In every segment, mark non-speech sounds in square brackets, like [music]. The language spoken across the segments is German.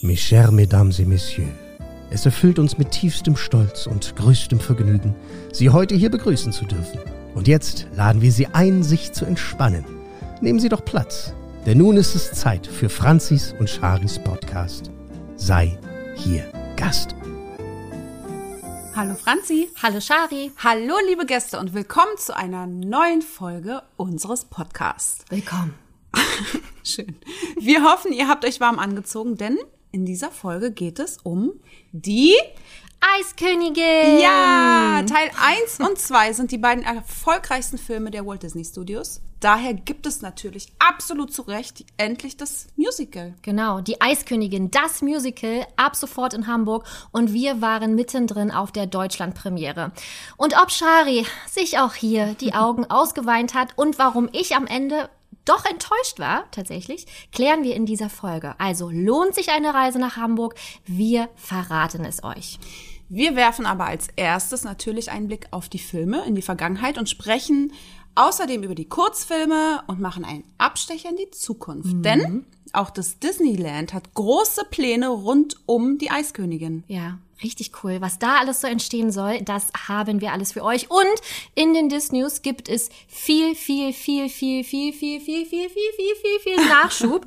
Mes chers Mesdames et Messieurs, es erfüllt uns mit tiefstem Stolz und größtem Vergnügen, Sie heute hier begrüßen zu dürfen. Und jetzt laden wir Sie ein, sich zu entspannen. Nehmen Sie doch Platz, denn nun ist es Zeit für Franzis und Charis Podcast. Sei hier Gast. Hallo Franzi. Hallo Shari. Hallo liebe Gäste und willkommen zu einer neuen Folge unseres Podcasts. Willkommen. [laughs] Schön. Wir hoffen, ihr habt euch warm angezogen, denn in dieser Folge geht es um die Eiskönigin. Ja, Teil 1 und 2 sind die beiden erfolgreichsten Filme der Walt Disney Studios. Daher gibt es natürlich absolut zu Recht endlich das Musical. Genau, die Eiskönigin, das Musical, ab sofort in Hamburg und wir waren mittendrin auf der Deutschlandpremiere. Und ob Shari sich auch hier die Augen [laughs] ausgeweint hat und warum ich am Ende doch enttäuscht war, tatsächlich, klären wir in dieser Folge. Also lohnt sich eine Reise nach Hamburg? Wir verraten es euch. Wir werfen aber als erstes natürlich einen Blick auf die Filme in die Vergangenheit und sprechen außerdem über die Kurzfilme und machen einen Abstecher in die Zukunft. Mhm. Denn auch das Disneyland hat große Pläne rund um die Eiskönigin. Ja, richtig cool. Was da alles so entstehen soll, das haben wir alles für euch. Und in den Disnews gibt es viel, viel, viel, viel, viel, viel, viel, viel, viel, viel, viel, viel Nachschub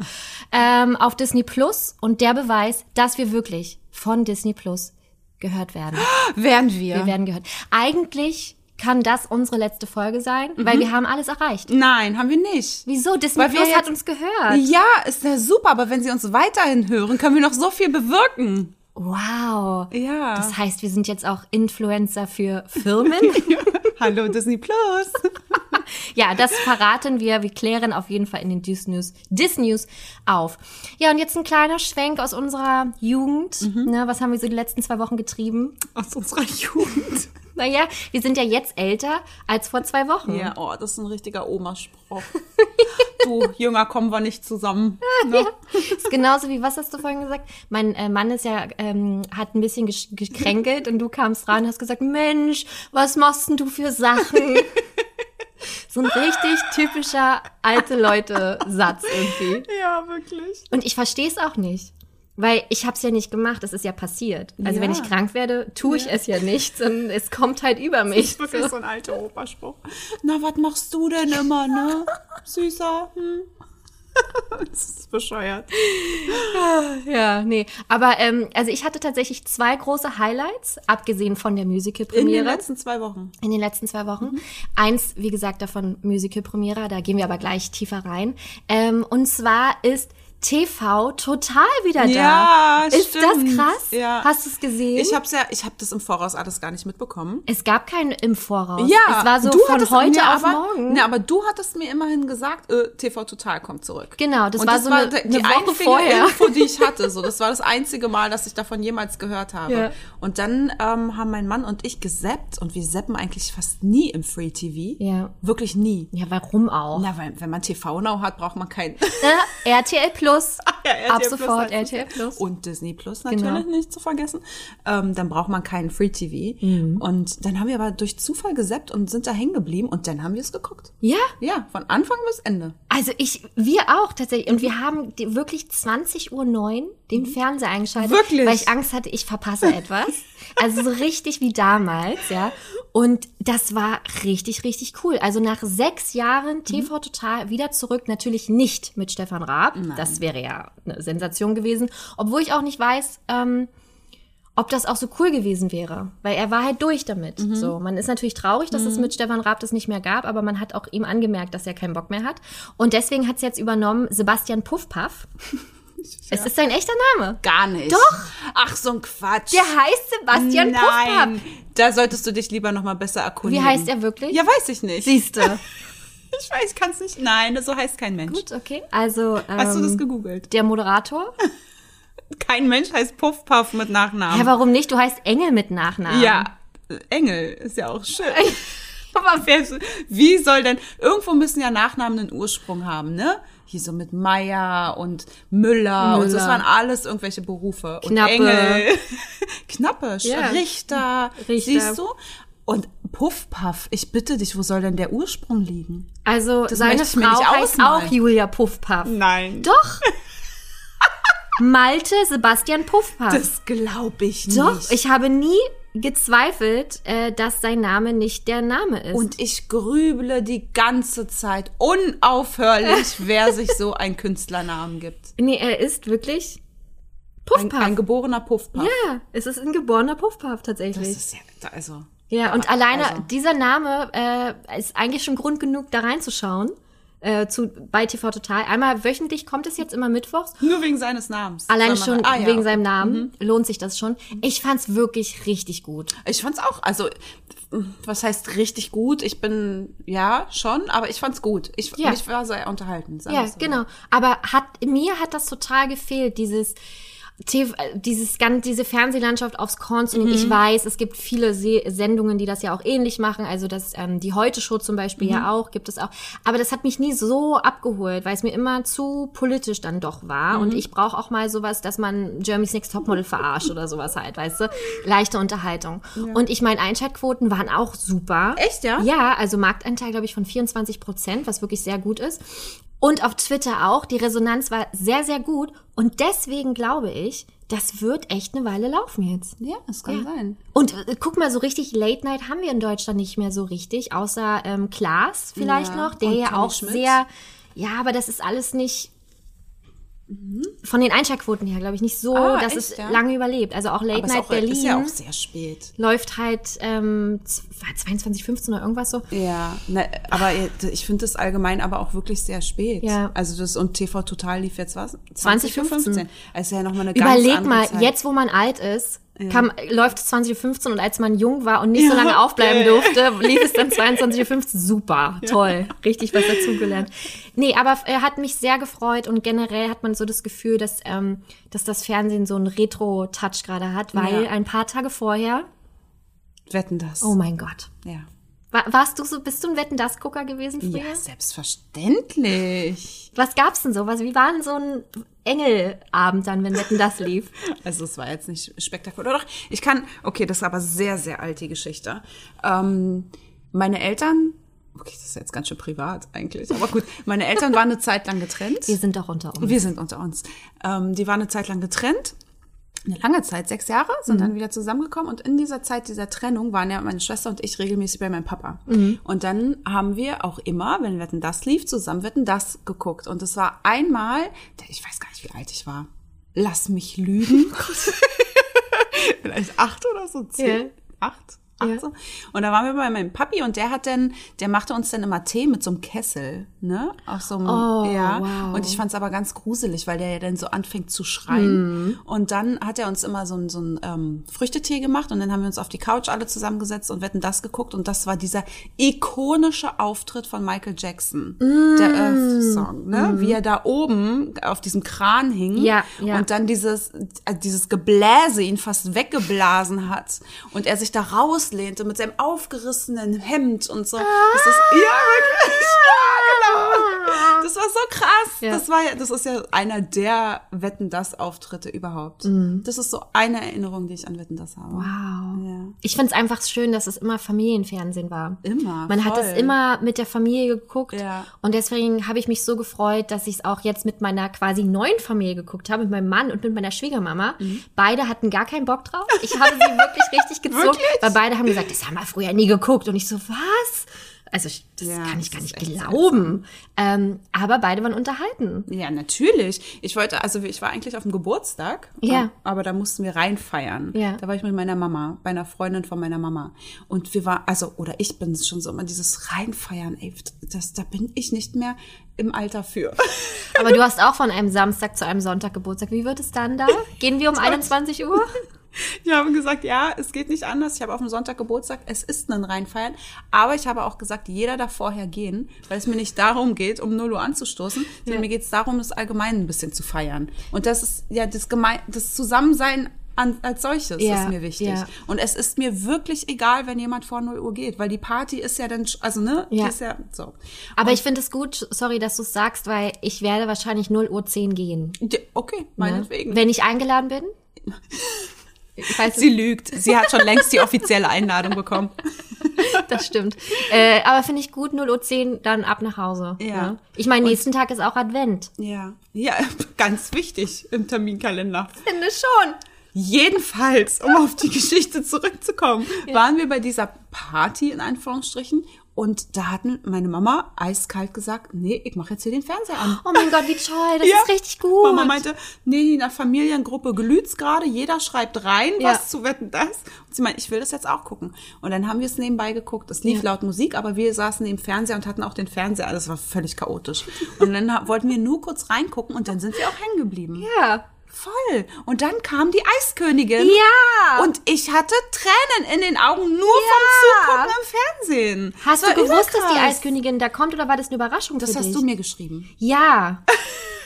ähm, auf Disney Plus. Und der Beweis, dass wir wirklich von Disney Plus gehört werden. Werden wir. Wir werden gehört. Eigentlich kann das unsere letzte Folge sein, weil wir haben alles erreicht. Nein, haben wir nicht. Wieso? Disney Plus hat jetzt- uns gehört. Ja, ist ja super, aber wenn sie uns weiterhin hören, können wir noch so viel bewirken. Wow. Ja. Das heißt, wir sind jetzt auch Influencer für Firmen. [laughs] Hallo Disney Plus. [laughs] Ja, das verraten wir. Wir klären auf jeden Fall in den Disnews, Disnews auf. Ja, und jetzt ein kleiner Schwenk aus unserer Jugend. Mhm. Ne, was haben wir so die letzten zwei Wochen getrieben? Aus unserer Jugend. Naja, wir sind ja jetzt älter als vor zwei Wochen. Ja, oh, das ist ein richtiger Omaspruch. [laughs] du, Jünger, kommen wir nicht zusammen. Ne? ist genauso wie, was hast du vorhin gesagt? Mein äh, Mann ist ja, ähm, hat ein bisschen gekränkelt und du kamst rein und hast gesagt, Mensch, was machst denn du für Sachen? so ein richtig typischer alte Leute-Satz irgendwie. [laughs] Ja, wirklich. Und ich verstehe es auch nicht. Weil ich habe es ja nicht gemacht, es ist ja passiert. Also Ja. wenn ich krank werde, tue ich es ja nicht, sondern es kommt halt über mich. Das ist wirklich so ein alter Operspruch. Na, was machst du denn immer, ne? Süßer. Hm? [laughs] das ist bescheuert. [laughs] Ja, nee. Aber ähm, also ich hatte tatsächlich zwei große Highlights, abgesehen von der In den Musical-Premiere. letzten zwei Wochen. in den letzten zwei Wochen. Eins, wie gesagt, davon Musical-Premiere, da gehen wir aber gleich tiefer rein. Ähm, und zwar ist TV total wieder da. Ja, ist stimmt. das krass? Ja. Hast du es gesehen? Ich hab's ja, ich hab das im Voraus alles gar nicht mitbekommen. es gab keinen im Voraus. Ja, es war so du von heute auf aber, morgen. Ne, aber du hattest mir immerhin gesagt, äh, TV Total kommt zurück. Genau, das Und war so eine- die eine Woche vorher. Info, die ich hatte. [laughs] So, das war das einzige Mal, dass ich davon jemals gehört habe. Ja. Und dann ähm, haben mein Mann und ich gesappt und wir zappen eigentlich fast nie im Free TV. Ja. Wirklich nie. ja, warum auch? Na, weil wenn man TV Now hat, braucht man kein [laughs] Äh, RTL Plus. [laughs] Ja, RTL Ab Plus sofort es. RTL Plus. und Disney Plus natürlich Genau. nicht zu vergessen. Ähm, dann braucht man keinen Free TV. Mhm. Und dann haben wir aber durch Zufall gesappt und sind da hängen geblieben und dann haben wir es geguckt. Ja, Ja, von Anfang bis Ende. also ich, wir auch tatsächlich. Und wir haben wirklich 20.09 Uhr den Fernseher eingeschaltet. Wirklich? Weil ich Angst hatte, ich verpasse [laughs] etwas. Also so richtig wie damals, ja. Und das war richtig, richtig cool. Also nach sechs Jahren TV Total wieder zurück. Natürlich nicht mit Stefan Raab. Das wäre ja eine Sensation gewesen. Obwohl ich auch nicht weiß, ähm, ob das auch so cool gewesen wäre, weil er war halt durch damit. So, man ist natürlich traurig, dass es mit Stefan Raab das nicht mehr gab, aber man hat auch ihm angemerkt, dass er keinen Bock mehr hat. Und deswegen hat es jetzt übernommen Sebastian Puffpaff. [laughs] Es ist sein echter Name. Gar nicht. Doch. Ach, so ein Quatsch. Der heißt Sebastian Puffpaff. Nein, da solltest du dich lieber noch mal besser Wie erkundigen. heißt er wirklich? Ja, weiß ich nicht. Siehste. [laughs] Ich weiß, ich kann es nicht. Nein, so heißt kein Mensch. Gut, okay. Also ähm, Hast du das gegoogelt? der Moderator. [laughs] Kein Mensch heißt Puffpuff mit Nachnamen. Ja, warum nicht? Du heißt Engel mit Nachnamen. Ja, Engel ist ja auch schön. [laughs] Aber wer, wie soll denn, irgendwo müssen ja Nachnamen einen Ursprung haben, ne? Hier so mit Meier und Müller, und so, das Müller. waren alles irgendwelche Berufe. Und Knappe. Engel. [laughs] Knappe, Ja. Richter, Richter. siehst du? Und Puffpuff, ich bitte dich, wo soll denn der Ursprung liegen? Also seine ich mir Frau heißt ausmalen. auch Julia Puffpaff. Nein. Doch. [laughs] Malte Sebastian Puffpaff. Das glaube ich nicht. Doch, ich habe nie gezweifelt, äh, dass sein Name nicht der Name ist. Und ich grüble die ganze Zeit unaufhörlich, [laughs] wer sich so einen Künstlernamen gibt. nee, er ist wirklich Ein, Puffpaff. ein geborener Puffpaff. ja, es ist ein geborener Puffpaff Das tatsächlich. ist ja, also. Ja, und alleine also. dieser Name äh, ist eigentlich schon Grund genug, da reinzuschauen. Äh, zu, bei TV Total. Einmal wöchentlich kommt es jetzt immer mittwochs. Nur wegen seines Namens. Allein Soll man- schon Ah, ja. wegen seinem Namen lohnt sich das schon. Ich fand's wirklich richtig gut. Ich fand's auch, also, was heißt richtig gut? Ich bin, ja, schon, aber ich fand's gut. Ich, Ja. ich war sehr unterhalten. Ja, so. genau. Aber hat mir hat das total gefehlt, dieses TV, äh, dieses ganz diese Fernsehlandschaft aufs Korn zu nehmen. Ich weiß, es gibt viele Se Sendungen, die das ja auch ähnlich machen. Also das ähm, die Heute Show zum Beispiel ja auch gibt es auch. Aber das hat mich nie so abgeholt, weil es mir immer zu politisch dann doch war. Und ich brauche auch mal sowas, dass man Jeremy's Next Topmodel verarscht oder sowas halt, weißt du? Leichte Unterhaltung. Und ich meine, Einschaltquoten waren auch super. Echt, ja? Ja, also Marktanteil, glaube ich, von 24 Prozent, was wirklich sehr gut ist. Und auf Twitter auch. Die Resonanz war sehr, sehr gut. Und deswegen glaube ich, das wird echt eine Weile laufen jetzt. Ja, das kann sein. Und äh, guck mal, so richtig Late Night haben wir in Deutschland nicht mehr so richtig, außer ähm, Klaas vielleicht Ja, noch, der ja auch Schmidt. sehr, ja, aber das ist alles nicht von den Einschaltquoten her, glaube ich, nicht so, Ah, dass echt, es ja? lange überlebt. Also auch Late Aber Night auch, Berlin ist ja auch sehr spät. läuft halt ähm, z- war 22, 15 oder irgendwas so. Ja, ne, aber ich finde das allgemein aber auch wirklich sehr spät. Ja. Also das und TV Total lief jetzt was? 2015. Also ja noch mal eine ganz Überleg mal, Zeit. jetzt wo man alt ist, kam, läuft es 2015 und als man jung war und nicht so Ja, lange aufbleiben ja, ja. durfte, lief es dann [laughs] 22.15 Super, toll, richtig was dazugelernt. Nee, aber er hat mich sehr gefreut und generell hat man so das Gefühl, dass, ähm, dass das Fernsehen so einen Retro-Touch gerade hat, weil Ja. ein paar Tage vorher, Wetten das. oh mein Gott. Ja. War, warst du so, bist du ein Wetten-Das-Gucker gewesen früher? Ja, selbstverständlich. Was gab's denn so? Was, wie war denn so ein Engelabend dann, wenn Wetten-Das lief? [laughs] Also es war jetzt nicht spektakulär. Doch, ich kann, okay, das ist aber sehr, sehr alt, die Geschichte. Ähm, meine Eltern, okay, das ist jetzt ganz schön privat eigentlich, aber gut, meine Eltern waren eine Zeit lang getrennt. Wir sind doch unter uns. Wir sind unter uns. Ähm, die waren eine Zeit lang getrennt. Eine lange Zeit, sechs Jahre, sind dann wieder zusammengekommen. Und in dieser Zeit dieser Trennung waren ja meine Schwester und ich regelmäßig bei meinem Papa. Und dann haben wir auch immer, wenn Wetten das lief, zusammen Wetten das geguckt. Und es war einmal, ich weiß gar nicht, wie alt ich war. Lass mich lügen. [laughs] Vielleicht acht oder so, zehn. Ja. Acht. Ja. Und da waren wir bei meinem Papi und der hat dann, der machte uns dann immer Tee mit so einem Kessel, ne? Auf so einem, Oh, ja. wow. Und ich fand's aber ganz gruselig, weil der ja dann so anfängt zu schreien. Mhm. Und dann hat er uns immer so einen so einen, ähm, Früchtetee gemacht und dann haben wir uns auf die Couch alle zusammengesetzt und wetten das geguckt und das war dieser ikonische Auftritt von Michael Jackson, der Mm. Earth-Song, ne? Wie er da oben auf diesem Kran hing Ja, ja. und dann dieses, äh, dieses Gebläse ihn fast weggeblasen hat und er sich da rauslehnte mit seinem aufgerissenen Hemd und so. Das ist, ja, wirklich. Ja, genau. Das war so krass. Ja. Das war ja, das ist ja einer der Wetten das Auftritte überhaupt. Das ist so eine Erinnerung, die ich an Wetten das habe. Mhm. Wow. Ja. Ich find's einfach schön, dass es immer Familienfernsehen war. Immer, Man hat voll. es immer mit der Familie geguckt. Ja. Und deswegen habe ich mich so gefreut, dass ich es auch jetzt mit meiner quasi neuen Familie geguckt habe, mit meinem Mann und mit meiner Schwiegermama. Mhm. Beide hatten gar keinen Bock drauf. Ich habe sie wirklich [laughs] richtig gezogen, Wirklich? weil beide haben gesagt, das haben wir früher nie geguckt. Und ich so, was? Also ich- das Ja, kann ich das gar nicht glauben. Ähm, aber beide waren unterhalten. Ja, natürlich. Ich wollte, also ich war eigentlich auf dem Geburtstag, Ja. ähm, aber da mussten wir reinfeiern. Ja. Da war ich mit meiner Mama, bei einer Freundin von meiner Mama. Und wir waren, also, oder ich bin schon so immer dieses Reinfeiern, ey, das, da bin ich nicht mehr im Alter für. Aber du hast auch von einem Samstag zu einem Sonntag Geburtstag. Wie wird es dann da? [laughs] Gehen wir um 21 Uhr? [laughs] Ich habe gesagt, ja, es geht nicht anders. Ich habe auf dem Sonntag Geburtstag. Es ist ein Reinfeiern. Aber ich habe auch gesagt, jeder darf vorher gehen, weil es mir nicht darum geht, um 0 Uhr anzustoßen, sondern mir geht es darum, das allgemein ein bisschen zu feiern. Und das ist ja das, Geme das Zusammensein an, als solches Ja, ist mir wichtig. ja. Und es ist mir wirklich egal, wenn jemand vor 0 Uhr geht, weil die Party ist ja dann, also ne, Ja. die ist ja so. Aber ich finde es gut, sorry, dass du es sagst, weil ich werde wahrscheinlich 0 Uhr 10 gehen. Ja, Okay, Ne? meinetwegen. Wenn ich eingeladen bin. [laughs] Ich weiß Sie lügt. Sie hat schon längst die offizielle Einladung bekommen. das stimmt. Äh, aber finde ich gut, 0.10 Uhr dann ab nach Hause. Ja. Ne? Ich meine, nächsten Tag ist auch Advent. Ja. Ja, [laughs] ganz wichtig im Terminkalender. Finde schon. Jedenfalls, um auf die Geschichte zurückzukommen, waren wir bei dieser Party in Anführungsstrichen und da hatten meine Mama eiskalt gesagt, nee, ich mache jetzt hier den Fernseher an. Oh mein Gott, wie toll, das [laughs] Ja. ist richtig gut. Mama meinte, nee, in der Familiengruppe glüht's gerade, jeder schreibt rein, Ja. was zu wetten das. Und sie meinte, ich will das jetzt auch gucken. Und dann haben wir es nebenbei geguckt. Es lief Ja. laut Musik, aber wir saßen neben Fernseher und hatten auch den Fernseher. Alles war völlig chaotisch. Und dann wollten wir nur kurz reingucken und dann sind wir auch hängen geblieben. ja. Voll. Und dann kam die Eiskönigin. Ja. Und ich hatte Tränen in den Augen nur Ja. vom Zugucken im Fernsehen. Hast du gewusst, dass die. Eiskönigin da kommt oder war das eine Überraschung Das hast dich? du mir geschrieben. Ja. [laughs]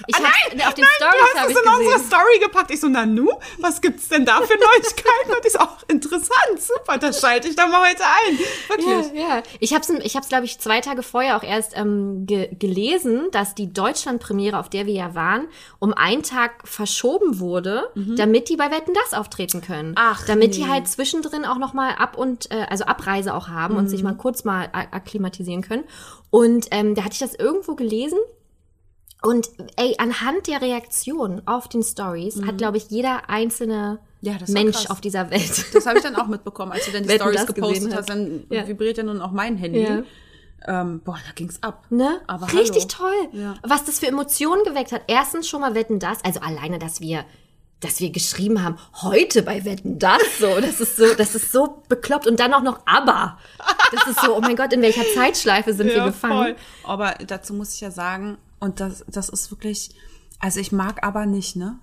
Ich hab's auf den Nein, Stories du hast es ich in unsere. Story gepackt. Ich so, Nanu, was gibt's denn da für Neuigkeiten? Und ich so, auch interessant, super, das schalte ich doch mal heute ein. Wirklich. Ja, ja. Ich habe es, ich hab's, glaube ich, zwei Tage vorher auch erst ähm, ge gelesen, dass die Deutschlandpremiere, auf der wir ja waren, um einen Tag verschoben wurde, damit die bei Wetten das auftreten können. Mhm. Ach, damit die nee. halt zwischendrin auch noch mal ab und äh, also Abreise auch haben und sich Mhm. mal kurz mal akklimatisieren können. Und ähm, da hatte ich das irgendwo gelesen. Und ey, anhand der Reaktion auf den Stories hat, glaube ich, jeder einzelne Mhm. Ja, Mensch krass. auf dieser Welt. Das habe ich dann auch mitbekommen, als du dann [laughs] die Stories gepostet hast. Dann Ja. vibriert ja nun auch mein Handy. Ja. Ähm, boah, da ging's ab. Ne? Aber Richtig hallo. toll. Ja. Was das für Emotionen geweckt hat. Erstens schon mal Wetten das, also alleine, dass wir dass wir geschrieben haben, heute bei Wetten das so, das ist so, das ist so bekloppt und dann auch noch aber. Das ist so, oh mein Gott, in welcher Zeitschleife sind wir gefangen? voll. Aber dazu muss ich ja sagen, und das, das ist wirklich, also ich mag aber nicht, ne?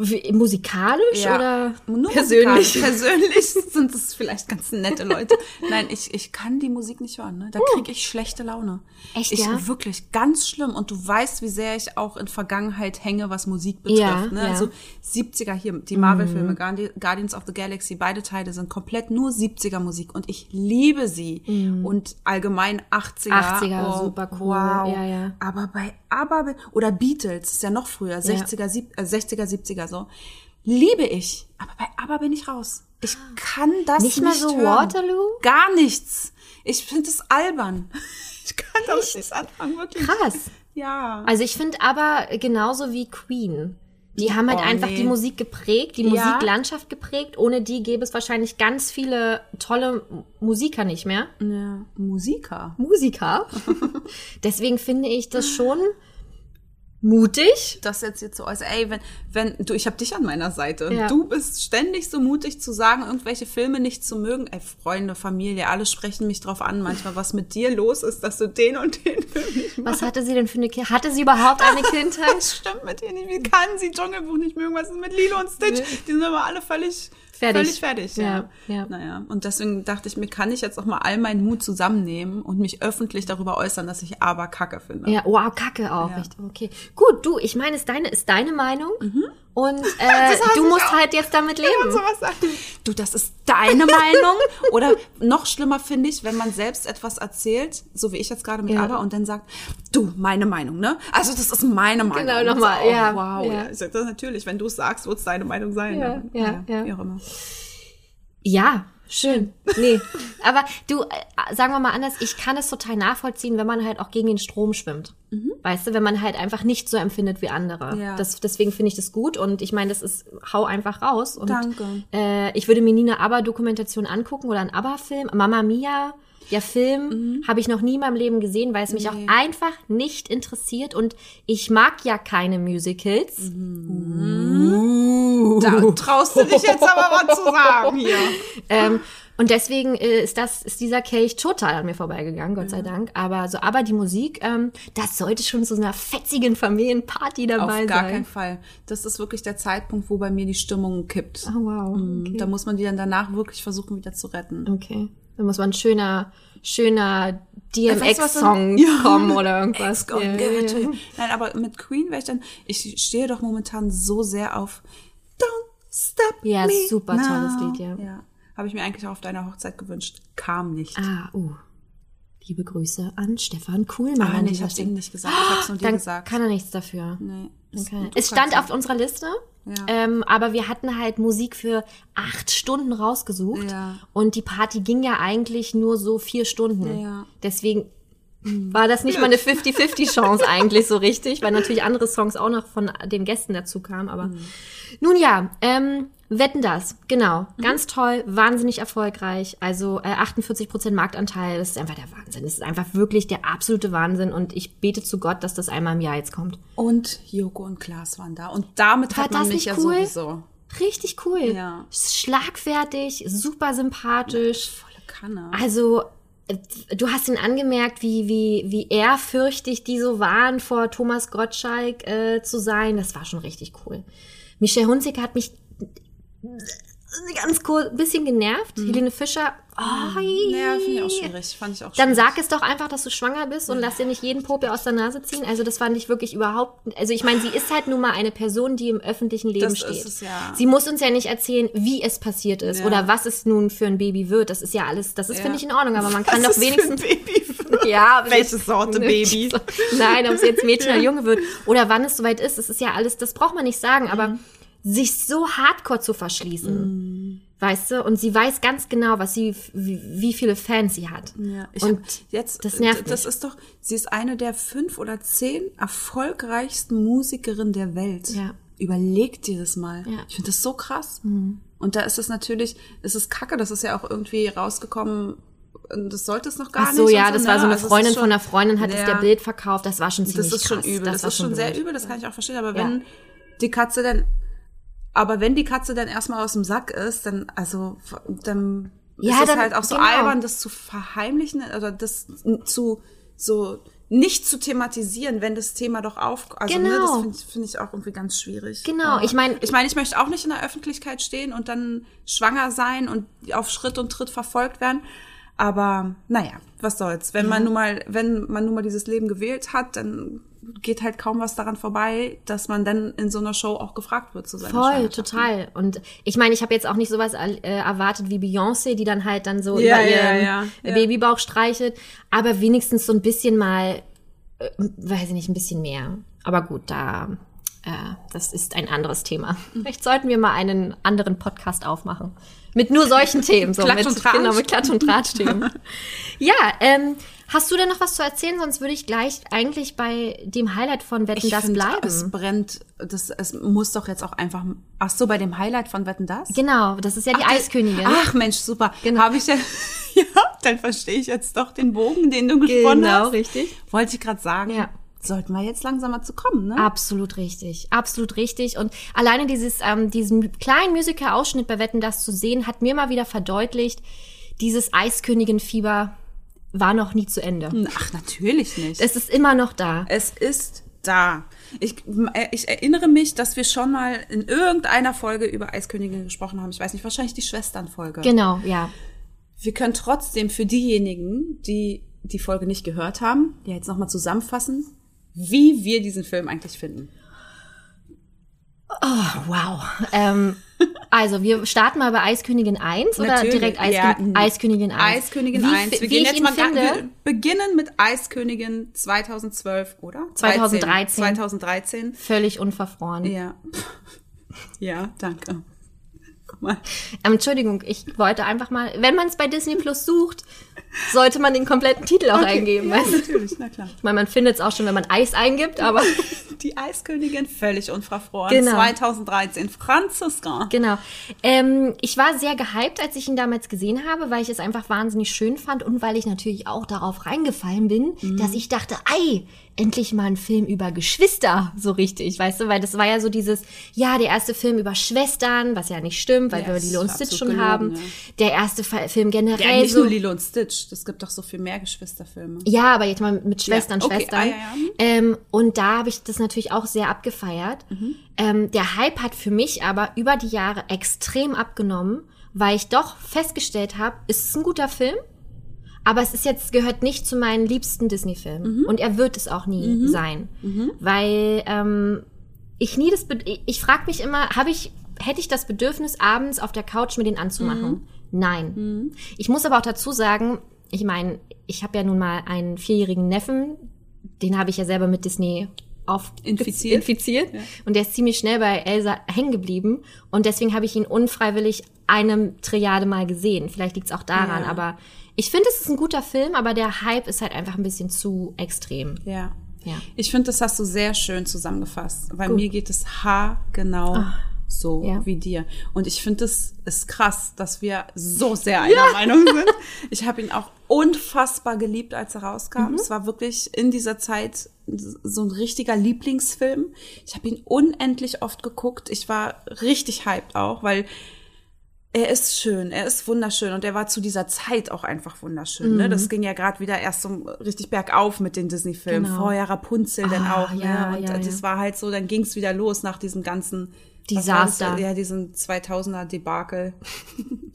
Wie, musikalisch oder Nur persönlich? musikalisch. [laughs] Persönlich sind es vielleicht ganz nette Leute. Nein, ich, ich kann die Musik nicht hören. Ne? Da kriege ich schlechte Laune. Uh. Echt, ich, ja? Wirklich, ganz schlimm. Und du weißt, wie sehr ich auch in Vergangenheit hänge, was Musik betrifft. Ja, ne? ja. Also 70er hier, die Marvel-Filme, Guardi- Guardians of the Galaxy, beide Teile sind komplett nur 70er Musik. Und ich liebe sie. Und allgemein 80er. 80er, super cool. Wow. Ja, ja. Aber bei ABBA oder Beatles, ist ja noch früher, 60er, sieb- äh, 60er, 70er so, liebe ich. Aber bei ABBA bin ich raus. Ich kann das Nicht nicht, mal so hören. Waterloo? Gar nichts. Ich finde es albern. [laughs] Ich kann damit nichts anfangen, wirklich. Krass. Ja. Also ich finde aber genauso wie Queen. Die haben halt Oh, einfach nee. die Musik geprägt, die Ja. Musiklandschaft geprägt. Ohne die gäbe es wahrscheinlich ganz viele tolle Musiker nicht mehr. ja. Musiker. Musiker. [laughs] Deswegen finde ich das schon mutig. Das jetzt hier zu äußern. Ey, wenn, wenn, du, ich habe dich an meiner Seite. Ja. Du bist ständig so mutig zu sagen, irgendwelche Filme nicht zu mögen. Ey, Freunde, Familie, alle sprechen mich drauf an, manchmal, was mit dir los ist, dass du den und den Film nicht Was hatte sie denn für eine Kindheit? Hatte sie überhaupt eine [laughs] Kindheit? Das stimmt mit ihr nicht. Wie kann sie Dschungelbuch nicht mögen? Was ist mit Lilo und Stitch? Die sind aber alle völlig Fertig. Völlig fertig, ja. Ja, ja. Naja, und deswegen dachte ich mir, kann ich jetzt auch mal all meinen Mut zusammennehmen und mich öffentlich darüber äußern, dass ich aber Kacke finde. Ja, wow, Kacke auch. Ja. Okay. Gut, du, ich meine, ist deine, ist deine Meinung. Und [laughs] äh, du musst auch. halt jetzt damit [laughs] leben. Du, das ist deine Meinung. [laughs] Oder noch schlimmer finde ich, wenn man selbst etwas erzählt, so wie ich jetzt gerade mit Ja. Aber, und dann sagt, du, meine Meinung, ne? Also das ist meine Meinung. Genau, Und so, nochmal, oh, ja, Wow, ja. ja. Natürlich, wenn du es sagst, wird es deine Meinung sein. Ja, Aber, ja, ja. Immer. Ja, schön. Nee. Aber du, äh, sagen wir mal anders, ich kann es total nachvollziehen, wenn man halt auch gegen den Strom schwimmt. Weißt du, wenn man halt einfach nicht so empfindet wie andere. Mhm. Ja. Das, deswegen finde ich das gut und ich meine, das ist, hau einfach raus. Und, Danke. Äh, ich würde mir nie eine ABBA-Dokumentation angucken oder einen ABBA-Film. Mama Mia, der Film, habe ich noch nie in meinem Leben gesehen, weil es mich Mhm. Nee. auch einfach nicht interessiert und ich mag ja keine Musicals. Mhm. Da traust du dich jetzt aber was zu sagen hier. [laughs] Ähm, und deswegen äh, ist das, ist dieser Kelch total an mir vorbeigegangen, Gott sei Dank. Aber so, aber die Musik, ähm, das sollte schon zu so einer fetzigen Familienparty dabei Auf gar sein. keinen Fall. Das ist wirklich der Zeitpunkt, wo bei mir die Stimmung kippt. Oh, wow. Mhm. Okay. Da muss man die dann danach wirklich versuchen, wieder zu retten. okay. Da muss man ein schöner, schöner was DMX-Song Ja. kommen oder irgendwas. Ja, ja. Nein, aber mit Queen wäre ich dann, ich stehe doch momentan so sehr auf Don't Stop Ja, Me super now. tolles Lied, ja. Ja, habe ich mir eigentlich auch auf deiner Hochzeit gewünscht. Kam nicht. Ah, uh. Liebe Grüße an Stefan Kuhlmann. Ah, nee, ich habe Stelle. ihm nicht gesagt, ich habe es nur dir Dann gesagt. kann er nichts dafür. nee. Es stand kannst auf unserer Liste, Ja. ähm, aber wir hatten halt Musik für acht Stunden rausgesucht Ja. und die Party ging ja eigentlich nur so vier Stunden. Ja. Deswegen war das nicht mal eine 50-50 Chance [laughs] eigentlich so richtig, weil natürlich andere Songs auch noch von den Gästen dazu kamen. Aber nun ja, ähm, wetten das, genau, ganz toll, wahnsinnig erfolgreich. Also äh, 48% Marktanteil, das ist einfach der Wahnsinn. Das ist einfach wirklich der absolute Wahnsinn und ich bete zu Gott, dass das einmal im Jahr jetzt kommt. Und Joko und Klaas waren da. Und damit War hat man das mich nicht ja cool? sowieso. Richtig cool. Ja. Schlagfertig, super sympathisch. Volle Kanne. Also, äh, du hast ihn angemerkt, wie, wie, wie ehrfürchtig die so waren, vor Thomas Gottschalk äh, zu sein. Das war schon richtig cool. Michelle Hunziker hat mich ganz kurz ein bisschen genervt. Helene Fischer, oh, Naja, finde ich auch schwierig. Fand ich auch dann schwierig. sag es doch einfach, dass du schwanger bist und lass dir nicht jeden Popel aus der Nase ziehen. Also das fand ich wirklich überhaupt. Also ich meine, sie ist halt nun mal eine Person, die im öffentlichen Leben Das steht. ist es, ja. Sie muss uns ja nicht erzählen, wie es passiert ist Ja. oder was es nun für ein Baby wird. Das ist ja alles, das ist Ja. finde ich in Ordnung. Aber man [laughs] kann Was doch ist für ein wenigstens Baby [laughs] ja, Welche Sorte Baby? [laughs] Nein, ob es jetzt Mädchen oder Junge wird oder wann es soweit ist, das ist ja alles, das braucht man nicht sagen, aber Mhm. Sich so hardcore zu verschließen, weißt du, und sie weiß ganz genau, was sie, wie, wie viele Fans sie hat. Ja, ich und hab jetzt, das nervt Das mich. ist doch, sie ist eine der fünf oder zehn erfolgreichsten Musikerinnen der Welt. Ja. Überleg dir das mal. Ja. Mhm. Ich finde das so krass. Und da ist es natürlich, es ist kacke, das ist ja auch irgendwie rausgekommen, das sollte es noch gar Ach so, nicht. ja, das ne? war so eine Also Freundin schon- von einer Freundin, hat es Ja. der Bild verkauft, das war schon ziemlich Das ist schon krass. übel. Das, war ist schon sehr blöd. übel, das kann ich auch verstehen. Aber wenn die Katze dann, aber wenn die Katze dann erstmal aus dem Sack ist, dann, also, dann Ja, ist es dann- halt auch so genau. albern, das zu verheimlichen oder das zu, so, nicht zu thematisieren, wenn das Thema doch auf, also, ne, Genau. das finde find ich auch irgendwie ganz schwierig. Genau, Aber ich mein- ich meine, ich möchte auch nicht in der Öffentlichkeit stehen und dann schwanger sein und auf Schritt und Tritt verfolgt werden. Aber naja, was soll's. Wenn man nun mal, wenn man nun mal dieses Leben gewählt hat, dann geht halt kaum was daran vorbei, dass man dann in so einer Show auch gefragt wird zu seiner Voll, total. Und ich meine, ich habe jetzt auch nicht sowas äh, erwartet wie Beyoncé, die dann halt dann so Ja, über ja, ihren ja, ja. Babybauch streichelt, aber wenigstens so ein bisschen mal, äh, weiß ich nicht, ein bisschen mehr. Aber gut, da, äh, das ist ein anderes Thema. Vielleicht sollten wir mal einen anderen Podcast aufmachen. Mit nur solchen Themen. So, Klatsch mit, und Tratsch. Genau, mit Klatsch und Tratsch-Themen. [laughs] ja, ähm, hast du denn noch was zu erzählen? Sonst würde ich gleich eigentlich bei dem Highlight von Wetten Ich das find, bleiben. Es brennt, das, es muss doch jetzt auch einfach, ach so, bei dem Highlight von Wetten das? Genau, das ist ja die Ach, Eiskönigin. Ach Mensch, super. Genau. Habe ich ja, [laughs] ja, dann verstehe ich jetzt doch den Bogen, den du gesponnen Genau, hast. richtig. Wollte ich gerade sagen. Ja. Sollten wir jetzt langsam mal zu kommen, ne? Absolut richtig, absolut richtig. Und alleine dieses, ähm, diesen kleinen Musical-Ausschnitt bei Wetten, das zu sehen, hat mir mal wieder verdeutlicht, dieses Eiskönigin-Fieber war noch nie zu Ende. Ach, natürlich nicht. Es ist immer noch da. Es ist da. Ich, äh, ich erinnere mich, dass wir schon mal in irgendeiner Folge über Eiskönigin gesprochen haben. Ich weiß nicht, wahrscheinlich die Schwesternfolge. Genau, ja. Wir können trotzdem für diejenigen, die die Folge nicht gehört haben, ja jetzt nochmal zusammenfassen, wie wir diesen Film eigentlich finden. Wow. Ähm, also, wir starten mal bei Eiskönigin 1 oder Natürlich, direkt Eiskön ja. Eiskönigin 1? Eiskönigin wie, 1. Wir gehen ich jetzt mal finde, wir beginnen mit Eiskönigin 2012, oder? 2013. 2013. völlig unverfroren. Ja. [laughs] Ja, danke. Guck mal. Ähm, Entschuldigung, ich wollte einfach mal, wenn man es bei Disney Plus sucht, sollte man den kompletten Titel auch eingeben. Ja, weißt natürlich, na klar. Ich meine, man findet es auch schon, wenn man Eis eingibt, aber [laughs] Die Eiskönigin völlig unverfroren. Genau. 2013. Franziska. genau. Ähm, ich war sehr gehypt, als ich ihn damals gesehen habe, weil ich es einfach wahnsinnig schön fand und weil ich natürlich auch darauf reingefallen bin, Mhm. dass ich dachte, ei, endlich mal ein Film über Geschwister, so richtig, weißt du, weil das war ja so dieses, ja, der erste Film über Schwestern, was ja nicht stimmt, weil Ja, wir Lilo und Stitch schon gelogen, haben. ja. Der erste Film generell Ja, nicht so. nur Lilo und Stitch. Das gibt doch so viel mehr Geschwisterfilme. Ja, aber jetzt mal mit Schwestern, Ja, okay. Schwestern. Ah, ja. Ähm, und da habe ich das natürlich auch sehr abgefeiert. Mhm. Ähm, der Hype hat für mich aber über die Jahre extrem abgenommen, weil ich doch festgestellt habe, es ist ein guter Film, aber es ist jetzt gehört nicht zu meinen liebsten Disney-Filmen Mhm. und er wird es auch nie sein, weil ähm, ich nie das, Be ich, ich frage mich immer, habe ich hätte ich das Bedürfnis abends auf der Couch mir den anzumachen? Mhm. Nein. Ich muss aber auch dazu sagen, ich meine, ich habe ja nun mal einen vierjährigen Neffen, den habe ich ja selber mit Disney auf Infiziert. infiziert. Und der ist ziemlich schnell bei Elsa hängen geblieben. Und deswegen habe ich ihn unfreiwillig eine Triade mal gesehen. Vielleicht liegt es auch daran, Ja. aber ich finde, es ist ein guter Film, aber der Hype ist halt einfach ein bisschen zu extrem. Ja. Ja. Ich finde, das hast du sehr schön zusammengefasst, weil mir geht es haargenau so Ja. wie dir. Und ich finde, es ist krass, dass wir so sehr einer Meinung sind. Ich habe ihn auch unfassbar geliebt, als er rauskam. Es war wirklich in dieser Zeit so ein richtiger Lieblingsfilm. Ich habe ihn unendlich oft geguckt. Ich war richtig hyped auch, weil er ist schön, er ist wunderschön und er war zu dieser Zeit auch einfach wunderschön. Ne? Das ging ja gerade wieder erst so richtig bergauf mit den Disney-Filmen. Genau. Vorher Rapunzel dann Ah, auch. ja, ne? Und ja, das ja. war halt so, dann ging es wieder los nach diesem ganzen? Desaster. Ja, diesen 2000er Debakel.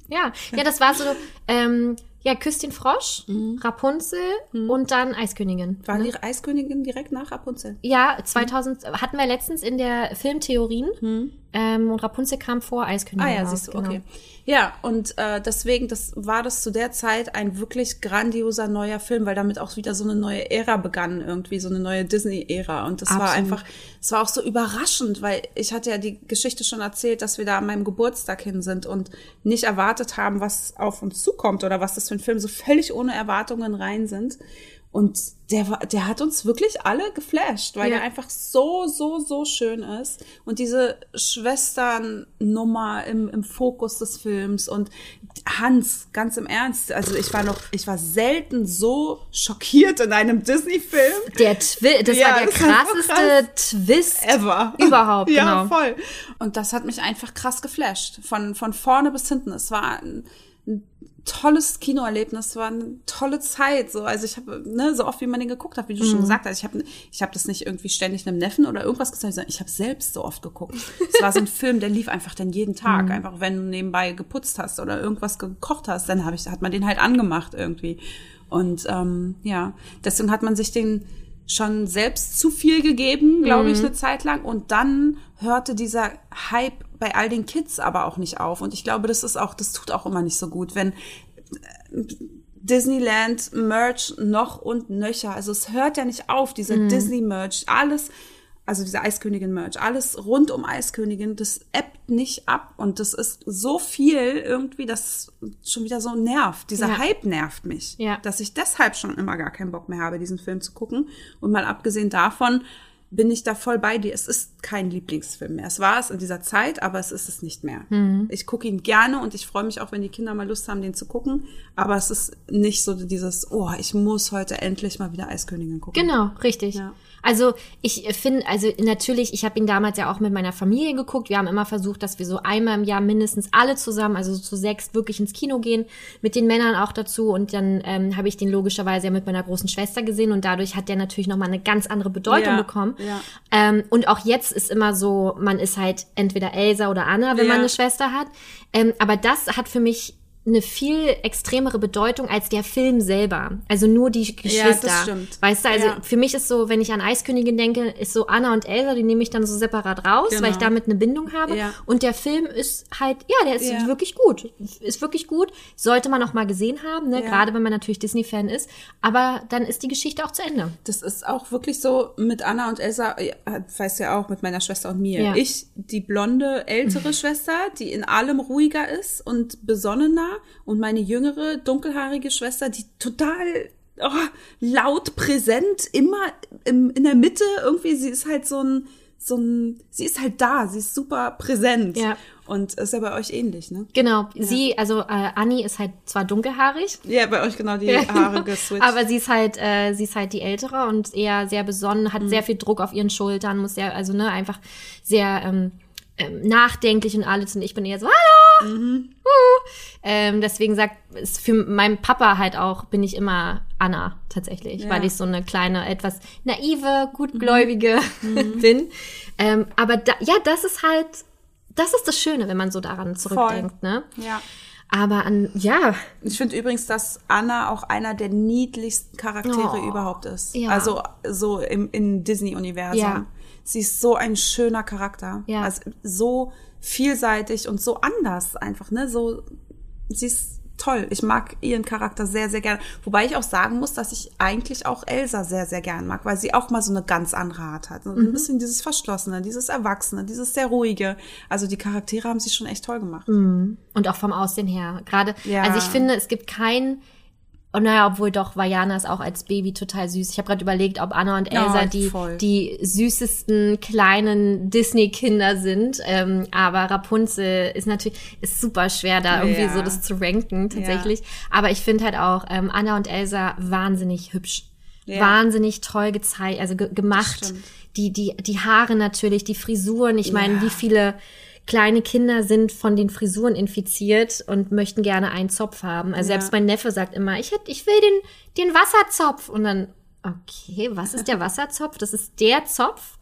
Ja, ja, das war so, ähm, ja, Küss den Frosch, Rapunzel und dann Eiskönigin. War ne? die Eiskönigin direkt nach Rapunzel? Ja, 2000 hatten wir letztens in der Filmtheorien ähm, und Rapunzel kam vor Eiskönigin. Ah ja, siehst du, genau. okay. Ja, und äh, deswegen, das war das zu der Zeit ein wirklich grandioser neuer Film, weil damit auch wieder so eine neue Ära begann, irgendwie so eine neue Disney-Ära. Und das war Absolut. einfach, es war auch so überraschend, weil ich hatte ja die Geschichte schon erzählt, dass wir da an meinem Geburtstag hin sind und nicht erwartet haben, was auf uns zukommt oder was das für ein Film, so völlig ohne Erwartungen rein sind. Und der war, der hat uns wirklich alle geflasht, weil Ja. der einfach so, so, so schön ist. Und diese Schwesternnummer im, im Fokus des Films und Hans, ganz im Ernst, also ich war noch, ich war selten so schockiert in einem Disney-Film Der Twi das Ja, war der das krasseste Twist ever. überhaupt, ja, genau. voll. Und das hat mich einfach krass geflasht. Von, von vorne bis hinten. Es war ein tolles Kinoerlebnis, war eine tolle Zeit. So, also ich habe, ne, so oft wie man den geguckt hat, wie du schon Mhm. gesagt hast, ich habe ich hab das nicht irgendwie ständig einem Neffen oder irgendwas gesagt, sondern ich habe selbst so oft geguckt. Es war so ein [laughs] Film, der lief einfach dann jeden Mhm. Tag. Einfach wenn du nebenbei geputzt hast oder irgendwas gekocht hast, dann hab ich, hat man den halt angemacht irgendwie. Und ähm, ja, deswegen hat man sich den schon selbst zu viel gegeben, glaube ich, eine Zeit lang. Und dann hörte dieser Hype bei all den Kids aber auch nicht auf. Und ich glaube, das ist auch, das tut auch immer nicht so gut, wenn äh, Disneyland Merch noch und nöcher. Also es hört ja nicht auf, dieser Disney Merch, alles, also diese Eiskönigin Merch, alles rund um Eiskönigin, das ebbt nicht ab und das ist so viel irgendwie, dass es schon wieder so nervt. Dieser Ja. Hype nervt mich, Ja. dass ich deshalb schon immer gar keinen Bock mehr habe, diesen Film zu gucken. Und mal abgesehen davon bin ich da voll bei dir. Es ist kein Lieblingsfilm mehr. Es war es in dieser Zeit, aber es ist es nicht mehr. Mhm. Ich gucke ihn gerne und ich freue mich auch, wenn die Kinder mal Lust haben, den zu gucken. Aber es ist nicht so dieses, oh, ich muss heute endlich mal wieder Eiskönigin gucken. Genau, richtig. Ja. Also ich finde, also natürlich, ich habe ihn damals ja auch mit meiner Familie geguckt. Wir haben immer versucht, dass wir so einmal im Jahr mindestens alle zusammen, also so zu sechs, wirklich ins Kino gehen, mit den Männern auch dazu. Und dann ähm, habe ich den logischerweise ja mit meiner großen Schwester gesehen und dadurch hat der natürlich nochmal eine ganz andere Bedeutung Ja, bekommen. Ja. Ähm, und auch jetzt ist immer so, man ist halt entweder Elsa oder Anna, wenn Ja. man eine Schwester hat. Ähm, aber das hat für mich eine viel extremere Bedeutung als der Film selber. Also nur die Geschwister. stimmt. Weißt du, also Ja. für mich ist so, wenn ich an Eiskönigin denke, ist so Anna und Elsa, die nehme ich dann so separat raus, Genau. weil ich damit eine Bindung habe. Ja. Und der Film ist halt, ja, der ist Ja. wirklich gut. Ist wirklich gut. Sollte man auch mal gesehen haben, ne? Ja. gerade wenn man natürlich Disney-Fan ist. Aber dann ist die Geschichte auch zu Ende. Das ist auch wirklich so mit Anna und Elsa, ja, weißt ja auch, mit meiner Schwester und mir. Ja. Ich, die blonde, ältere [laughs] Schwester, die in allem ruhiger ist und besonnener und meine jüngere, dunkelhaarige Schwester, die total oh, laut präsent, immer im, in der Mitte irgendwie, sie ist halt so ein, so ein, sie ist halt da, sie ist super präsent. Ja. Und ist ja bei euch ähnlich, ne? Genau. Sie, also äh, Annie ist halt zwar dunkelhaarig, Ja, bei euch genau die Ja, [laughs] Haare geswitcht. Aber sie ist halt, äh, sie ist halt die ältere und eher sehr besonnen, Mhm. hat sehr viel Druck auf ihren Schultern, muss sehr, also ne, einfach sehr ähm, ähm, nachdenklich und alles. Und ich bin eher so, hallo! Mhm. Uh. Ähm, deswegen sagt, ist für meinen Papa halt auch, bin ich immer Anna tatsächlich, Ja. weil ich so eine kleine, etwas naive, gutgläubige Mhm. [laughs] bin. Ähm, aber da, ja, das ist halt, das ist das Schöne, wenn man so daran zurückdenkt, ne? ja. Aber an, ja, Ich finde übrigens, dass Anna auch einer der niedlichsten Charaktere Oh, überhaupt ist. ja. Also so im, im Disney-Universum. Ja. Sie ist so ein schöner Charakter. Ja. Also so vielseitig und so anders einfach, ne? So, sie ist toll. Ich mag ihren Charakter sehr, sehr gerne. Wobei ich auch sagen muss, dass ich eigentlich auch Elsa sehr, sehr gern mag, weil sie auch mal so eine ganz andere Art hat. So Ein bisschen dieses Verschlossene, dieses Erwachsene, dieses sehr ruhige. Also die Charaktere haben sie schon echt toll gemacht. Und auch vom Aussehen her. Gerade, Ja. also ich finde, es gibt kein, oh naja, obwohl doch, Vajana ist auch als Baby total süß. Ich habe gerade überlegt, ob Anna und Elsa Ja, die, voll. die süßesten kleinen Disney-Kinder sind. Ähm, aber Rapunzel ist natürlich, ist super schwer, da irgendwie Ja. so das zu ranken, tatsächlich. Aber ich finde halt auch ähm, Anna und Elsa wahnsinnig hübsch. Ja. Wahnsinnig toll gezeigt, also ge gemacht. Die, die, die Haare natürlich, die Frisuren. Ich meine, Ja. wie viele kleine Kinder sind von den Frisuren infiziert und möchten gerne einen Zopf haben. Also Ja. selbst mein Neffe sagt immer, ich hätte, ich will den, den Wasserzopf. Und dann, okay, was ist der Wasserzopf? Das ist der Zopf,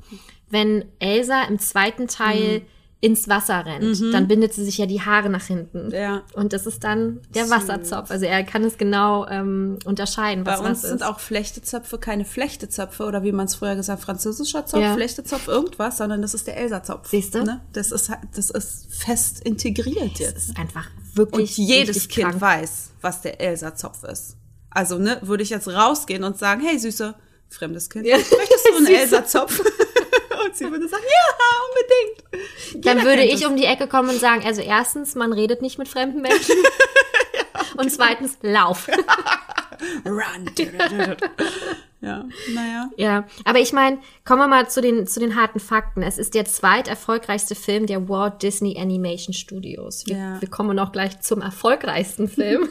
wenn Elsa im zweiten Teil Mhm. Ins Wasser rennt. Dann bindet sie sich ja die Haare nach hinten. Ja. Und das ist dann der Süß. Wasserzopf. Also er kann es genau ähm, unterscheiden, Bei was uns was sind auch Flechtezöpfe keine Flechtezöpfe oder wie man es früher gesagt hat, französischer Zopf, Ja. Flechtezopf, irgendwas, sondern das ist der Elsa-Zopf. Siehst du? Ne? Das, ist, das ist fest integriert das jetzt. ist einfach Und wirklich jedes richtig Kind krank. weiß, was der Elsa-Zopf ist. Also, ne, würde ich jetzt rausgehen und sagen, hey, Süße, fremdes Kind, Ja. möchtest du einen. [laughs] Elsa-Zopf? [laughs] sie würde sagen, ja, unbedingt. Dann Jeder würde kennt ich es. um die Ecke kommen und sagen, also erstens, man redet nicht mit fremden Menschen. [laughs] Und zweitens, lauf. [laughs] Run. [laughs] ja, naja. Ja, aber ich meine, kommen wir mal zu den, zu den harten Fakten. Es ist der zweiterfolgreichste Film der Walt Disney Animation Studios. Wir, Ja. wir kommen auch gleich zum erfolgreichsten Film.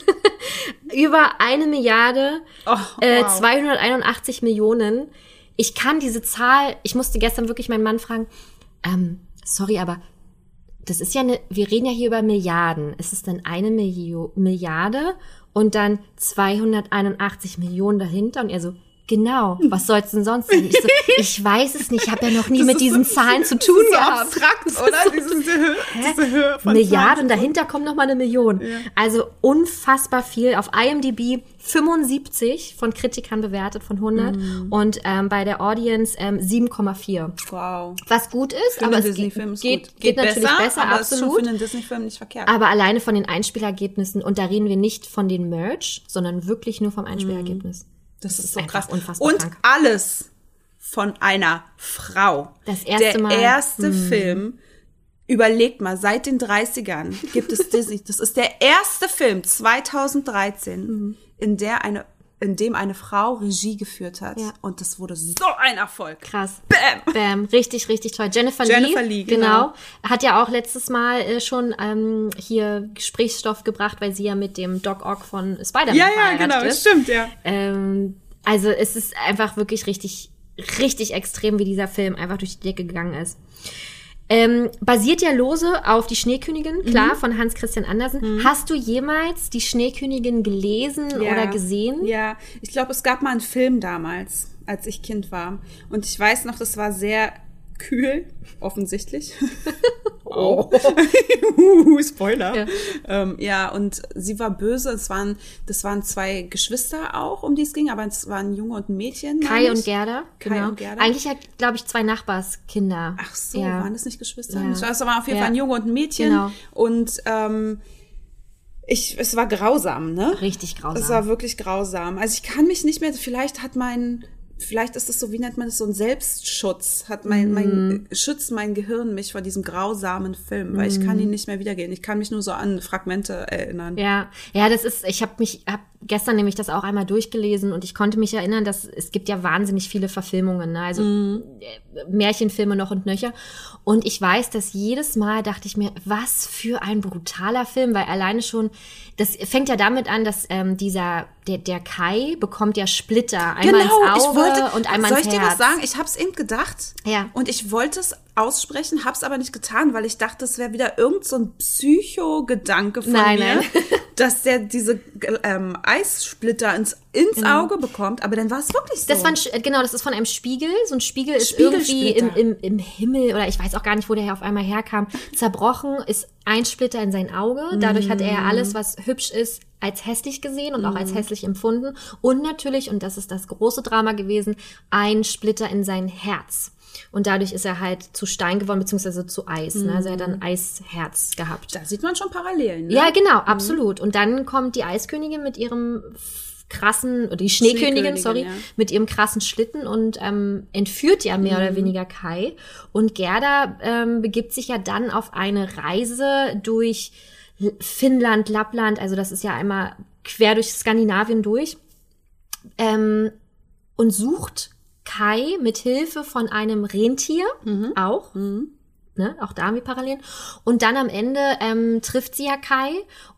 Über eine Milliarde, Oh, äh, wow. 281 Millionen. Ich kann diese Zahl, ich musste gestern wirklich meinen Mann fragen, ähm, sorry, aber das ist ja eine, wir reden ja hier über Milliarden. Ist es denn eine Millio Milliarde und dann 281 Millionen dahinter? Und er so, genau, was soll's denn sonst sein? Ich, so, [laughs] ich weiß es nicht, ich habe ja noch nie Das mit diesen so- Zahlen zu tun so gehabt. abstrakt, Das oder? so- Diese, diese, diese Milliarden, 20. dahinter kommt noch mal eine Million. Also unfassbar viel. Auf IMDb 75 von Kritikern bewertet von 100 Mhm. und ähm, bei der Audience ähm, 7,4. Wow. Was gut ist, Für aber es geht, geht, gut. geht, natürlich besser, aber ist schon absolut. für einen Disney-Film nicht verkehrt. Aber alleine von den Einspielergebnissen, und da reden wir nicht von den Merch, sondern wirklich nur vom Einspielergebnis. Das, ist so einfach krass. unfassbar Und krank. alles von einer Frau. Das erste Der Mal. Hm. erste Film. Überlegt mal, seit den 30ern gibt es [laughs] Disney. Das ist der erste Film 2013, Hm. in der eine, in dem eine Frau Regie geführt hat. Ja. Und das wurde so ein Erfolg. Krass. Bam! Bam, richtig, richtig toll. Jennifer, Jennifer Lee, Lee, genau. genau. Hat ja auch letztes Mal äh, schon ähm, hier Gesprächsstoff gebracht, weil sie ja mit dem Doc Ock von Spider-Man Ja, ja, genau, ist. stimmt, ja. Ähm, also es ist einfach wirklich richtig, richtig extrem, wie dieser Film einfach durch die Decke gegangen ist. Ähm, basiert ja lose auf Die Schneekönigin, Mhm. klar, von Hans Christian Andersen. Hast du jemals Die Schneekönigin gelesen Ja. oder gesehen? Ja, ich glaube, es gab mal einen Film damals, als ich Kind war. Und ich weiß noch, das war sehr kühl, offensichtlich. [laughs] Oh. [laughs] Uh, Spoiler. Ja. Ähm, ja, und sie war böse. Es waren, das waren zwei Geschwister auch, um die es ging, aber es waren ein Junge und ein Mädchen. Kai und. Gerda, Kai genau. und Gerda. Eigentlich hat, glaube ich, zwei Nachbarskinder. Ach so, ja. waren das nicht Geschwister? Ja. Es war auf jeden Ja. Fall ein Junge und ein Mädchen. Genau. Und ähm, ich, es war grausam, ne? Richtig grausam. Es war wirklich grausam. Also ich kann mich nicht mehr, vielleicht hat mein, vielleicht ist es so, wie nennt man das, so ein Selbstschutz, hat mein, Mhm. mein, schützt mein Gehirn mich vor diesem grausamen Film, weil ich kann Mhm. ihn nicht mehr wiedergehen. Ich kann mich nur so an Fragmente erinnern. Ja, ja, das ist, ich habe mich, hab gestern nämlich das auch einmal durchgelesen und ich konnte mich erinnern, dass es gibt ja wahnsinnig viele Verfilmungen, ne? also äh, Märchenfilme noch und nöcher. Und ich weiß, dass jedes Mal dachte ich mir, was für ein brutaler Film, weil alleine schon, das fängt ja damit an, dass ähm, dieser, der, der Kai bekommt ja Splitter, einmal ins Auge ich wollte, und einmal soll ins ich dir Herz. was sagen? Ich habe es eben gedacht. Ja. Und ich wollte es aussprechen, habe es aber nicht getan, weil ich dachte, es wäre wieder irgend so ein Psycho-Gedanke von Nein, mir, nein. [laughs] dass der diese ähm, Eissplitter ins, ins Auge bekommt. Aber dann war es wirklich so. Genau. Das war ein, Sch- genau, das ist von einem Spiegel. So ein Spiegel ist irgendwie im, im, im Himmel oder ich weiß auch gar nicht, wo der auf einmal herkam. Zerbrochen ist ein Splitter in sein Auge. Dadurch hat er alles, was hübsch ist, als hässlich gesehen und auch als hässlich empfunden. Und natürlich, und das ist das große Drama gewesen, ein Splitter in sein Herz. Und dadurch ist er halt zu Stein geworden, beziehungsweise zu Eis. Ne? Also er hat dann Eisherz gehabt. Da sieht man schon Parallelen. Ne? Ja, genau, absolut. Und dann kommt die Eiskönigin mit ihrem krassen, oder die Schneekönigin, Schneekönigin, sorry, ja. mit ihrem krassen Schlitten und ähm, entführt ja mehr oder weniger Kai. Und Gerda ähm, begibt sich ja dann auf eine Reise durch Finnland, Lappland, also das ist ja einmal quer durch Skandinavien durch, ähm, und sucht Kai mit Hilfe von einem Rentier auch. Ne, auch da haben wir Parallelen. Und dann am Ende ähm, trifft sie ja Kai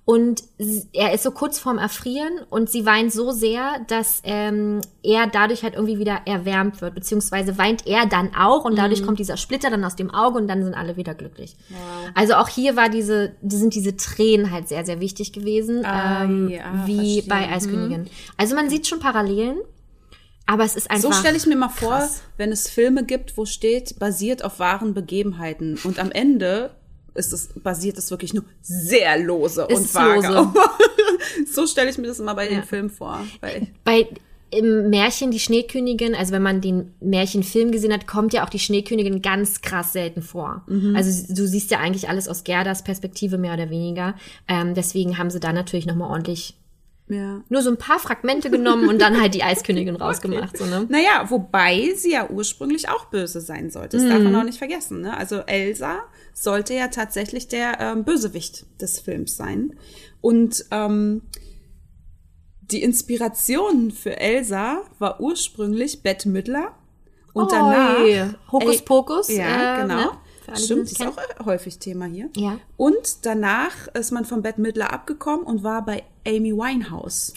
und sie, er ist so kurz vorm Erfrieren und sie weint so sehr, dass ähm, er dadurch halt irgendwie wieder erwärmt wird, beziehungsweise weint er dann auch und dadurch kommt dieser Splitter dann aus dem Auge und dann sind alle wieder glücklich. Also auch hier war diese, die sind diese Tränen halt sehr, sehr wichtig gewesen, Ah, ähm, ja, wie verstehe. bei Eiskönigin. Also man sieht schon Parallelen, aber es ist einfach. So stelle ich mir mal vor, krass. wenn es Filme gibt, wo steht, basiert auf wahren Begebenheiten. Und am Ende ist es, basiert es wirklich nur sehr lose Ist und vage. lose. [laughs] so stelle ich mir das immer bei Ja. den Filmen vor. Bei im Märchen die Schneekönigin, also wenn man den Märchenfilm gesehen hat, kommt ja auch die Schneekönigin ganz krass selten vor. Also du siehst ja eigentlich alles aus Gerdas Perspektive mehr oder weniger. Ähm, deswegen haben sie da natürlich noch mal ordentlich ja. nur so ein paar Fragmente genommen und dann halt die Eiskönigin [laughs] rausgemacht. So, ne? Naja, wobei sie ja ursprünglich auch böse sein sollte. Das Mhm. darf man auch nicht vergessen. Ne? Also Elsa sollte ja tatsächlich der ähm, Bösewicht des Films sein. Und ähm, die Inspiration für Elsa war ursprünglich Bette Midler. Und danach. Oi, Hokus Pokus. Ja, äh, genau. ne? Für alle, die Stimmt, das ist kennen. auch häufig Thema hier. Ja. Und danach ist man von Bette Midler abgekommen und war bei Amy Winehouse.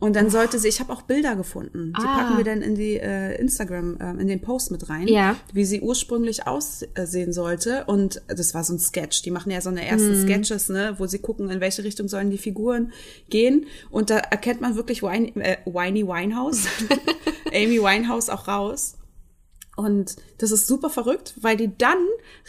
Und dann sollte sie, ich habe auch Bilder gefunden, die Ah. packen wir dann in die äh, Instagram, äh, in den Post mit rein, Ja. wie sie ursprünglich aussehen sollte. Und das war so ein Sketch. Die machen ja so eine ersten Mhm. Sketches, ne, wo sie gucken, in welche Richtung sollen die Figuren gehen. Und da erkennt man wirklich Wine, äh, Winey Winehouse, [laughs] Amy Winehouse auch raus. Und das ist super verrückt, weil die dann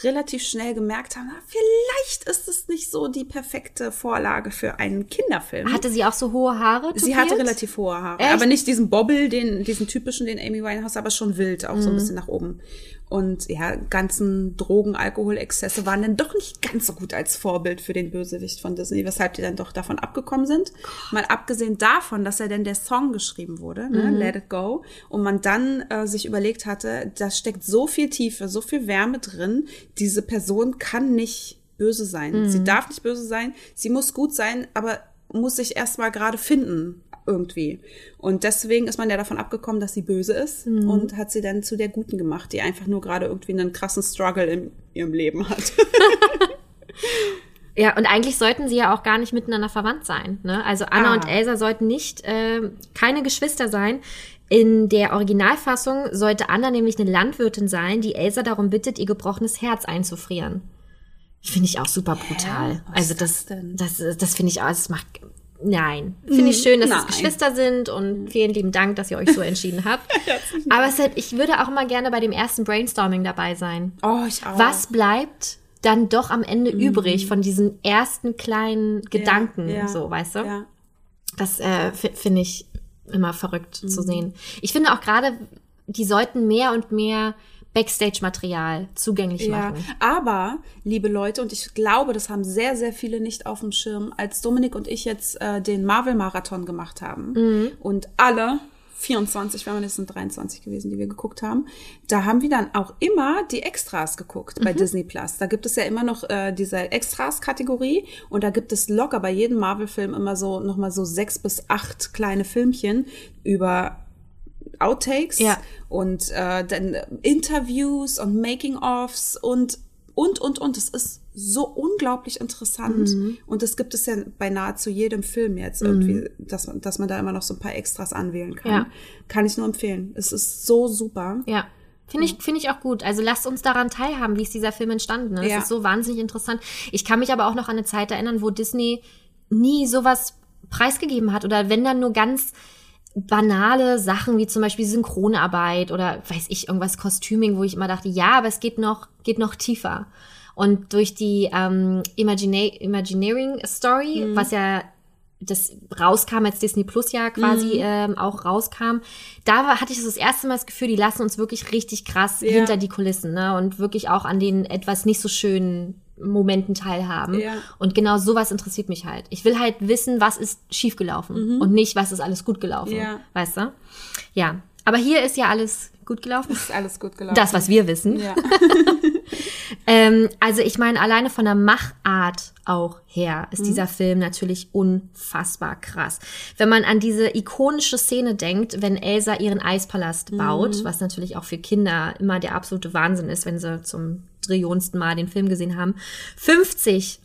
relativ schnell gemerkt haben, na, vielleicht ist es nicht so die perfekte Vorlage für einen Kinderfilm. Hatte sie auch so hohe Haare? Sie tupiert? hatte relativ hohe Haare, Echt? aber nicht diesen Bobbel, den, diesen typischen, den Amy Winehouse, aber schon wild, auch Mhm. so ein bisschen nach oben. Und ja, ganzen Drogen, Alkoholexzesse waren dann doch nicht ganz so gut als Vorbild für den Bösewicht von Disney, weshalb die dann doch davon abgekommen sind. Mal abgesehen davon, dass er denn der Song geschrieben wurde, ne, Mhm. Let It Go, und man dann äh, sich überlegt hatte, da steckt so viel Tiefe, so viel Wärme drin, diese Person kann nicht böse sein. Mhm. Sie darf nicht böse sein, sie muss gut sein, aber muss sich erstmal gerade finden irgendwie. Und deswegen ist man ja davon abgekommen, dass sie böse ist Mhm. und hat sie dann zu der Guten gemacht, die einfach nur gerade irgendwie einen krassen Struggle in ihrem Leben hat. [laughs] Ja, und eigentlich sollten sie ja auch gar nicht miteinander verwandt sein. Ne? Also Anna Ah. und Elsa sollten nicht äh, keine Geschwister sein. In der Originalfassung sollte Anna nämlich eine Landwirtin sein, die Elsa darum bittet, ihr gebrochenes Herz einzufrieren. Finde ich auch super brutal. Was Also das, das das, das, finde ich auch, das macht, nein. Finde ich schön, dass es nein. Geschwister sind und vielen lieben Dank, dass ihr euch so entschieden habt. [laughs] Aber es hat, ich würde auch mal gerne bei dem ersten Brainstorming dabei sein. Oh, ich auch. Was bleibt dann doch am Ende übrig von diesen ersten kleinen Gedanken, Mhm. ja, so, weißt du? Ja. Das äh, fi- finde ich immer verrückt Mhm. zu sehen. Ich finde auch gerade, die sollten mehr und mehr Backstage-Material zugänglich Ja, machen. aber, liebe Leute, und ich glaube, das haben sehr, sehr viele nicht auf dem Schirm, als Dominik und ich jetzt äh, den Marvel-Marathon gemacht haben Mhm. und alle 24, wenn man es sind 23 gewesen, die wir geguckt haben, da haben wir dann auch immer die Extras geguckt Mhm. bei Disney Plus. Da gibt es ja immer noch äh, diese Extras-Kategorie und da gibt es locker bei jedem Marvel-Film immer so nochmal so sechs bis acht kleine Filmchen über Outtakes Ja. und äh, dann Interviews und Making-ofs und und und und es ist so unglaublich interessant Mhm. und das gibt es ja bei nahezu jedem Film jetzt irgendwie, dass man dass man da immer noch so ein paar Extras anwählen kann. Ja. Kann ich nur empfehlen. Es ist so super. Ja. Finde ich, finde ich auch gut. Also lasst uns daran teilhaben, wie ist dieser Film entstanden. ne? Das Ja. ist so wahnsinnig interessant. Ich kann mich aber auch noch an eine Zeit erinnern, wo Disney nie sowas preisgegeben hat oder wenn dann nur ganz banale Sachen wie zum Beispiel Synchronarbeit oder weiß ich irgendwas Kostüming, wo ich immer dachte, ja, aber es geht noch geht noch tiefer. Und durch die ähm, Imagina Imagineering Story, was ja das rauskam, als Disney Plus ja quasi Mhm. ähm, auch rauskam, da war, hatte ich das erste Mal das Gefühl, die lassen uns wirklich richtig krass Ja. hinter die Kulissen ne? und wirklich auch an den etwas nicht so schönen Momenten teilhaben. Ja. Und genau sowas interessiert mich halt. Ich will halt wissen, was ist schiefgelaufen und nicht, was ist alles gut gelaufen. Mhm. Ja. Weißt du? Ja. Aber hier ist ja alles gut gelaufen. Ist alles gut gelaufen. Das, was wir wissen. Ja. [laughs] Ähm, also ich meine, alleine von der Machart auch her Mhm. ist dieser Film natürlich unfassbar krass. Wenn man an diese ikonische Szene denkt, wenn Elsa ihren Eispalast Mhm. baut, was natürlich auch für Kinder immer der absolute Wahnsinn ist, wenn sie zum trillionsten Mal den Film gesehen haben. 50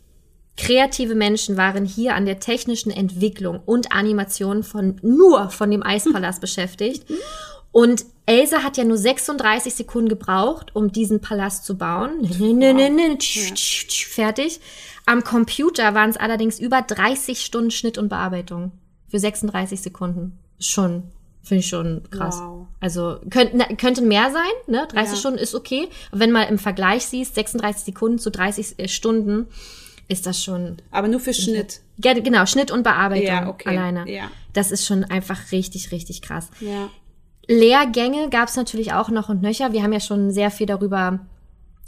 kreative Menschen waren hier an der technischen Entwicklung und Animation von nur von dem Eispalast beschäftigt. Und Elsa hat ja nur 36 Sekunden gebraucht, um diesen Palast zu bauen. Fertig. Am Computer waren es allerdings über 30 Stunden Schnitt und Bearbeitung. Für 36 Sekunden. Schon, finde ich schon krass. Wow. Also könnten könnten mehr sein, ne? 30 Ja. Stunden ist okay. Aber wenn mal im Vergleich siehst, 36 Sekunden zu 30 Stunden, ist das schon Aber nur für Schnitt. ja, genau, Schnitt und Bearbeitung Ja, okay. alleine. Ja. Das ist schon einfach richtig, richtig krass. Ja. Lehrgänge gab es natürlich auch noch und nöcher. Wir haben ja schon sehr viel darüber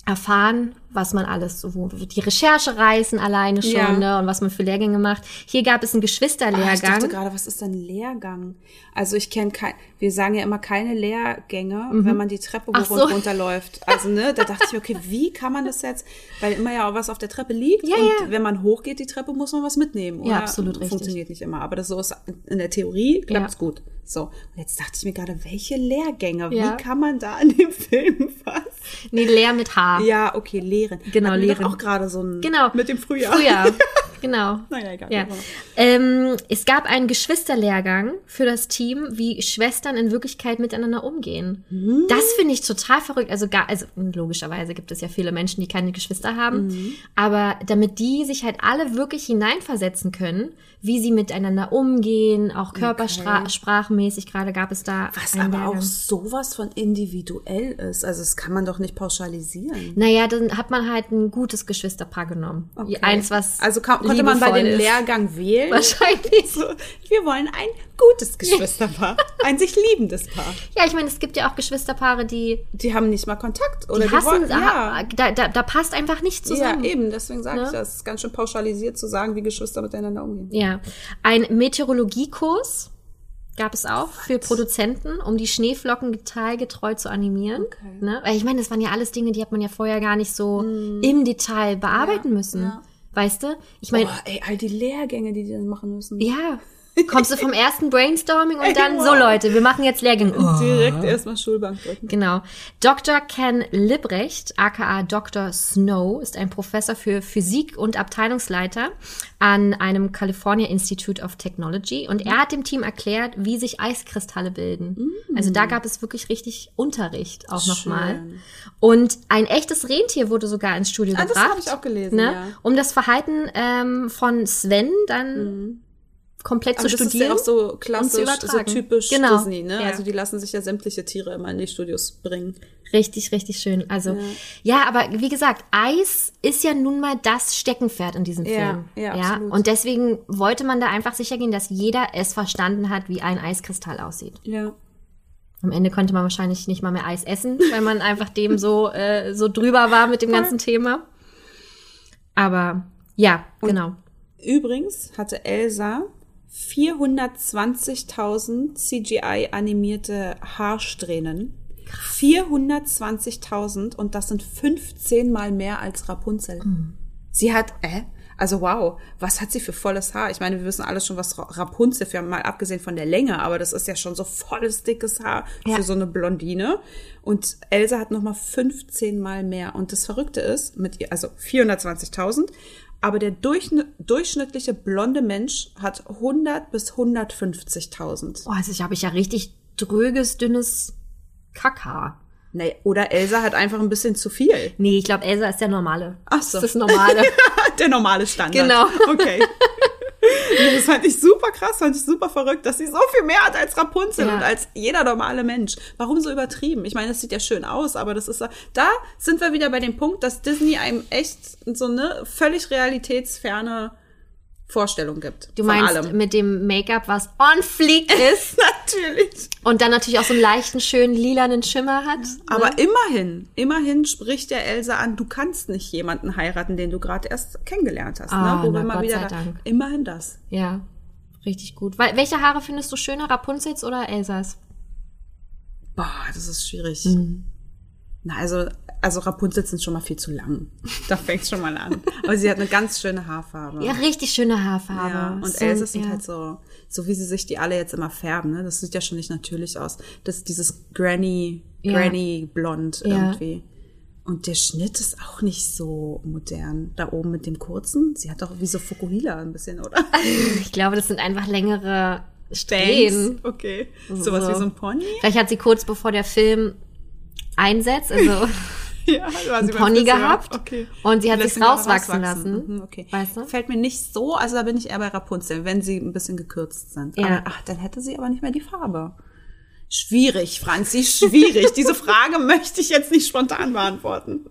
erfahren, was man alles so, wo die Recherchereisen alleine schon, Ja. ne, und was man für Lehrgänge macht. Hier gab es einen Ah, ich dachte Geschwisterlehrgang. gerade, was ist denn Lehrgang? Also ich kenne kein, wir sagen ja immer keine Lehrgänge, Mhm. wenn man die Treppe hoch so. und runter läuft. Also ne, da dachte ich, okay, [laughs] wie kann man das jetzt? Weil immer ja auch was auf der Treppe liegt Ja, und ja. wenn man hochgeht die Treppe, muss man was mitnehmen. Ja, oder? absolut richtig. Funktioniert nicht immer, aber das so ist in der Theorie klappt's Ja. gut. So, und jetzt dachte ich mir gerade, welche Lehrgänge? Ja. Wie kann man da an dem Film [laughs] was? nee, Lehr mit H. Ja, okay, Lehren. Genau, Lehren. auch gerade so ein Genau. mit dem Frühjahr. Frühjahr. [laughs] genau. Naja, egal. Ja. Ähm, es gab einen Geschwisterlehrgang für das Team, wie Schwestern in Wirklichkeit miteinander umgehen. Mhm. Das finde ich total verrückt. Also, gar, also logischerweise gibt es ja viele Menschen, die keine Geschwister haben. Mhm. Aber damit die sich halt alle wirklich hineinversetzen können, wie sie miteinander umgehen, auch körpersprachmäßig. Gerade gab es da Was aber auch Lehrgang. sowas von individuell ist. Also das kann man doch nicht pauschalisieren. Naja, dann hat man halt ein gutes Geschwisterpaar genommen. Okay. Eins, was also kann, konnte man bei dem ist. Lehrgang wählen. Wahrscheinlich. So, wir wollen ein gutes Geschwisterpaar, [laughs] ein sich liebendes Paar. Ja, ich meine, es gibt ja auch Geschwisterpaare, die Die haben nicht mal Kontakt oder die hassen, wollen, ja. da, da, da passt einfach nicht Ja, zusammen. eben, deswegen sage ich Ne? das. Es ist ganz schön pauschalisiert zu sagen, wie Geschwister miteinander umgehen. Ja. Ein Meteorologiekurs gab es auch für Produzenten, um die Schneeflocken detailgetreu zu animieren. Okay. Ne? Weil ich meine, das waren ja alles Dinge, die hat man ja vorher gar nicht so im Detail bearbeiten müssen. ja. Weißt du? Ich meine, Boah, ey, all die Lehrgänge, die die dann machen müssen. ja. Kommst du vom ersten Brainstorming und dann, wow. so Leute, wir machen jetzt Lehrgänge. Oh. Direkt erstmal Schulbank drücken. Genau. Dr. Ken Librecht, aka Dr. Snow, ist ein Professor für Physik und Abteilungsleiter an einem California Institute of Technology. Und er hat dem Team erklärt, wie sich Eiskristalle bilden. Also da gab es wirklich richtig Unterricht auch nochmal. Und ein echtes Rentier wurde sogar ins Studio Ah, das gebracht. habe ich auch gelesen, ne? ja. Um das Verhalten ähm, von Sven dann komplett Aber zu das ist studieren. ja auch so und klassisch, so typisch Genau. Disney, ne? Ja. Also die lassen sich ja sämtliche Tiere immer in die Studios bringen. Richtig, richtig schön. Also, ja. aber wie gesagt, Eis ist ja nun mal das Steckenpferd in diesem Ja, Film. ja, absolut. Und deswegen wollte man da einfach sicher gehen, dass jeder es verstanden hat, wie ein Eiskristall aussieht. Ja. Am Ende konnte man wahrscheinlich nicht mal mehr Eis essen, weil man einfach dem so, äh, so drüber war mit dem ganzen Thema. Aber ja, genau. Übrigens hatte Elsa 420.000 CGI-animierte Haarsträhnen. 420.000 und das sind 15 mal mehr als Rapunzel. Sie hat, äh, also wow, was hat sie für volles Haar? Ich meine, wir wissen alle schon, was Ra- Rapunzel für, mal abgesehen von der Länge, aber das ist ja schon so volles, dickes Haar Ja. für so eine Blondine. Und Elsa hat nochmal 15 mal mehr. Und das Verrückte ist, mit ihr, also 420.000, aber der durchschn- durchschnittliche blonde Mensch hat 100 bis 150.000. Oh, also ich habe ich ja richtig dröges, dünnes Kackhaar. Nee, oder Elsa hat einfach ein bisschen zu viel. Nee, ich glaube, Elsa ist der normale. Ach so. Das ist das Normale. [laughs] Der normale Standard. Genau. Okay. [laughs] [laughs] Das fand ich super krass, fand ich super verrückt, dass sie so viel mehr hat als Rapunzel Ja. und als jeder normale Mensch. Warum so übertrieben? Ich meine, das sieht ja schön aus, aber das ist, da sind wir wieder bei dem Punkt, dass Disney einem echt so eine völlig realitätsferne Vorstellung gibt. Du meinst allem. mit dem Make-up, was on fleek ist [laughs] Natürlich. und dann natürlich auch so einen leichten, schönen lilanen Schimmer hat. Aber immerhin, immerhin spricht der Elsa an, du kannst nicht jemanden heiraten, den du gerade erst kennengelernt hast. Ah, ne? Wo na, wir mal Gott wieder sei da- Dank. Immerhin das. Ja, richtig gut. Weil, welche Haare findest du schöner, Rapunzels oder Elsas? Boah, das ist schwierig. Mhm. Na, also, also Rapunzel sind schon mal viel zu lang. [laughs] Da fängt schon mal an. Aber sie hat eine ganz schöne Haarfarbe. Ja, richtig schöne Haarfarbe. Ja, und Elsa sind ja. halt so, so wie sie sich die alle jetzt immer färben, ne? Das sieht ja schon nicht natürlich aus. Das ist dieses Granny, Ja. Granny Blond Ja. irgendwie. Und der Schnitt ist auch nicht so modern. Da oben mit dem kurzen. Sie hat doch wie so Fukuhila ein bisschen, oder? [laughs] Ich glaube, das sind einfach längere Strähnen. Okay. Sowas So. wie so ein Pony? Vielleicht hat sie kurz bevor der Film einsetzt, also [laughs] Ja, war ein sie beim Pony gehabt Okay. und sie hat sich rauswachsen. lassen. Mhm, okay. Weißt du? Fällt mir nicht so, also da bin ich eher bei Rapunzel, wenn sie ein bisschen gekürzt sind. Ja. Aber, ach, dann hätte sie aber nicht mehr die Farbe. Schwierig, Franzi, schwierig. Diese Frage [laughs] möchte ich jetzt nicht spontan beantworten.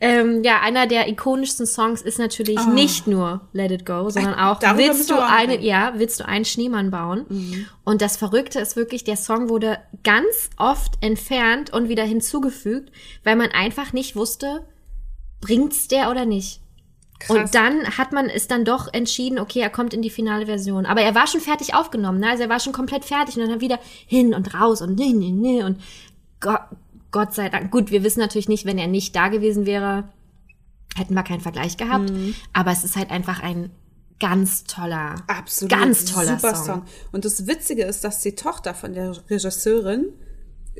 Ähm, ja, einer der ikonischsten Songs ist natürlich nicht nur Let It Go, sondern auch darüber willst du wir auch eine, reden. ja, willst du einen Schneemann bauen? Und das Verrückte ist wirklich, der Song wurde ganz oft entfernt und wieder hinzugefügt, weil man einfach nicht wusste, bringt's der oder nicht. Krass. Und dann hat man es dann doch entschieden, okay, er kommt in die finale Version. Aber er war schon fertig aufgenommen, ne? Also er war schon komplett fertig und dann wieder hin und raus und ne, ne, ne und Gott, Gott sei Dank. Gut, wir wissen natürlich nicht, wenn er nicht da gewesen wäre, hätten wir keinen Vergleich gehabt. Mhm. Aber es ist halt einfach ein ganz toller, Absolut. ganz toller super Song. Song. Und das Witzige ist, dass die Tochter von der Regisseurin,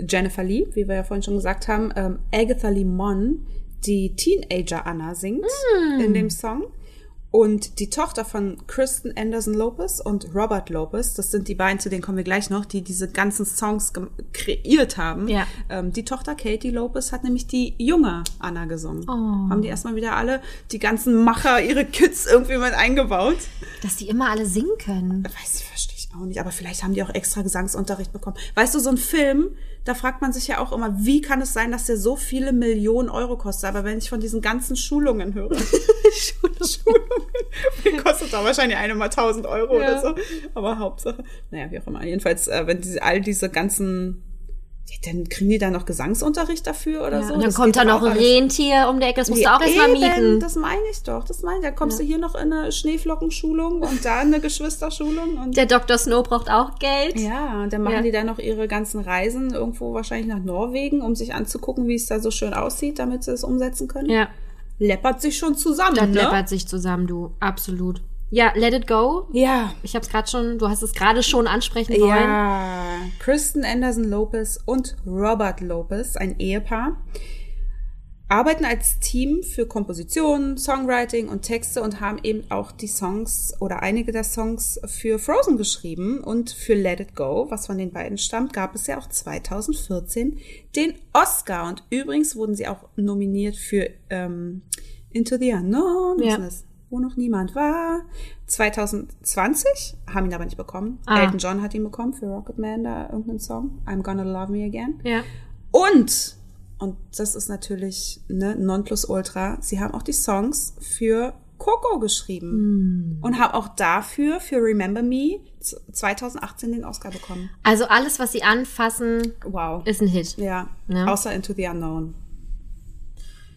Jennifer Lee, wie wir ja vorhin schon gesagt haben, ähm, Agatha Lee Mon, die Teenager Anna singt Hm. in dem Song. Und die Tochter von Kristen Anderson Lopez und Robert Lopez, das sind die beiden, zu denen kommen wir gleich noch, die diese ganzen Songs kreiert haben. Ja. Ähm, die Tochter Katie Lopez hat nämlich die junge Anna gesungen. Oh. Haben die erstmal wieder alle, die ganzen Macher, ihre Kids irgendwie mit eingebaut. dass die immer alle singen können. Weiß ich, verstehe auch nicht. Aber vielleicht haben die auch extra Gesangsunterricht bekommen. Weißt du, so ein Film, da fragt man sich ja auch immer, wie kann es sein, dass der so viele Millionen Euro kostet? Aber wenn ich von diesen ganzen Schulungen höre. [laughs] Schulungen. Die kostet da wahrscheinlich eine mal 1000 Euro Ja. oder so. Aber Hauptsache, naja, wie auch immer. Jedenfalls, äh, wenn diese, all diese ganzen, dann kriegen die da noch Gesangsunterricht dafür oder Ja, so. und dann Das kommt da noch ein. Rentier um die Ecke, das musst du auch erstmal mieten. Das meine ich doch. Das meine ich. Da kommst du hier noch in eine Schneeflockenschulung und da eine Geschwisterschulung und Der Dr. Snow braucht auch Geld. ja, und dann machen Ja. die dann noch ihre ganzen Reisen irgendwo wahrscheinlich nach Norwegen, um sich anzugucken, wie es da so schön aussieht, damit sie es umsetzen können. ja. Läppert sich schon zusammen, Das ne? läppert sich zusammen, du. Absolut. Ja, Let It Go. Ja. Ich habe es gerade schon, du hast es gerade schon ansprechen wollen. Ja, Kristen Anderson Lopez und Robert Lopez, ein Ehepaar, arbeiten als Team für Komposition, Songwriting und Texte und haben eben auch die Songs oder einige der Songs für Frozen geschrieben und für Let It Go, was von den beiden stammt, gab es ja auch 2014 den Oscar und übrigens wurden sie auch nominiert für ähm, Into the Unknown, Ja. Business, wo noch niemand war. 2020 haben ihn aber nicht bekommen. Ah. Elton John hat ihn bekommen für Rocketman, da irgendeinen Song. I'm Gonna Love Me Again. Ja. Und, und das ist natürlich ne, Nonplusultra, sie haben auch die Songs für Coco geschrieben. Und haben auch dafür, für Remember Me, z- 2018 den Oscar bekommen. Also alles, was sie anfassen, Wow. ist ein Hit. Ja, Ja. außer Into the Unknown.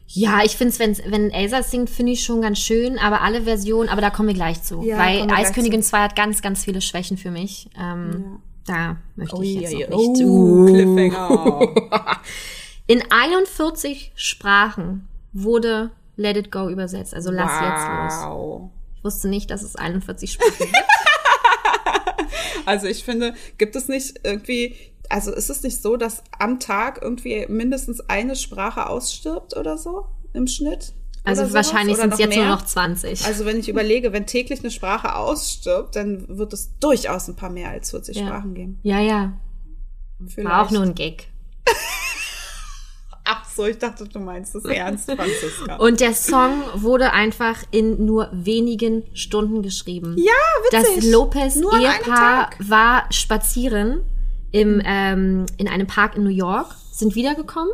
Ja, ich finde es, wenn Elsa singt, finde ich schon ganz schön, aber alle Versionen, aber da kommen wir gleich zu. Ja, weil Eiskönigin 2 hat ganz, ganz viele Schwächen für mich. Ähm, Da möchte ich jetzt noch oh, nicht. Uh. Cliffhanger. [laughs] In 41 Sprachen wurde Let It Go übersetzt, also lass jetzt los. wow. Ich wusste nicht, dass es 41 Sprachen gibt. [laughs] Also ich finde, gibt es nicht irgendwie, also ist es nicht so, dass am Tag irgendwie mindestens eine Sprache ausstirbt oder so im Schnitt? Also wahrscheinlich sind es jetzt nur mehr? noch 20. Also wenn ich überlege, wenn täglich eine Sprache ausstirbt, dann wird es durchaus ein paar mehr als 40 Ja. Sprachen geben. ja, ja. Vielleicht. War auch nur ein Gag. [laughs] Ach so, ich dachte, du meinst es ernst, Franziska. [laughs] Und der Song wurde einfach in nur wenigen Stunden geschrieben. ja, Das witzig. Lopez Nur an einem Ehepaar Tag. war spazieren im, ähm, in einem Park in New York, sind wiedergekommen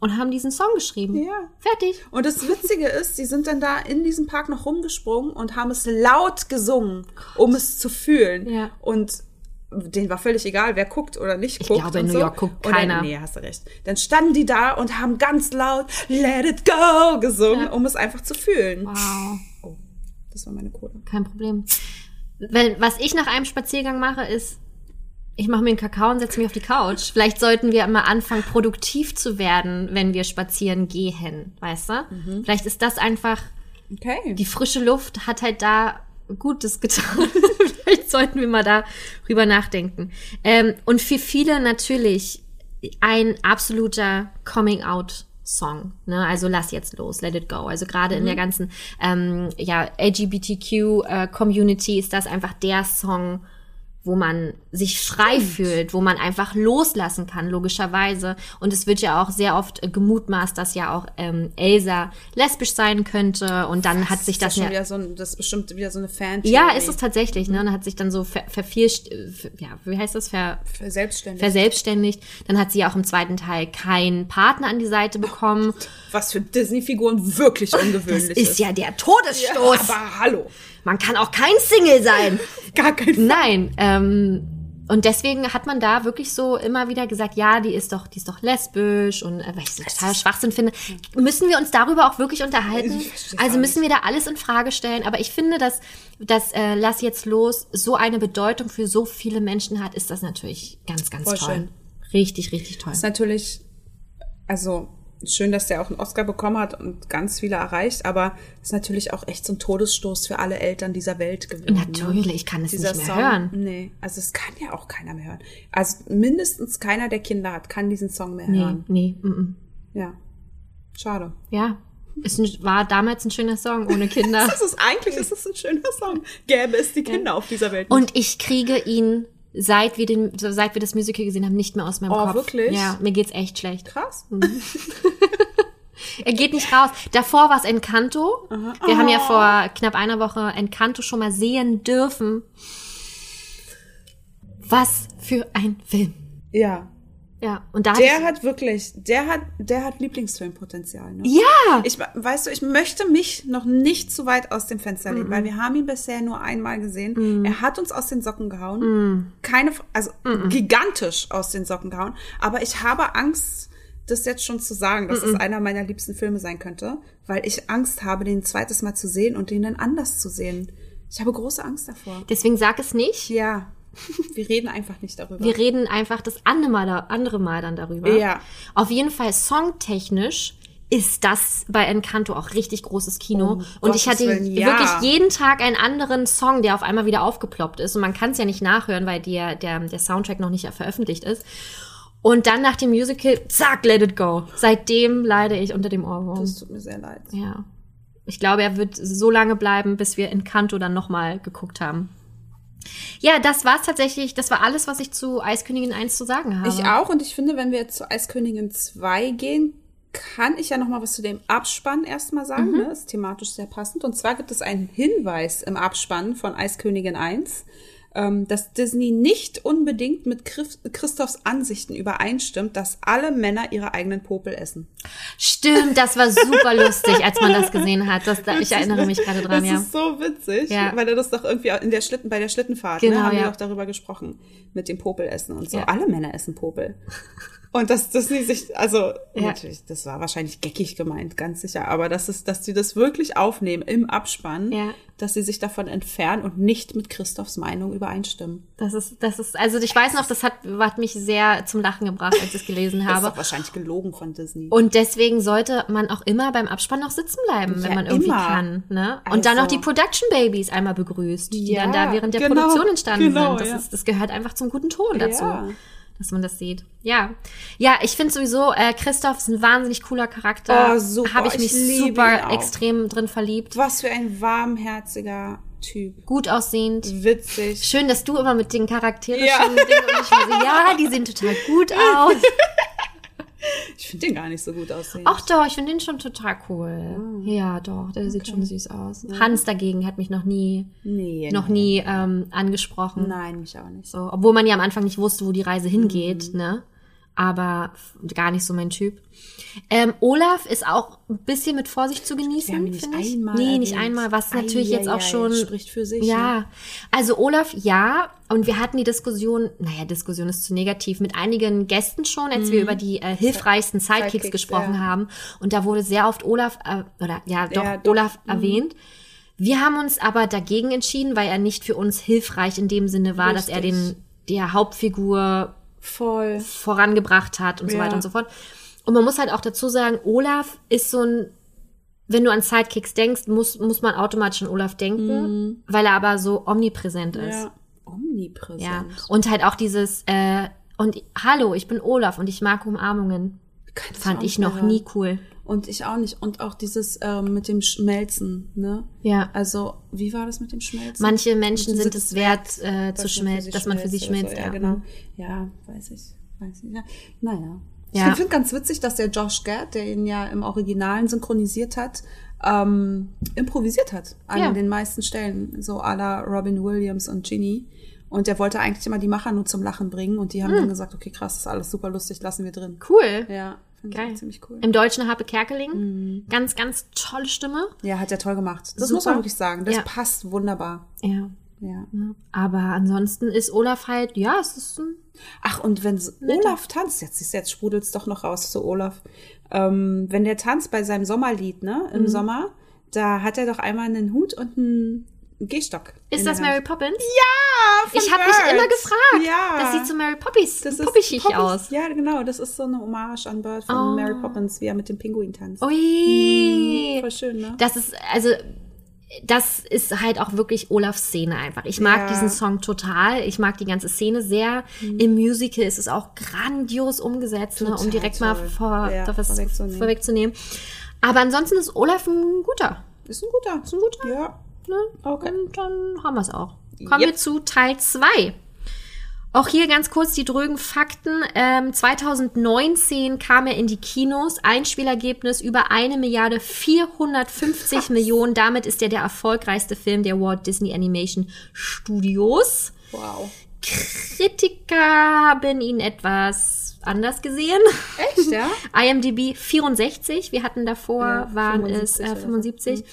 und haben diesen Song geschrieben. Ja. Fertig. Und das Witzige ist, die sind dann da in diesem Park noch rumgesprungen und haben es laut gesungen, um es zu fühlen. Ja. Und denen war völlig egal, wer guckt oder nicht Ich guckt. glaube, in New so. York guckt keiner. Dann, nee, hast du recht. Dann standen die da und haben ganz laut Let It Go gesungen, Ja. um es einfach zu fühlen. Wow. Oh, das war meine Kohle. Kein Problem. Wenn, was ich nach einem Spaziergang mache, ist, ich mache mir einen Kakao und setze mich auf die Couch. Vielleicht sollten wir mal anfangen, produktiv zu werden, wenn wir spazieren gehen, weißt du? Vielleicht ist das einfach, Okay. die frische Luft hat halt da Gutes getan. [laughs] Vielleicht sollten wir mal da drüber nachdenken. Ähm, und für viele natürlich ein absoluter Coming-out. Song, ne? Also lass jetzt los, let it go. Also gerade in der ganzen ähm, ja, LGBTQ-Community ist das einfach der Song, wo man sich frei fühlt, wo man einfach loslassen kann, logischerweise. Und es wird ja auch sehr oft äh, gemutmaßt, dass ja auch ähm, Elsa lesbisch sein könnte. Und dann hat sich das ist ja ja. schon wieder so ein, das ist bestimmt wieder so eine fan Ja, ist es tatsächlich, ne? Dann hat sich dann so ver, vervielscht, äh, ja, wie heißt das? Ver, Selbstständig. verselbstständigt. Dann hat sie ja auch im zweiten Teil keinen Partner an die Seite bekommen. [laughs] Was für Disney-Figuren wirklich ungewöhnlich Das ist ja der Todesstoß. Aber hallo. Man kann auch kein Single sein. [laughs] Gar kein Fall. Nein, ähm, und deswegen hat man da wirklich so immer wieder gesagt, ja, die ist doch, die ist doch lesbisch und äh, weil ich das total Schwachsinn finde. Müssen wir uns darüber auch wirklich unterhalten? Also müssen wir da alles in Frage stellen. Aber ich finde, dass, dass äh, Lass jetzt los so eine Bedeutung für so viele Menschen hat, ist das natürlich ganz, ganz Voll toll. schön. Richtig, richtig toll. ist natürlich, also schön, dass der auch einen Oscar bekommen hat und ganz viele erreicht, aber ist natürlich auch echt so ein Todesstoß für alle Eltern dieser Welt gewesen. Natürlich, ne? ich kann es Dieser nicht mehr Song, hören. Nee, also es kann ja auch keiner mehr hören. Also mindestens keiner, der Kinder hat, kann diesen Song mehr Nee, hören. nee, mm, mm. Ja. Schade. ja. Es war damals ein schöner Song ohne Kinder. [laughs] Das ist eigentlich ist es ein schöner Song. Gäbe es die Kinder auf dieser Welt. nicht. Und ich kriege ihn, seit wir, den, seit wir das Musical gesehen haben, nicht mehr aus meinem Oh, Kopf. wirklich? Ja, mir geht's echt schlecht. krass. [laughs] Er geht nicht raus. Davor war es Encanto. Wir haben ja Oh. vor knapp einer Woche Encanto schon mal sehen dürfen. Was für ein Film. Ja. Ja, und da Der hat wirklich, der hat, der hat Lieblingsfilmpotenzial. Ne? ja, Ich, weißt du, ich möchte mich noch nicht zu weit aus dem Fenster lehnen, weil wir haben ihn bisher nur einmal gesehen. Er hat uns aus den Socken gehauen. Keine, also gigantisch aus den Socken gehauen. Aber ich habe Angst, das jetzt schon zu sagen, dass es einer meiner liebsten Filme sein könnte, weil ich Angst habe, den ein zweites Mal zu sehen und den dann anders zu sehen. Ich habe große Angst davor. deswegen sag es nicht. Ja, wir reden einfach nicht darüber. Wir reden einfach das andere Mal, andere Mal dann darüber. Ja. Auf jeden Fall songtechnisch ist das bei Encanto auch richtig großes Kino. Um und ich Gottes hatte Willen, ja. wirklich jeden Tag einen anderen Song, der auf einmal wieder aufgeploppt ist. Und man kann es ja nicht nachhören, weil der, der, der Soundtrack noch nicht veröffentlicht ist. Und dann nach dem Musical, zack, let it go. Seitdem leide ich unter dem Ohrwurm. das tut mir sehr leid. Ja. Ich glaube, er wird so lange bleiben, bis wir Encanto dann nochmal geguckt haben. Ja, das war's tatsächlich. Das war alles, was ich zu Eiskönigin 1 zu sagen habe. Ich auch und ich finde, wenn wir jetzt zu Eiskönigin 2 gehen, kann ich ja noch mal was zu dem Abspann erstmal sagen. Mhm. Ne? Ist thematisch sehr passend. Und zwar gibt es einen Hinweis im Abspann von Eiskönigin 1, ähm, dass Disney nicht unbedingt mit Christ Christophs Ansichten übereinstimmt, dass alle Männer ihre eigenen Popel essen. Stimmt, das war super lustig, als man das gesehen hat. Das, da, ich erinnere mich gerade dran, das ja. ist so witzig, Ja. weil er das doch irgendwie in der Schlitten, bei der Schlittenfahrt, Genau, ne, haben ja. wir doch darüber gesprochen, mit dem Popelessen und so. Ja. Alle Männer essen Popel. Und dass das nicht sich, also Ja. natürlich, das war wahrscheinlich geckig gemeint, ganz sicher, aber dass es, dass sie das wirklich aufnehmen im Abspann, Ja. dass sie sich davon entfernen und nicht mit Christophs Meinung übereinstimmen. Das ist, das ist, also ich weiß noch, das hat, hat mich sehr zum Lachen gebracht, als ich es gelesen Das [laughs] ist habe. wahrscheinlich gelogen von Disney. Und deswegen sollte man auch immer beim Abspann noch sitzen bleiben, wenn Ja, man irgendwie immer. kann. Ne? Und dann Also- noch die Production Babies einmal begrüßt, die dann da während der genau, Produktion entstanden genau, sind. Das, ist, das gehört einfach zum guten Ton dazu. Dass man das sieht. Ja. Ja, ich finde sowieso, äh, Christoph ist ein wahnsinnig cooler Charakter. Oh, super. Habe ich mich Ich super extrem drin verliebt. Was für ein warmherziger Typ. Gut aussehend. Witzig. Schön, dass du immer mit den charakterischen Ja. Dingen und ich so, ja, die sehen total gut [laughs] aus. Ich finde den gar nicht so gut aussehen. Ach doch, ich finde den schon total cool. Ja, doch, der sieht schon süß aus. Hans dagegen hat mich noch nie, nee. noch nie ähm, angesprochen. Nein, mich auch nicht. So, obwohl man ja am Anfang nicht wusste, wo die Reise hingeht, ne? Aber gar nicht so mein Typ. Ähm, Olaf ist auch ein bisschen mit Vorsicht zu genießen. Finde ich. einmal Nee, nicht erwähnt. einmal, was Ei, natürlich ei, jetzt auch ei, schon. spricht für sich, Ja, ne? also Olaf, ja. Und wir hatten die Diskussion, naja, Diskussion ist zu negativ, mit einigen Gästen schon, als wir über die äh, hilfreichsten Sidekicks, Sidekicks, gesprochen ja. haben. Und da wurde sehr oft Olaf, äh, oder ja, doch, Ja, doch. Olaf erwähnt. Wir haben uns aber dagegen entschieden, weil er nicht für uns hilfreich in dem Sinne war, dass er Richtig. den der Hauptfigur Voll. vorangebracht hat und so Ja. weiter und so fort. Und man muss halt auch dazu sagen, Olaf ist so ein, wenn du an Sidekicks denkst, muss, muss man automatisch an Olaf denken, weil er aber so omnipräsent ist. Mhm. Ja. Omnipräsent. Ja. Und halt auch dieses, äh, und hallo, ich bin Olaf und ich mag Umarmungen. Kann das Fand ich noch nie cool. Und ich auch nicht. Und auch dieses ähm, mit dem Schmelzen, ne? Ja. Also, wie war das mit dem Schmelzen? Manche Menschen sind es wert, äh, zu schmelzen, dass man für sie oder schmilzt. So. Ja, ja. genau. Ja, weiß ich. Weiß ich. Ja. Naja. Ja. Ich finde ganz witzig, dass der Josh Gad, der ihn ja im Originalen synchronisiert hat, ähm, improvisiert hat an Ja. den meisten Stellen. So à la Robin Williams und Ginny. Und der wollte eigentlich immer die Macher nur zum Lachen bringen. Und die haben Hm. dann gesagt, okay, krass, ist alles super lustig, lassen wir drin. Cool. Ja, finde Geil. ich ziemlich cool. Im Deutschen Harpe Kerkeling. Ganz, ganz tolle Stimme. Ja, hat er toll gemacht. Das Super. muss man wirklich sagen. Das Ja. passt wunderbar. Ja. Ja. Aber ansonsten ist Olaf halt, ja, es ist ein Ach, und wenn Olaf tanzt, jetzt jetzt sprudelt's doch noch raus zu Olaf. Ähm, wenn der tanzt bei seinem Sommerlied, ne, Mhm. im Sommer, da hat er doch einmal einen Hut und einen Gehstock. Ist das Mary. Poppins? Ja, Ich habe mich immer gefragt. Ja. Das sieht so Mary Poppins das ist poppischig Poppins. aus. Ja, genau, das ist so eine Hommage an Bird von Oh. Mary Poppins, wie er mit dem Pinguin tanzt. Ui. Voll schön, ne? Das ist, also, das ist halt auch wirklich Olafs Szene einfach. Ich mag Ja. diesen Song total. Ich mag die ganze Szene sehr. Im Musical ist es auch grandios umgesetzt, ne, um direkt mal toll. vor, Ja, vorwegzunehmen. vorwegzunehmen. Aber ansonsten ist Olaf ein guter. Ist ein guter. Ist ein guter. Ja. Ne? Okay. Und dann haben wir es auch. Kommen Yep. wir zu Teil 2. Auch hier ganz kurz die drögen Fakten. Ähm, 2019 kam er in die Kinos. Einspielergebnis über eine Milliarde 450 [laughs] Millionen. Damit ist er der erfolgreichste Film der Walt Disney Animation Studios. Wow. Kritiker haben ihn etwas anders gesehen. Echt, ja? [laughs] IMDb 64, wir hatten davor, Ja, waren 75 es äh, oder so. 75.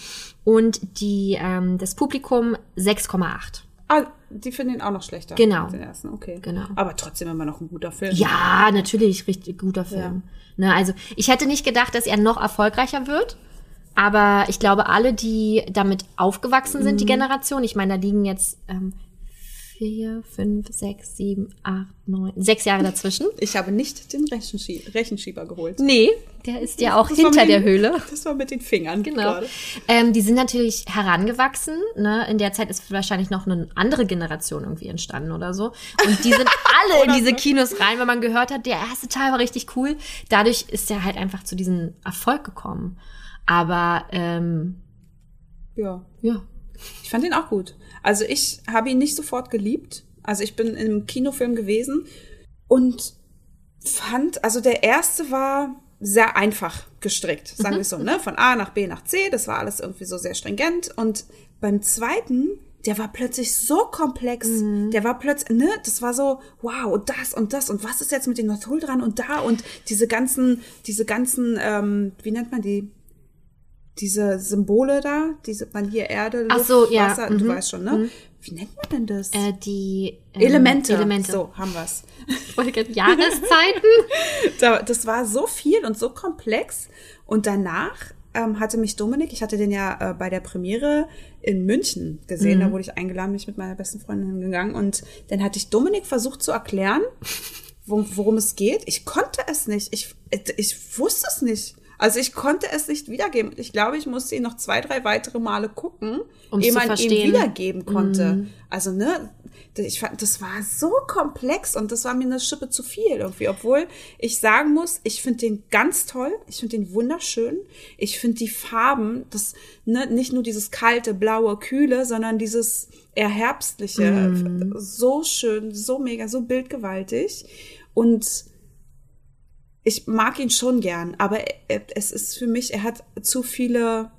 Und die, ähm, das Publikum 6,8. Ah, die finden ihn auch noch schlechter. Genau. Den ersten, okay. Genau. Aber trotzdem immer noch ein guter Film. Ja, natürlich, richtig guter Film. Ne, also ich hätte nicht gedacht, dass er noch erfolgreicher wird. Aber ich glaube, alle, die damit aufgewachsen sind, die Generation, ich meine, da liegen jetzt ähm, vier, fünf, sechs, sieben, acht, neun, sechs Jahre dazwischen. Ich habe nicht den Rechenschie Rechenschieber geholt. Nee, der ist ja auch Das hinter der den- Höhle. Das war mit den Fingern. Genau. Ähm, die sind natürlich herangewachsen. Ne? In der Zeit ist wahrscheinlich noch eine andere Generation irgendwie entstanden oder so. Und die sind [laughs] alle in diese Kinos rein, weil man gehört hat, der erste Teil war richtig cool. Dadurch ist er halt einfach zu diesem Erfolg gekommen. Aber ähm, Ja. ja, Ich fand ihn auch gut. Also ich habe ihn nicht sofort geliebt. Also ich bin im Kinofilm gewesen und fand, also der erste war sehr einfach gestrickt, sagen wir so, ne? Von A nach B nach C, das war alles irgendwie so sehr stringent. Und beim zweiten, der war plötzlich so komplex, der war plötzlich, ne, das war so, wow, und das und das und was ist jetzt mit dem Hole dran und da und diese ganzen, diese ganzen, ähm, wie nennt man die? Diese Symbole da, diese man hier Erde, Luft, so, ja, Wasser, du mhm, weißt schon, ne? Wie nennt man denn das? äh, die ähm, Elemente. Elemente. So, haben wir's. Ich wollte gerade Jahreszeiten. [laughs] Da- Das war so viel und so komplex. Und danach ähm, hatte mich Dominik, ich hatte den ja äh, bei der Premiere in München gesehen, Mhm. da wurde ich eingeladen, bin ich mit meiner besten Freundin hingegangen und dann hatte ich Dominik versucht zu erklären, wo, worum es geht. Ich konnte es nicht. Ich, ich wusste es nicht. Also ich konnte es nicht wiedergeben. Ich glaube, ich musste ihn noch zwei, drei weitere Male gucken, Um's ehe man ihn wiedergeben konnte. Also ne, ich fand, das war so komplex und das war mir eine Schippe zu viel irgendwie. Obwohl ich sagen muss, ich finde den ganz toll. Ich finde den wunderschön. Ich finde die Farben, das ne, nicht nur dieses kalte, blaue, kühle, sondern dieses eher herbstliche, so schön, so mega, so bildgewaltig und ich mag ihn schon gern, aber er- es ist für mich, er hat zu viele,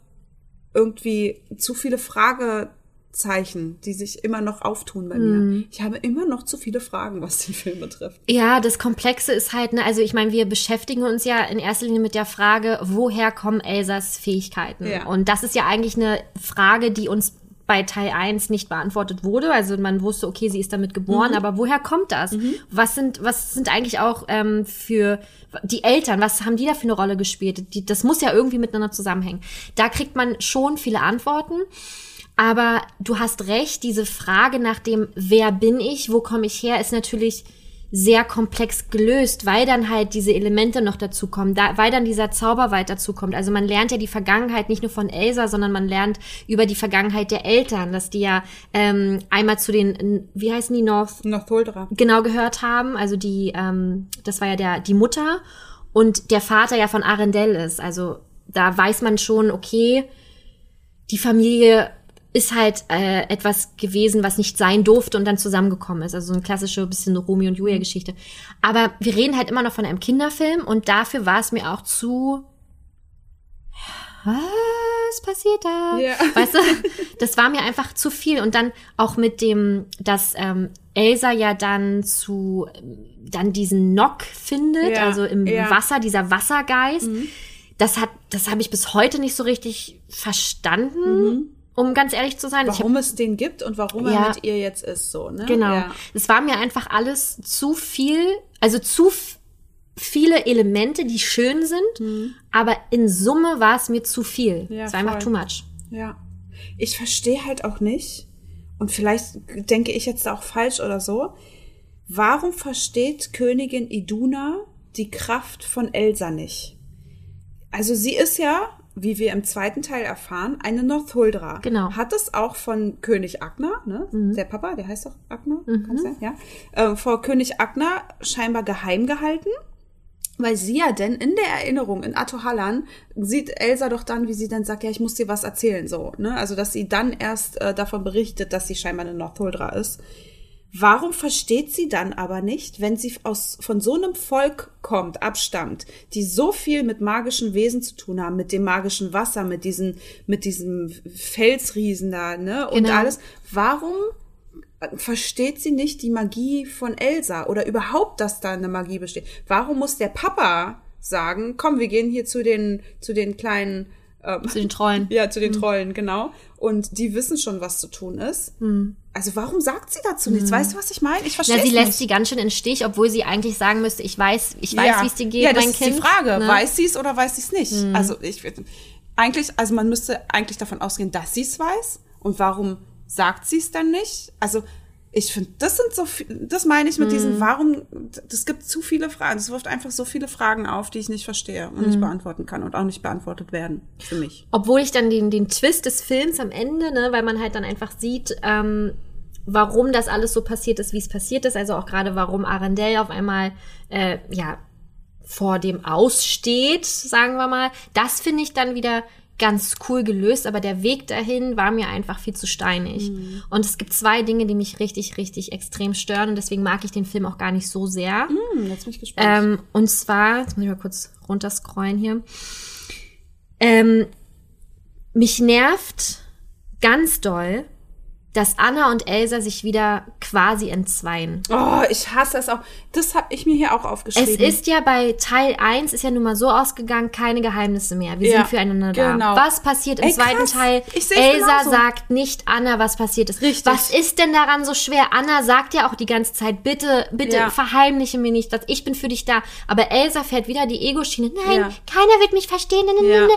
irgendwie, zu viele Frage, Zeichen, die sich immer noch auftun bei mir. Ich habe immer noch zu viele Fragen, was den Film betrifft. Ja, das Komplexe ist halt, ne, also ich meine, wir beschäftigen uns ja in erster Linie mit der Frage, woher kommen Elsas Fähigkeiten? Ja. Und das ist ja eigentlich eine Frage, die uns bei Teil 1 nicht beantwortet wurde. Also man wusste, okay, sie ist damit geboren, aber woher kommt das? Was sind, was sind eigentlich auch ähm, für die Eltern, was haben die da für eine Rolle gespielt? Die, das muss ja irgendwie miteinander zusammenhängen. Da kriegt man schon viele Antworten. Aber du hast recht, diese Frage nach dem, wer bin ich, wo komme ich her, ist natürlich sehr komplex gelöst, weil dann halt diese Elemente noch dazukommen, da, weil dann dieser Zauberwald dazukommt. Also man lernt ja die Vergangenheit nicht nur von Elsa, sondern man lernt über die Vergangenheit der Eltern, dass die ja ähm, einmal zu den, wie heißen die, North, Northuldra. genau gehört haben. Also die, ähm, das war ja der die Mutter und der Vater ja von Arendelle ist. Also da weiß man schon, okay, die Familie ist halt äh, etwas gewesen, was nicht sein durfte und dann zusammengekommen ist. Also so eine klassische bisschen Romeo und Julia Geschichte. Aber wir reden halt immer noch von einem Kinderfilm und dafür war es mir auch zu was passiert da? Ja. Weißt du, das war mir einfach zu viel. Und dann auch mit dem, dass ähm, Elsa ja dann zu dann diesen Nock findet, Ja, also im ja. Wasser, dieser Wassergeist. Das hat, das habe ich bis heute nicht so richtig verstanden, um ganz ehrlich zu sein. Ich hab- Warum es den gibt und warum Ja. er mit ihr jetzt ist, so, ne? Genau. Ja. Es war mir einfach alles zu viel, also zu viele Elemente, die schön sind, aber in Summe war es mir zu viel. Mhm. Ja, es war einfach too much. Ja. Ich verstehe halt auch nicht, und vielleicht denke ich jetzt auch falsch oder so, warum versteht Königin Iduna die Kraft von Elsa nicht? Also sie ist ja, wie wir im zweiten Teil erfahren, eine Northuldra. Genau. Hat es auch von König Agnar, ne? Der Papa, der heißt doch Agnar, kann sein, ja? Äh, vor König Agnar scheinbar geheim gehalten. Weil sie ja denn in der Erinnerung in Atohallan sieht Elsa doch dann, wie sie dann sagt, ja, ich muss dir was erzählen, so, ne? Also, dass sie dann erst äh, davon berichtet, dass sie scheinbar eine Northuldra ist. Warum versteht sie dann aber nicht, wenn sie aus, von so einem Volk kommt, abstammt, die so viel mit magischen Wesen zu tun haben, mit dem magischen Wasser, mit diesen, mit diesem Felsriesen da, ne? Und Genau. alles. Warum versteht sie nicht die Magie von Elsa oder überhaupt, dass da eine Magie besteht. Warum muss der Papa sagen, komm, wir gehen hier zu den, zu den kleinen, ähm, Zu den Trollen. ja, zu den Trollen, genau. Und die wissen schon, was zu tun ist. Also warum sagt sie dazu nichts? Weißt du, was ich meine? Ich verstehe Na, sie lässt nicht. sie ganz schön in Stich, obwohl sie eigentlich sagen müsste, ich weiß, ich weiß, ja. wie es dir geht, Ja, das mein ist Kind. die Frage. ne? Weiß sie es oder weiß sie es nicht? Also ich eigentlich, also man müsste eigentlich davon ausgehen, dass sie es weiß. Und warum sagt sie es dann nicht? Also ich finde, das sind so, viel- das meine ich mit Mhm. diesen, warum, das gibt zu viele Fragen. Es wirft einfach so viele Fragen auf, die ich nicht verstehe und nicht beantworten kann und auch nicht beantwortet werden für mich. Obwohl ich dann den, den Twist des Films am Ende, ne, weil man halt dann einfach sieht, ähm, warum das alles so passiert ist, wie es passiert ist. Also auch gerade, warum Arendelle auf einmal, äh, ja, vor dem aussteht, sagen wir mal. Das finde ich dann wieder ganz cool gelöst, aber der Weg dahin war mir einfach viel zu steinig. Und es gibt zwei Dinge, die mich richtig, richtig extrem stören und deswegen mag ich den Film auch gar nicht so sehr. Hm, jetzt bin ich gespannt. Ähm, und zwar, jetzt muss ich mal kurz runterscrollen hier. Ähm, mich nervt ganz doll, dass Anna und Elsa sich wieder quasi entzweien. oh, ich hasse es auch. Das habe ich mir hier auch Es aufgeschrieben. ist ja bei Teil 1 ist ja nun mal so ausgegangen, keine Geheimnisse mehr. Wir Ja, sind füreinander da. genau. Was passiert im Ey, zweiten. Teil? Ich Elsa genauso. sagt nicht Anna, was passiert ist. Richtig. Was ist denn daran so schwer? Anna sagt ja auch die ganze Zeit, bitte, bitte Ja. verheimliche mir nicht, dass ich bin für dich da. Aber Elsa fährt wieder die Ego-Schiene. Nein, Ja. keiner wird mich verstehen. Ja.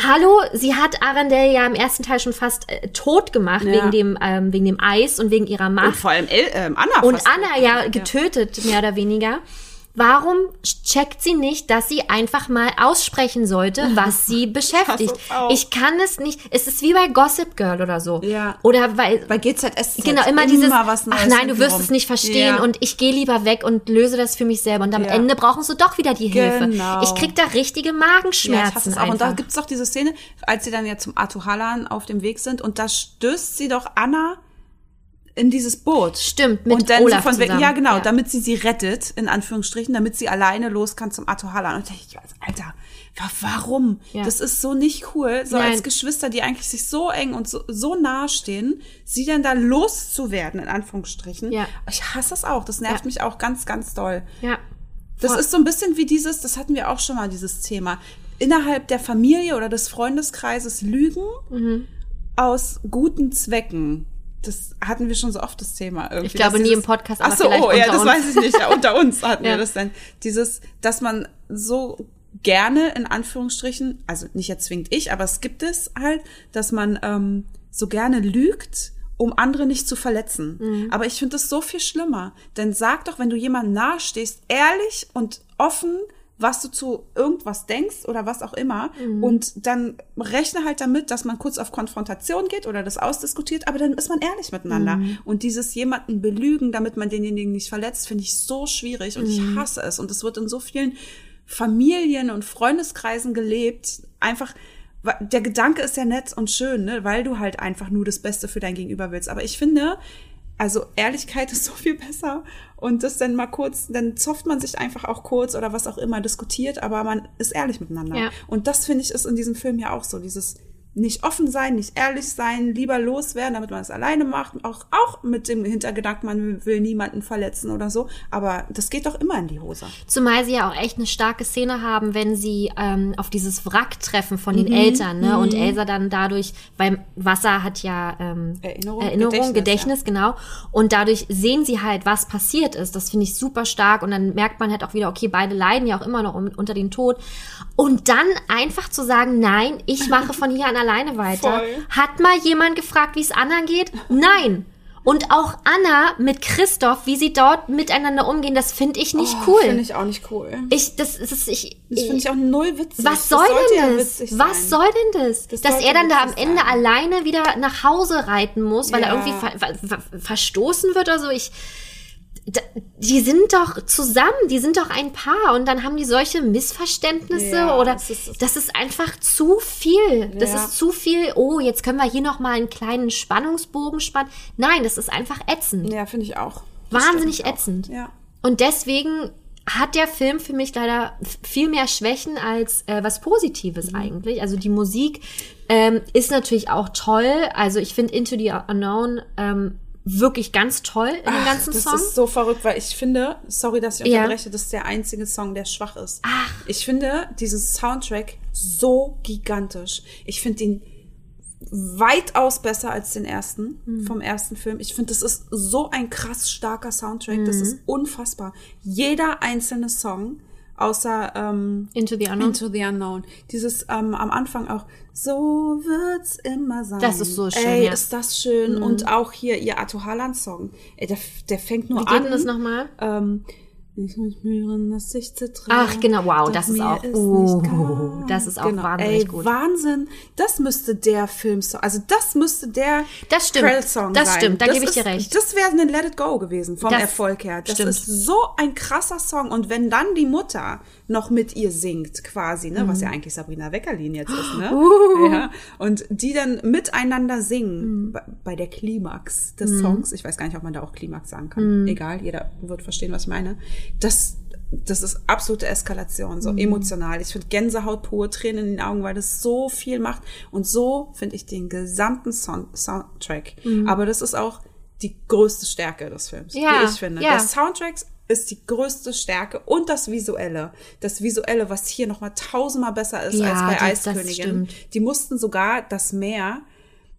Hallo, sie hat Arendelle ja im ersten Teil schon fast äh, tot gemacht Ja. wegen dem ähm, wegen dem Eis und wegen ihrer und Macht. vor allem El, ähm, Anna. Und. Anna ja getötet, mehr oder weniger. Warum checkt sie nicht, dass sie einfach mal aussprechen sollte, was [laughs] sie beschäftigt? Ich kann es nicht. Es ist wie bei Gossip Girl oder so. Ja. Oder bei Bei GZS Genau, immer, dieses, was ach Neues nein, du wirst es nicht verstehen Ja. und ich gehe lieber weg und löse das für mich selber. Und am Ja. Ende brauchen sie doch wieder die Hilfe. Genau. Ich krieg da richtige Ja, ich Magenschmerzen auch. Und da gibt's doch diese Szene, als sie dann ja zum Atuhalan auf dem Weg sind und da stößt sie doch Anna in dieses Boot. Stimmt, mit und dann Olaf so von zusammen. ja genau, Ja. damit sie sie rettet, in Anführungsstrichen, damit sie alleine los kann zum Atohala. Und ich, Alter, wa- warum? Ja. Das ist so nicht cool. So Nein. als Geschwister, die eigentlich sich so eng und so, so nahe stehen, sie dann da loszuwerden, in Anführungsstrichen. Ja. Ich hasse das auch. Das nervt Ja. mich auch ganz, ganz doll. Ja. Das Voll. ist so ein bisschen wie dieses, das hatten wir auch schon mal, dieses Thema. Innerhalb der Familie oder des Freundeskreises Lügen Mhm. aus guten Zwecken. Das hatten wir schon so oft das Thema irgendwie. Ich glaube nie im Podcast, Ach aber so, vielleicht oh, ja, das uns. weiß ich nicht. Ja, unter uns hatten Ja. wir das dann. Dieses, dass man so gerne in Anführungsstrichen, also nicht zwingend ich, aber es gibt es halt, dass man ähm, so gerne lügt, um andere nicht zu verletzen. Mhm. Aber ich finde das so viel schlimmer. Denn sag doch, wenn du jemandem nahestehst, ehrlich und offen, was du zu irgendwas denkst oder was auch immer. Mhm. Und dann rechne halt damit, dass man kurz auf Konfrontation geht oder das ausdiskutiert, aber dann ist man ehrlich miteinander. Mhm. Und dieses jemanden belügen, damit man denjenigen nicht verletzt, finde ich so schwierig und ich Mhm. hasse es. Und es wird in so vielen Familien und Freundeskreisen gelebt. Einfach, der Gedanke ist ja nett und schön, ne? weil du halt einfach nur das Beste für dein Gegenüber willst. Aber ich finde, also Ehrlichkeit [laughs] ist so viel besser. Und das dann mal kurz, dann zofft man sich einfach auch kurz oder was auch immer diskutiert, aber man ist ehrlich miteinander. Ja. Und das finde ich ist in diesem Film ja auch so. Dieses nicht offen sein, nicht ehrlich sein, lieber loswerden, damit man es alleine macht. Auch, auch mit dem Hintergedanken, man will niemanden verletzen oder so. Aber das geht doch immer in die Hose. Zumal sie ja auch echt eine starke Szene haben, wenn sie ähm, auf dieses Wrack treffen von Mhm. den Eltern, ne? Und Elsa dann dadurch, weil Wasser hat ja ähm, Erinnerung, Erinnerung Gedächtnis, Gedächtnis, genau. Und dadurch sehen sie halt, was passiert ist. Das finde ich super stark. Und dann merkt man halt auch wieder, okay, beide leiden ja auch immer noch um, unter dem Tod. Und dann einfach zu sagen, nein, ich mache von hier an alleine weiter. Voll. Hat mal jemand gefragt, wie es Anna geht? Nein. Und auch Anna mit Christoph, wie sie dort miteinander umgehen, das finde ich nicht cool. Finde ich auch nicht cool. Ich, das, das ist, ich, Das finde ich auch null witzig. was Das soll sollte denn ja das? witzig Was soll denn das? Das Dass er dann da am Ende sein. alleine wieder nach Hause reiten muss, weil er Ja. irgendwie ver ver ver verstoßen wird oder so. Ich, die sind doch zusammen, die sind doch ein Paar und dann haben die solche Missverständnisse Ja, oder es ist- das ist einfach zu viel. Das Ja. ist zu viel. Oh, jetzt können wir hier noch mal einen kleinen Spannungsbogen spannen. Nein, das ist einfach ätzend. Ja, finde ich auch. Das Wahnsinnig auch. ätzend. Ja. Und deswegen hat der Film für mich leider viel mehr Schwächen als äh, was Positives eigentlich. Also die Musik ähm, ist natürlich auch toll. Also ich finde Into the Unknown ähm, wirklich ganz toll in dem Ach, ganzen das Song. ist so verrückt, weil ich finde, sorry, dass ich Ja. unterbreche, das ist der einzige Song, der schwach ist. Ich finde dieses Soundtrack so gigantisch. Ich finde ihn weitaus besser als den ersten, Mhm. vom ersten Film. Ich finde, das ist so ein krass starker Soundtrack. Das Mhm. ist unfassbar. Jeder einzelne Song, außer ähm, Into the Unknown. Into the Unknown. Dieses ähm, am Anfang auch, so wird's immer sein. Das ist so schön, Ey, ja. Mhm. ist das schön. Und auch hier ihr Ato Haaland-Song. Ey, der, der fängt nur Wie geht an. denn das nochmal? Ähm, ich muss spüren, dass ich zittere. Ach, genau, wow, das ist auch- uh, kalt. das ist auch wahnsinnig Ey, gut. Wahnsinn. Das müsste der Filmsong, also das müsste der Das stimmt. Credit-Song Das sein. stimmt, da gebe ich ist- dir recht. Das wäre ein Let It Go gewesen vom Das Erfolg her. Das stimmt. ist so ein krasser Song. Und wenn dann die Mutter noch mit ihr singt, quasi, ne, Mhm. was ja eigentlich Sabrina Weckerlin jetzt ist, ne? Uh. [gasps] Ja. Und die dann miteinander Mhm. singen bei, bei der Klimax des Songs. Ich weiß gar nicht, ob man da auch Klimax sagen kann. Mhm. Egal, jeder wird verstehen, was ich meine. Das, das ist absolute Eskalation, Mhm. so emotional. Ich finde Gänsehaut pur, Tränen in den Augen, weil das so viel macht. Und so finde ich den gesamten Sound Soundtrack. Aber das ist auch die größte Stärke des Films, Mhm. Ja, wie ich finde. ja. Der Soundtrack ist die größte Stärke und das Visuelle. Das Visuelle, was hier nochmal tausendmal besser ist Ja, als bei Eiskönigin. Die mussten sogar das Meer,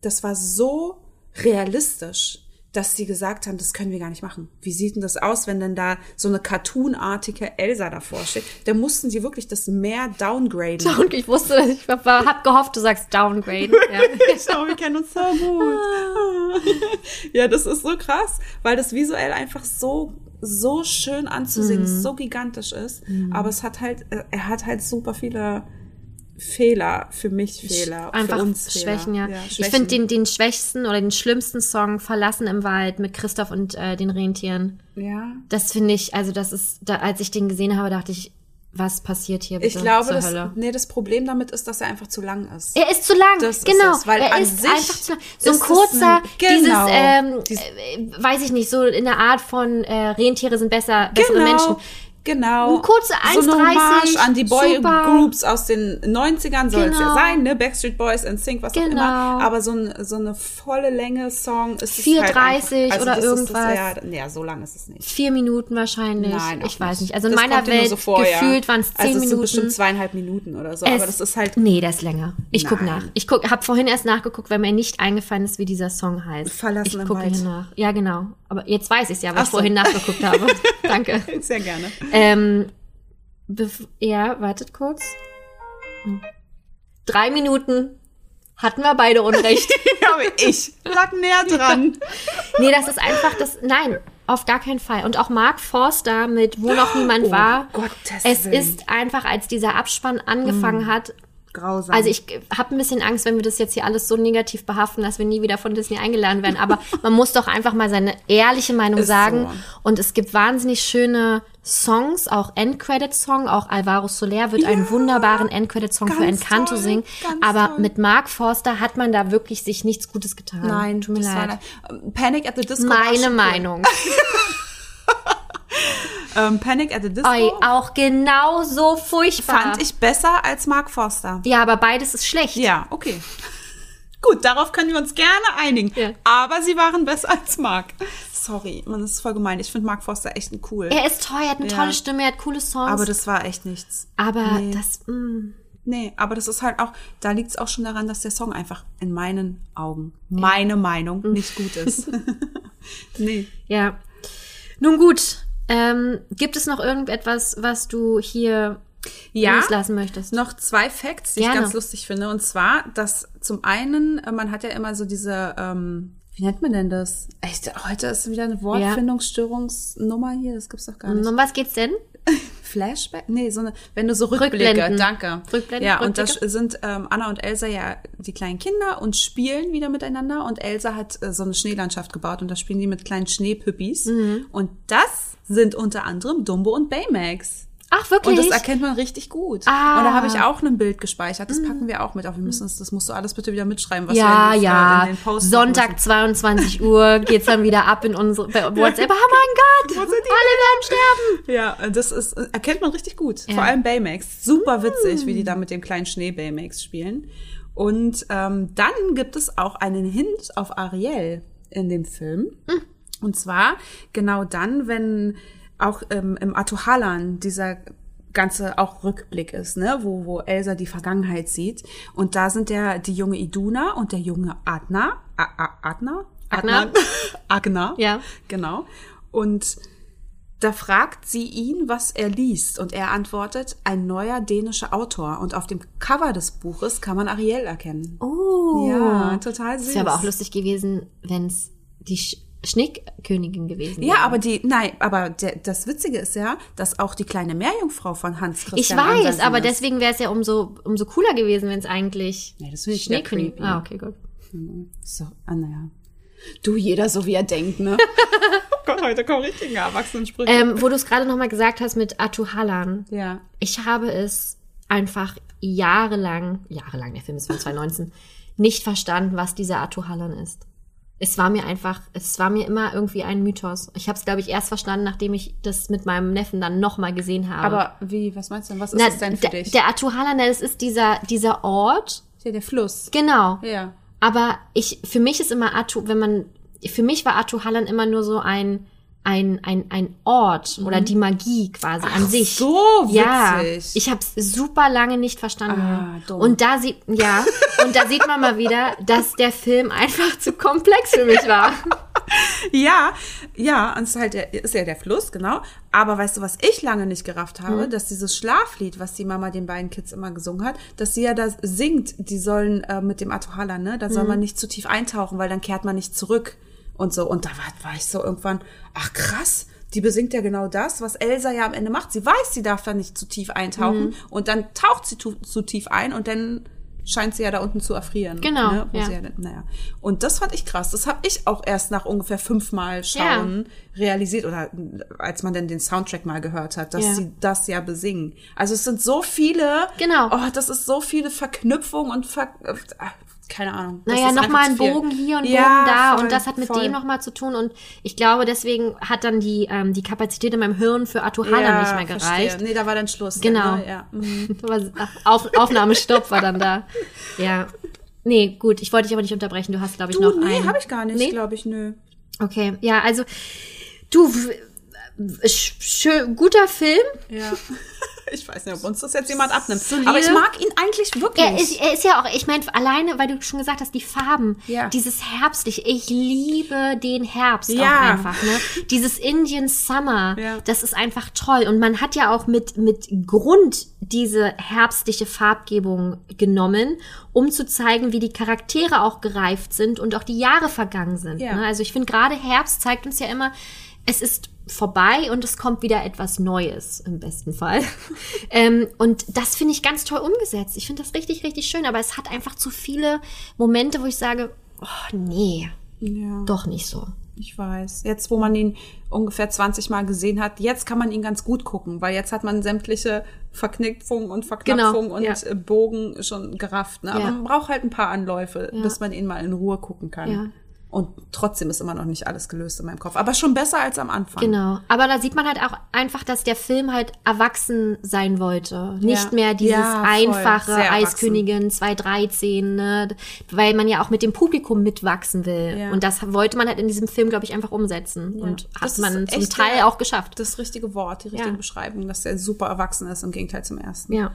das war so realistisch, dass sie gesagt haben, das können wir gar nicht machen. Wie sieht denn das aus, wenn denn da so eine cartoonartige Elsa davor steht? Da mussten sie wirklich das Meer downgraden. Und ich wusste, ich hab, gehofft, du sagst Downgrade. [laughs] Ja. Schau, wir kennen uns so gut. [laughs] ja, das ist so krass, weil das visuell einfach so so schön anzusehen, ist, so gigantisch ist. Aber es hat halt, äh, er hat halt super viele Fehler, für mich Fehler, Einfach für uns Fehler. Schwächen, ja. Ich Schwächen. finde den, den schwächsten oder den schlimmsten Song Verlassen im Wald mit Christoph und äh, den Rentieren. ja. Das finde ich, also das ist, da, als ich den gesehen habe, dachte ich, was passiert hier bitte Ich glaube, das, Hölle? nee, das Problem damit ist, dass er einfach zu lang ist. Er ist zu lang, Das ist genau. es, weil er an ist sich einfach zu lang. So ein ist kurzer, ein- genau. dieses, ähm, Dies- äh, weiß ich nicht, so in der Art von äh, Rentiere sind besser, bessere Menschen. Genau. Ein kurzer So eine 1,30, Hommage an die. Boy-Groups aus den 90ern soll es ja Genau. sein, ne? Backstreet Boys and Sync, was auch Genau. immer. Aber so, ein, so eine volle Länge Song ist es 4,30 halt einfach, oder irgendwas. Ja, ja, so lang ist es nicht. Vier Minuten wahrscheinlich. Nein, auch ich weiß nicht. Also in Das meiner Welt so vor, ja. gefühlt waren es zehn also es Minuten. sind bestimmt zweieinhalb Minuten oder so. Es- aber das ist halt Nee, das ist länger. Ich guck Nein. nach. Ich guck, hab vorhin erst nachgeguckt, weil mir nicht eingefallen ist, wie dieser Song heißt. Verlassen ich gucke nach. Ja, genau. Aber jetzt weiß ich ja, weil Ach ich so. vorhin nachgeguckt habe. [laughs] Danke. sehr gerne. Ähm, ja, wartet kurz. Hm. Drei Minuten hatten wir beide Unrecht. [laughs] Aber ich lag näher dran. nee, das ist einfach das. Nein, auf gar keinen Fall. Und auch Mark Forster mit Wo noch niemand Oh, war. Gottes es Willen. ist einfach, als dieser Abspann angefangen hat, Grausam. Also ich habe ein bisschen Angst, wenn wir das jetzt hier alles so negativ behaften, dass wir nie wieder von Disney eingeladen werden. Aber [laughs] man muss doch einfach mal seine ehrliche Meinung Ist sagen. so. Und es gibt wahnsinnig schöne Songs, auch Endcredit-Song. Auch Alvaro Soler wird einen wunderbaren Endcredit-Song für Encanto toll, singen. Aber toll. mit Mark Forster hat man da wirklich sich nichts Gutes getan. Nein, tut mir leid. da- Panic at the Disco. Meine. Meinung. [laughs] Ähm, Panic at the Disco Oi, auch genau so furchtbar. fand ich besser als Mark Forster. Ja, aber beides ist schlecht. Ja, okay. [laughs] Gut, darauf können wir uns gerne einigen. Ja. Aber sie waren besser als Mark. Sorry, man, ist voll gemein. Ich finde Mark Forster echt ein cool. Er ist toll, er hat eine Ja. tolle Stimme, er hat coole Songs. aber das war echt nichts. aber Nee. das, mm. Nee, aber das ist halt auch, da liegt es auch schon daran, dass der Song einfach in meinen Augen, meine Meinung, Mhm. nicht gut ist. [laughs] nee. Ja. Nun gut. Ähm, gibt es noch irgendetwas, was du hier Ja, loslassen möchtest? noch zwei Facts, die ich Gerne. ganz lustig finde. Und zwar, dass zum einen, äh, man hat ja immer so diese, ähm, wie nennt man denn das? Echt, heute ist wieder eine Wortfindungsstörungsnummer hier, das gibt's doch gar nicht. Um was geht's denn? [laughs] Flashback? Nee, so eine, wenn du so Rückblicke, Rückblenden. danke. Rückblenden, ja, und da Rückblicke. sind ähm, Anna und Elsa ja die kleinen Kinder und spielen wieder miteinander und Elsa hat äh, so eine Schneelandschaft gebaut und da spielen die mit kleinen Schneepüppis Mhm. und das sind unter anderem Dumbo und Baymax. Ach, wirklich? Und das erkennt man richtig gut. Ah. Und da habe ich auch ein Bild gespeichert. Das packen wir auch mit auf. Wir müssen das, das musst du alles bitte wieder mitschreiben, was ja, wir in, die- ja. in den Post Sonntag 22 Uhr geht's dann wieder ab in unsere bei [laughs] WhatsApp. Oh mein Gott, alle werden sterben. müssen. Ja, das ist, erkennt man richtig gut. Ja. Vor allem Baymax. Super witzig, wie die da mit dem kleinen Schnee Baymax spielen. Und ähm, dann gibt es auch einen Hint auf Ariel in dem Film. Und zwar genau dann, wenn auch ähm, im Atohalan dieser ganze auch Rückblick ist, ne, wo, wo Elsa die Vergangenheit sieht. Und da sind der, die junge Iduna und der junge Adna, A A Adna? Agna. Adnan? [laughs] Agna. Ja. Genau. Und da fragt sie ihn, was er liest. Und er antwortet, ein neuer dänischer Autor. Und auf dem Cover des Buches kann man Ariel erkennen. Oh. Ja, total süß. Das wäre aber auch lustig gewesen, wenn's die Sch Schneekönigin gewesen wäre. Ja, aber die, nein, aber der, das Witzige ist ja, dass auch die kleine Meerjungfrau von Hans ich Christian weiß, Andersen aber ist. deswegen wäre es ja umso umso cooler gewesen, wenn es eigentlich Nee, das ich Schneekönigin. Ah, okay, gut. So, ah, naja. Du, jeder so wie er denkt, ne? [laughs] oh Gott, heute kommen richtige Erwachsenensprüche. Ähm, wo du es gerade noch mal gesagt hast mit Atuhalan. ja. Ich habe es einfach jahrelang, jahrelang, der Film ist von [laughs] 2019, nicht verstanden, was dieser Atuhalan ist. Es war mir einfach, es war mir immer irgendwie ein Mythos. Ich habe es, glaube ich, erst verstanden, nachdem ich das mit meinem Neffen dann noch mal gesehen habe. Aber wie, was meinst du denn? Was ist Na, das denn für der, dich? der Atuhalan, das ist dieser, dieser Ort. ja, der Fluss. Genau. Ja. Aber ich, für mich ist immer Atu, wenn man, für mich war Atu Halland immer nur so ein, ein, ein, ein Ort oder die Magie quasi an sich. Mhm. so Ja, witzig. ich habe es super lange nicht verstanden. Ah, dumm. und da sieht, ja, und da sieht man mal wieder, [laughs] dass der Film einfach zu komplex für mich war. [laughs] Ja, ja, und es ist halt der, ist ja der Fluss, genau. Aber weißt du, was ich lange nicht gerafft habe, Hm. dass dieses Schlaflied, was die Mama den beiden Kids immer gesungen hat, dass sie ja da singt, die sollen äh, mit dem Atohala, ne, da soll man nicht zu tief eintauchen, weil dann kehrt man nicht zurück und so. Und da war, war ich so irgendwann, ach krass, die besingt ja genau das, was Elsa ja am Ende macht. Sie weiß, sie darf da nicht zu tief eintauchen und dann taucht sie tu, zu tief ein und dann scheint sie ja da unten zu erfrieren. Genau, Ne? Ja. ja, naja. Und das fand ich krass. Das habe ich auch erst nach ungefähr fünfmal Schauen realisiert oder als man denn den Soundtrack mal gehört hat, dass Ja. sie das ja besingen. Also es sind so viele. Genau. Oh, das ist so viele Verknüpfungen und Ver äh, keine Ahnung. Naja, nochmal ein. Bogen hier und Ja, Bogen da voll, und das hat mit voll. dem nochmal zu tun und ich glaube, deswegen hat dann die, ähm, die Kapazität in meinem Hirn für Atuhala ja, nicht mehr verstehe. gereicht. Nee, da war dann Schluss. Genau. Ne? Ja. Mhm. [laughs] Auf, Aufnahmestopp war dann da. Ja. Nee, gut, ich wollte dich aber nicht unterbrechen. Du hast, glaube ich, Du, noch nee, einen. habe ich gar nicht, Nee? glaube ich, nö. Okay, ja, also du, schön, guter Film. Ja. [laughs] Ich weiß nicht, ob uns das jetzt jemand abnimmt. Solide. Aber ich mag ihn eigentlich wirklich. Er ist, er ist ja auch, ich meine, alleine, weil du schon gesagt hast, die Farben, Ja. dieses herbstliche, ich liebe den Herbst Ja. auch einfach, ne? Dieses Indian Summer, Ja. das ist einfach toll. Und man hat ja auch mit, mit Grund diese herbstliche Farbgebung genommen, um zu zeigen, wie die Charaktere auch gereift sind und auch die Jahre vergangen sind. Ja. Ne? Also ich finde gerade Herbst zeigt uns ja immer, es ist vorbei und es kommt wieder etwas Neues im besten Fall. [laughs] ähm, und das finde ich ganz toll umgesetzt. Ich finde das richtig, richtig schön. Aber es hat einfach zu viele Momente, wo ich sage, oh nee, ja. doch nicht so. Ich weiß. Jetzt, wo man ihn ungefähr 20 Mal gesehen hat, jetzt kann man ihn ganz gut gucken, weil jetzt hat man sämtliche Verknickungen und Verknüpfungen Genau, und ja. äh, Bogen schon gerafft. Ne? Aber Ja. man braucht halt ein paar Anläufe, bis man ihn mal in Ruhe gucken kann. Und trotzdem ist immer noch nicht alles gelöst in meinem Kopf. Aber schon besser als am Anfang. Genau. Aber da sieht man halt auch einfach, dass der Film halt erwachsen sein wollte. Nicht Ja. mehr dieses Ja, einfache. Eiskönigin 213, ne? weil man ja auch mit dem Publikum mitwachsen will. Ja. Und das wollte man halt in diesem Film, glaube ich, einfach umsetzen. Und Das hat man zum Teil der- auch geschafft. Das richtige Wort, die richtige. Beschreibung, dass er super erwachsen ist im Gegenteil zum ersten. Ja.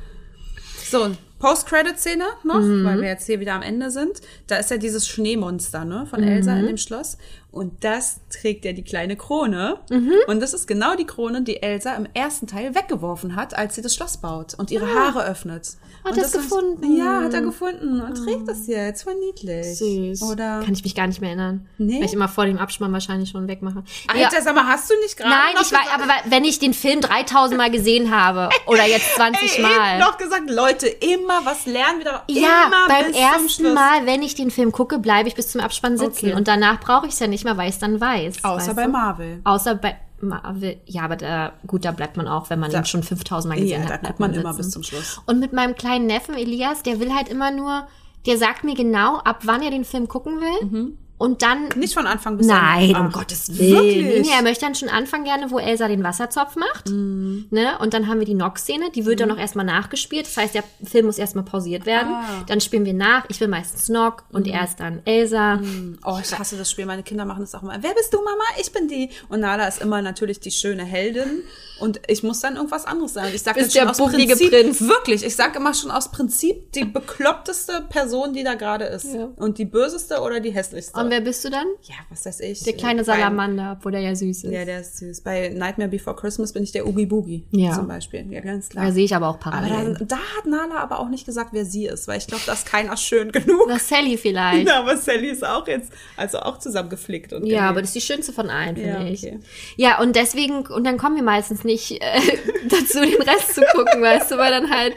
So, Post-Credit-Szene noch, Mhm. weil wir jetzt hier wieder am Ende sind. Da ist ja dieses Schneemonster, ne, von Elsa Mhm. in dem Schloss. Und das trägt ja die kleine Krone. Mhm. Und das ist genau die Krone, die Elsa im ersten Teil weggeworfen hat, als sie das Schloss baut und ihre Haare öffnet. Hat und das gefunden? Ja, hat er gefunden und trägt das jetzt. Voll niedlich. Süß. Oder? Kann ich mich gar nicht mehr erinnern. Nee? Weil ich immer vor dem Abspann wahrscheinlich schon wegmache. Alter, sag mal, hast du nicht gerade Nein, ich weiß, gesagt- aber wenn ich den Film 3000 Mal gesehen habe [laughs] oder jetzt 20 Ey, Mal. eben noch gesagt, Leute, immer was lernen wir da. Ja, beim ersten. Mal, wenn ich den Film gucke, bleibe ich bis zum Abspann sitzen. Okay. Und danach brauche ich es ja nicht mehr, weil ich es dann weiß. Außer bei du? Marvel. Außer bei Marvel. Ja, aber da, gut, da bleibt man auch, wenn man Da- schon 5000 Mal gesehen Ja, hat. da bleibt guckt man immer bis zum Schluss. Und mit meinem kleinen Neffen Elias, der will halt immer nur, der sagt mir genau, ab wann er den Film gucken will. Und dann Nicht von Anfang bis Nein, Ende. um Ach, Gottes Willen. Wirklich? Nee, er möchte dann schon anfangen gerne, wo Elsa den Wasserzopf macht. Ne? Und dann haben wir die Nox-Szene, die wird dann noch erstmal nachgespielt. Das heißt, der Film muss erstmal pausiert werden. Ah. Dann spielen wir nach. Ich will meistens Nock und er ist dann Elsa. Oh, ich hasse das Spiel. Meine Kinder machen das auch immer. Wer bist du, Mama? Ich bin die. Und Nala ist immer natürlich die schöne Heldin. Und ich muss dann irgendwas anderes sagen. Ich sag Bist dann der schon aus Prinzip, Prinz. Wirklich, ich sag immer schon aus Prinzip die bekloppteste Person, die da gerade ist. Ja. Und die böseste oder die hässlichste. Und wer bist du dann? ja, was weiß ich. Der kleine Salamander, obwohl der ja süß ist. Ja, der ist süß. Bei Nightmare Before Christmas bin ich der Oogie Boogie. Ja. Zum Beispiel. Ja, ganz klar. Da sehe ich aber auch aber Parallelen. da, da hat Nala aber auch nicht gesagt, wer sie ist, weil ich glaube, da ist keiner schön genug. Das Sally vielleicht. [laughs] Ja, aber Sally ist auch jetzt, also auch zusammengeflickt und Ja, genäht. aber das ist die schönste von allen, finde Ja, ich. okay. Ja, und deswegen, und dann kommen wir meistens nicht äh, [laughs] dazu, den Rest zu gucken, weißt du, weil dann halt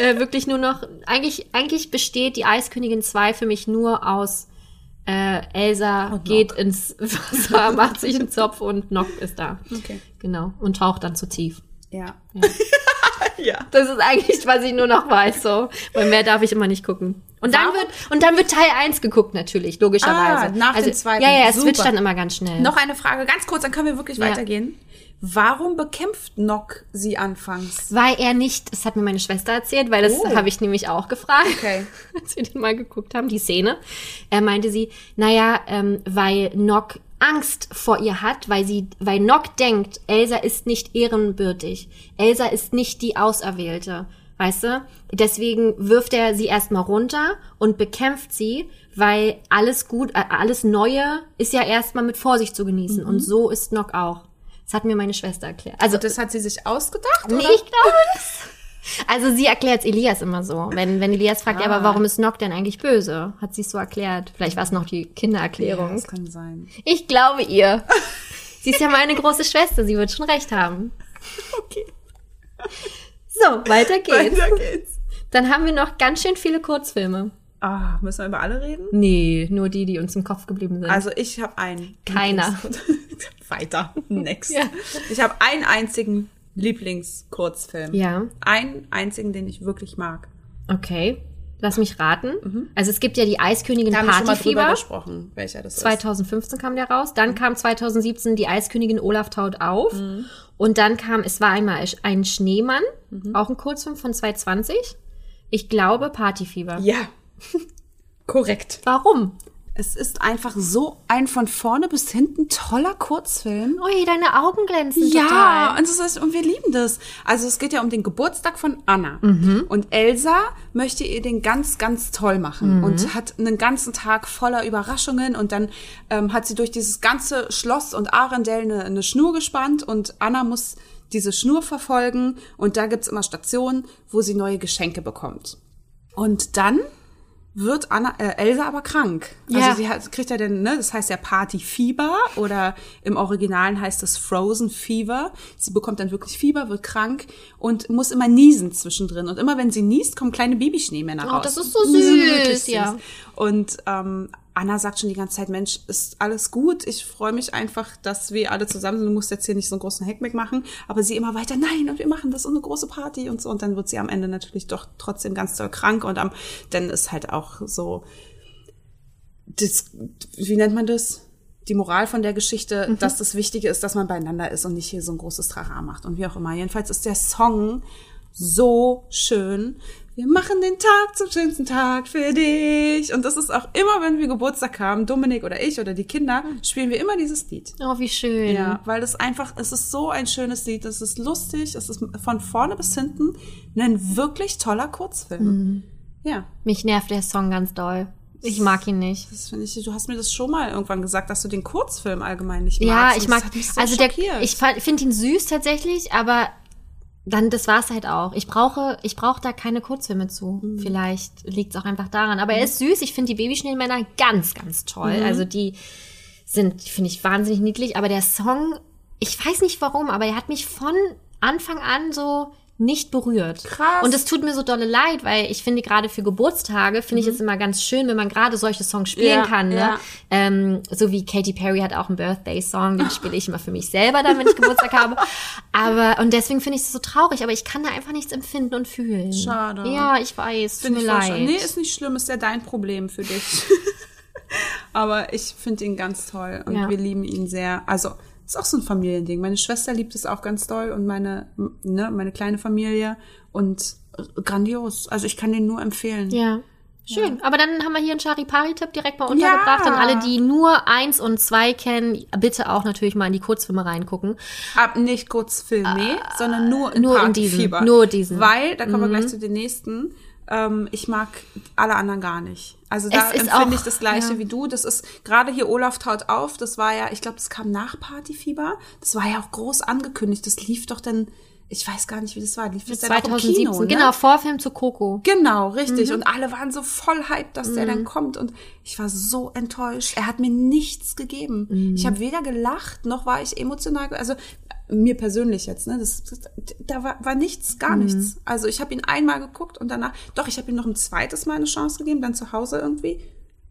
äh, wirklich nur noch, eigentlich, eigentlich besteht die Eiskönigin 2 für mich nur aus äh, Elsa geht ins Wasser, [laughs] macht sich einen Zopf und Nock ist da. Okay. Genau. Und taucht dann zu tief. Ja. [laughs] Ja. Das ist eigentlich, was ich nur noch weiß, so. Weil mehr darf ich immer nicht gucken. Und dann Warum? wird, und dann wird Teil 1 geguckt, natürlich, logischerweise. Ah, nach also, dem zweiten. Ja, ja, es Super. switcht dann immer ganz schnell. Noch eine Frage, ganz kurz, dann können wir wirklich Ja. weitergehen. Warum bekämpft Nock sie anfangs? Weil er nicht, das hat mir meine Schwester erzählt, weil das Oh. habe ich nämlich auch gefragt, Okay. [laughs] als wir den mal geguckt haben, die Szene. Er meinte sie, naja, ähm, weil Nock Angst vor ihr hat, weil sie, weil Nock denkt, Elsa ist nicht ehrenbürtig. Elsa ist nicht die Auserwählte. Weißt du? Deswegen wirft er sie erstmal runter und bekämpft sie, weil alles gut, äh, alles Neue ist ja erstmal mit Vorsicht zu genießen. Und so ist Nock auch. Das hat mir meine Schwester erklärt. Also Das hat sie sich ausgedacht? Nee, oder? ich glaube das. Also sie erklärt es Elias immer so. Wenn, wenn Elias fragt, ja, Ah. aber warum ist Nock denn eigentlich böse? Hat sie es so erklärt. Vielleicht war es noch die Ja, Kindererklärung. das kann sein. Ich glaube ihr. sie ist ja meine große Schwester, sie wird schon recht haben. Okay. So, weiter geht's. Weiter geht's. Dann haben wir noch ganz schön viele Kurzfilme. Ah, müssen wir über alle reden? Nee, nur die, die uns im Kopf geblieben sind. Also ich habe einen. Keiner. [laughs] Weiter. Next. Ja. Ich habe einen einzigen Lieblingskurzfilm. ja, Einen einzigen, den ich wirklich mag. okay. Lass mich raten. Also es gibt ja die Eiskönigin Da haben wir schon mal drüber Partyfieber. gesprochen, welcher das ist. 2015 kam der raus. Dann kam 2017 die Eiskönigin Olaf taut auf. Und dann kam, es war einmal ein Schneemann, auch ein Kurzfilm von 2020. Ich glaube Partyfieber. Ja. Korrekt. Warum? Es ist einfach so ein von vorne bis hinten toller Kurzfilm. Ui, deine Augen glänzen Ja, total. und, es ist, und wir lieben das. Also es geht ja um den Geburtstag von Anna. Und Elsa möchte ihr den ganz, ganz toll machen und hat einen ganzen Tag voller Überraschungen. Und dann ähm, hat sie durch dieses ganze Schloss und Arendelle eine, eine Schnur gespannt und Anna muss diese Schnur verfolgen. Und da gibt's immer Stationen, wo sie neue Geschenke bekommt. Und dann wird Anna, äh, Elsa aber krank. Ja. Also sie hat, kriegt ja den, ne, das heißt ja Partyfieber oder im Originalen heißt das Frozen Fever. Sie bekommt dann wirklich Fieber, wird krank und muss immer niesen zwischendrin. Und immer wenn sie niest, kommen kleine Babyschneemänner Oh, raus. das ist so süß, wirklich ja. Und ähm, Anna sagt schon die ganze Zeit, Mensch, ist alles gut. Ich freue mich einfach, dass wir alle zusammen sind. Du musst jetzt hier nicht so einen großen Heckmeck machen. Aber sie immer weiter, nein, und wir machen das und eine große Party und so. Und dann wird sie am Ende natürlich doch trotzdem ganz doll krank. Und am, dann ist halt auch so, das, wie nennt man das? Die Moral von der Geschichte, Mhm. dass das Wichtige ist, dass man beieinander ist und nicht hier so ein großes Trara macht und wie auch immer. Jedenfalls ist der Song so schön. Wir machen den Tag zum schönsten Tag für dich. Und das ist auch immer, wenn wir Geburtstag haben, Dominik oder ich oder die Kinder, spielen wir immer dieses Lied. Oh, wie schön. Ja, weil das einfach, es ist so ein schönes Lied, es ist lustig, es ist von vorne bis hinten ein wirklich toller Kurzfilm. Mhm. Ja, Mich nervt der Song ganz doll. Ich mag ihn nicht. das finde ich, du hast mir das schon mal irgendwann gesagt, dass du den Kurzfilm allgemein nicht Ja, magst. ich Und mag, so also der, schockiert. ich finde ihn süß tatsächlich, aber dann, das war's halt auch. Ich brauche, ich brauche da keine Kurzfilme zu. Mhm. Vielleicht liegt's auch einfach daran. Aber er ist süß. Ich finde die Babyschneemänner ganz, ganz toll. Mhm. Also die sind, finde ich, wahnsinnig niedlich. Aber der Song, ich weiß nicht warum, aber er hat mich von Anfang an so nicht berührt. Krass. Und es tut mir so dolle leid, weil ich finde gerade für Geburtstage finde ich es immer ganz schön, wenn man gerade solche Songs spielen Mhm. Ja, kann. Ne? ja. Ähm, so wie Katy Perry hat auch einen Birthday-Song, den spiele ich immer für mich selber dann, wenn ich Geburtstag habe. Aber, und deswegen finde ich es so traurig, aber ich kann da einfach nichts empfinden und fühlen. Schade. Ja, ich weiß, tut Finde mir leid. Nee, ist nicht schlimm, ist ja dein Problem für dich. [laughs] Aber ich finde ihn ganz toll und Ja. wir lieben ihn sehr. Also, ist auch so ein Familiending. Meine Schwester liebt es auch ganz doll und meine, ne, meine kleine Familie und grandios. Also, ich kann den nur empfehlen. ja. Schön. Aber dann haben wir hier einen Charipari-Tipp direkt mal untergebracht. Ja. Und alle, die nur eins und zwei kennen, bitte auch natürlich mal in die Kurzfilme reingucken. Ab nicht kurz Filme, sondern nur in Ah, nur in diesen, nur diesen. Mhm. Weil, da kommen wir gleich zu den nächsten, ähm, ich mag alle anderen gar nicht. Also da empfinde ich das Gleiche ja. wie du. Das ist gerade hier Olaf taut auf. Das war ja, ich glaube, das kam nach Partyfieber. Das war ja auch groß angekündigt. Das lief doch dann, ich weiß gar nicht, wie das war. Lief das dann auch im 2017. Kino, ne? Genau, Vorfilm zu Coco. Genau, richtig. Mhm. Und alle waren so voll hyped, dass der dann kommt. Und ich war so enttäuscht. Er hat mir nichts gegeben. Mhm. Ich habe weder gelacht, noch war ich emotional. Also mir persönlich jetzt, ne? Das, das, da war, war nichts, Mhm. gar nichts. Also ich habe ihn einmal geguckt und danach, doch, ich habe ihm noch ein zweites Mal eine Chance gegeben, dann zu Hause irgendwie.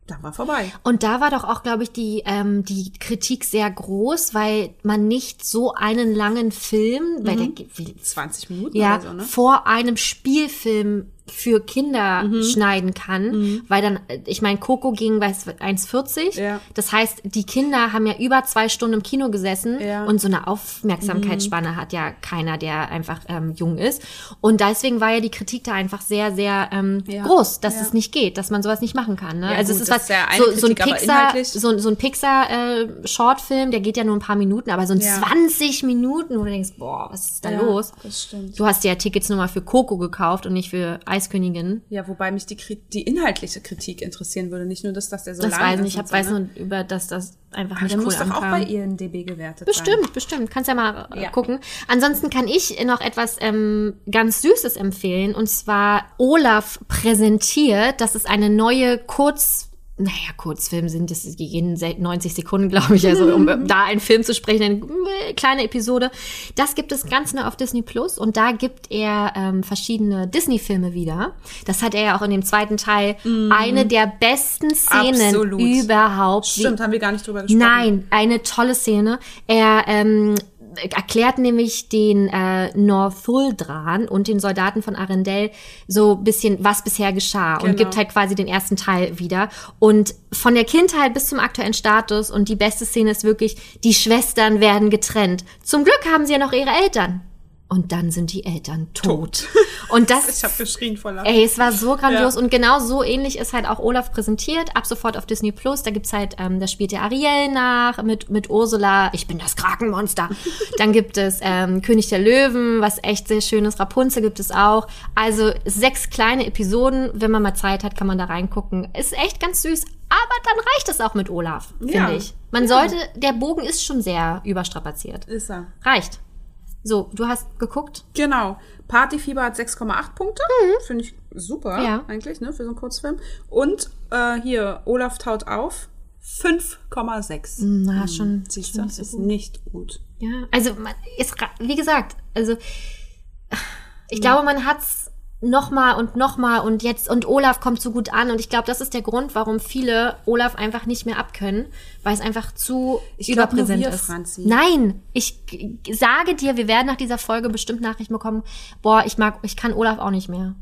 Dann war vorbei. Und da war doch auch, glaube ich, die, ähm, die Kritik sehr groß, weil man nicht so einen langen Film, weil der, wie, 20 Minuten ja, oder so, ne? vor einem Spielfilm für Kinder Mhm. schneiden kann, weil dann, äh, ich meine, Coco ging bei 1,40. Ja. Das heißt, die Kinder haben ja über zwei Stunden im Kino gesessen Ja. Mhm. und so eine Aufmerksamkeitsspanne hat ja keiner, der einfach ähm, jung ist. Und deswegen war ja die Kritik da einfach sehr, sehr ähm, Ja. groß, dass es nicht geht, dass man sowas nicht machen kann. Ne? Also gut, es ist was, ist so, so ein Pixar, so, so ein Pixar-Shortfilm, der geht ja nur ein paar Minuten, aber so ein Ja. 20 Minuten, wo du denkst, boah, was ist da los? Das stimmt. Du hast ja Tickets nur mal für Coco gekauft und nicht für Eiskönigin. Ja, wobei mich die, die inhaltliche Kritik interessieren würde. Nicht nur das, dass der so Das lang weiß ist. ich hab, so, weiß ne? nur über, dass das einfach Aber nicht cool muss doch auch ankam. bei IMDB gewertet sein. Bestimmt, bestimmt. Kannst ja mal äh, Ja. gucken. Ansonsten kann ich noch etwas ähm, ganz Süßes empfehlen. Und zwar Olaf präsentiert. Das ist eine neue Kurz naja, Kurzfilm sind das, die gehen seit 90 Sekunden, [laughs] glaube ich. Also um [laughs] da einen Film zu sprechen, eine kleine Episode. Das gibt es ganz neu auf Disney Plus und da gibt er ähm, verschiedene Disney-Filme wieder. Das hat er ja auch in dem zweiten Teil eine der besten Szenen Absolut. überhaupt. Stimmt, haben wir gar nicht drüber gesprochen. Nein, eine tolle Szene. Er ähm, erklärt nämlich den äh, Northuldran und den Soldaten von Arendelle so bisschen, was bisher geschah und Genau. gibt halt quasi den ersten Teil wieder. Und von der Kindheit bis zum aktuellen Status und die beste Szene ist wirklich, die Schwestern werden getrennt. Zum Glück haben sie ja noch ihre Eltern. Und dann sind die Eltern tot. [laughs] Und das [laughs] Ich habe geschrien vor Lachen. Ey, es war so grandios Ja. und genau so ähnlich ist halt auch Olaf präsentiert, ab sofort auf Disney Plus. Da gibt's halt, ähm, da spielt der Ariel nach mit, mit Ursula, ich bin das Krakenmonster. [laughs] Dann gibt es ähm, König der Löwen, was echt sehr schön ist. Rapunzel gibt es auch. Also sechs kleine Episoden, wenn man mal Zeit hat, kann man da reingucken. Ist echt ganz süß. Aber dann reicht es auch mit Olaf, finde Ja. ich. Man sollte, der Bogen ist schon sehr überstrapaziert. Ist er. Reicht. So, du hast geguckt? Genau. Partyfieber hat 6,8 Punkte. Finde ich super Mhm. Ja. eigentlich, ne, für so einen Kurzfilm. Und äh, hier, Olaf taut auf. 5,6. Na, schon. Siehst du, nicht so ist gut. nicht gut. Ja, also man, ist, wie gesagt, also ich glaube, man hat's noch mal und noch mal und jetzt und Olaf kommt so gut an und ich glaube, das ist der Grund, warum viele Olaf einfach nicht mehr abkönnen, weil es einfach zu Ich glaub, überpräsent wir, ist. Franzi. Nein, ich sage dir, wir werden nach dieser Folge bestimmt Nachrichten bekommen. Boah, ich mag, ich kann Olaf auch nicht mehr.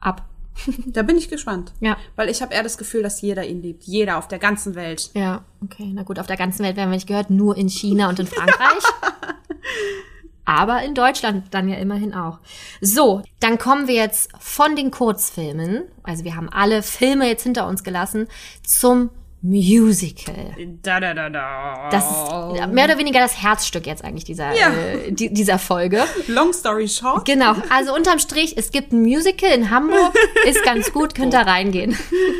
Ab. [laughs] Da bin ich gespannt. Ja. Weil ich habe eher das Gefühl, dass jeder ihn liebt. Jeder auf der ganzen Welt. Ja, okay. Na gut, auf der ganzen Welt werden wir nicht gehört, nur in China und in Frankreich. [laughs] Aber in Deutschland dann ja immerhin auch. So, dann kommen wir jetzt von den Kurzfilmen, also wir haben alle Filme jetzt hinter uns gelassen, zum Musical. Da, da, da, da. Das ist mehr oder weniger das Herzstück jetzt eigentlich dieser, Ja. äh, die, dieser Folge. Long story short. Genau, also unterm Strich, es gibt ein Musical in Hamburg, [laughs] ist ganz gut, könnt da reingehen.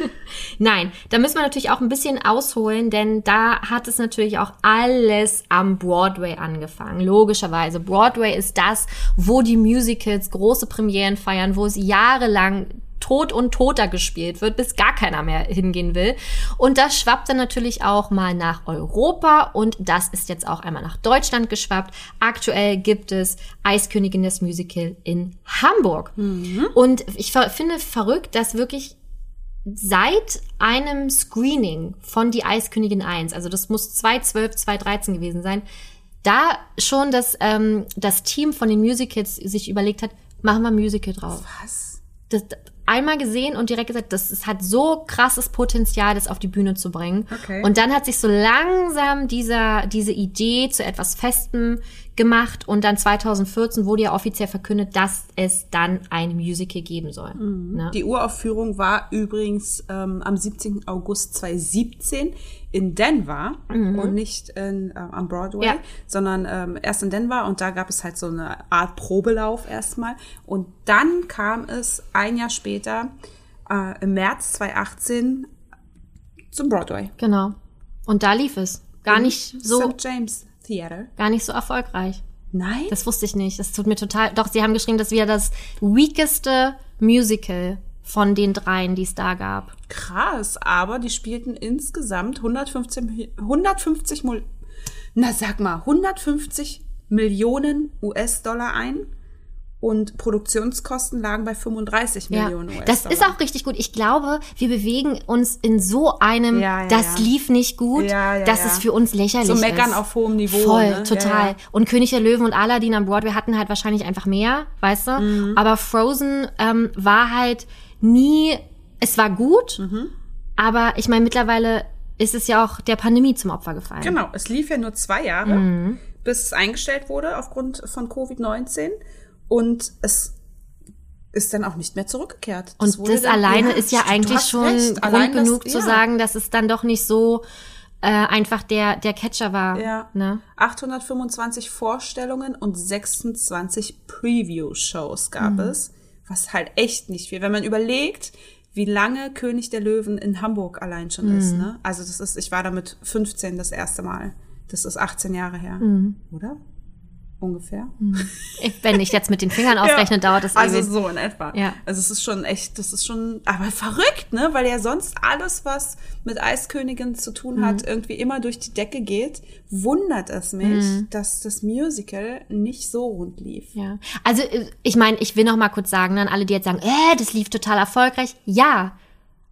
[laughs] Nein, da müssen wir natürlich auch ein bisschen ausholen, denn da hat es natürlich auch alles am Broadway angefangen. Logischerweise, Broadway ist das, wo die Musicals große Premieren feiern, wo es jahrelang tot und toter gespielt wird, bis gar keiner mehr hingehen will. Und das schwappt dann natürlich auch mal nach Europa und das ist jetzt auch einmal nach Deutschland geschwappt. Aktuell gibt es Eiskönigin das Musical in Hamburg. Und ich finde verrückt, dass wirklich seit einem Screening von Die Eiskönigin 1, also das muss 2012, 2013 gewesen sein, da schon das, ähm, das Team von den Musicals sich überlegt hat, machen wir Musical drauf Was? das einmal gesehen und direkt gesagt, das, es hat so krasses Potenzial, das auf die Bühne zu bringen. Okay. Und dann hat sich so langsam dieser, diese Idee zu etwas Festem gemacht und dann 2014 wurde ja offiziell verkündet, dass es dann ein Musical geben soll. Ne? Die Uraufführung war übrigens ähm, am 17. August 2017 in Denver und nicht in, äh, am Broadway, Ja. sondern ähm, erst in Denver und da gab es halt so eine Art Probelauf erstmal. Und dann kam es ein Jahr später, äh, im März 2018, zum Broadway. Genau. Und da lief es. Gar nicht so, St. James Theater. gar nicht so erfolgreich. Nein? Das wusste ich nicht. Das tut mir total. Doch, sie haben geschrieben, das wäre das weakeste Musical von den dreien, die es da gab. Krass, aber die spielten insgesamt 115, Mi- 150, Mul- na sag mal, 150 Millionen US-Dollar ein und Produktionskosten lagen bei 35 Millionen US-Dollar. das ist auch richtig gut. Ich glaube, wir bewegen uns in so einem, Ja, ja, das ja. lief nicht gut, Ja, ja, dass ja. es für uns lächerlich So meckern ist. auf hohem Niveau, Voll, ne? total. Ja, ja. Und König der Löwen und Aladdin am Broadway hatten halt wahrscheinlich einfach mehr, weißt du? Mhm. Aber Frozen ähm, war halt nie, es war gut, Mhm. aber ich meine, mittlerweile ist es ja auch der Pandemie zum Opfer gefallen. Genau, es lief ja nur zwei Jahre, Mhm. bis es eingestellt wurde aufgrund von Covid-19 und es ist dann auch nicht mehr zurückgekehrt. Und wurde das alleine ist ja eigentlich schon recht. Grund Allein das- genug zu ja. sagen, dass es dann doch nicht so äh, einfach der, der Catcher war. Ja. Ne? 825 Vorstellungen und 26 Preview-Shows gab es, was halt echt nicht viel. Wenn man überlegt, wie lange König der Löwen in Hamburg allein schon ist, ne? Also das ist, ich war da mit 15 das erste Mal. Das ist 18 Jahre her, oder? Ungefähr. Ich- Wenn ich jetzt mit den Fingern [laughs] ausrechne, dauert das Also ewig. so in etwa. Ja. Also es ist schon echt, das ist schon, aber verrückt, ne? Weil ja sonst alles, was mit Eiskönigin zu tun Mhm. hat, irgendwie immer durch die Decke geht. Wundert es mich, dass das Musical nicht so rund lief. Ja. Also äh, ich meine, ich will noch mal kurz sagen, an alle, die jetzt sagen, äh, das lief total erfolgreich. Ja,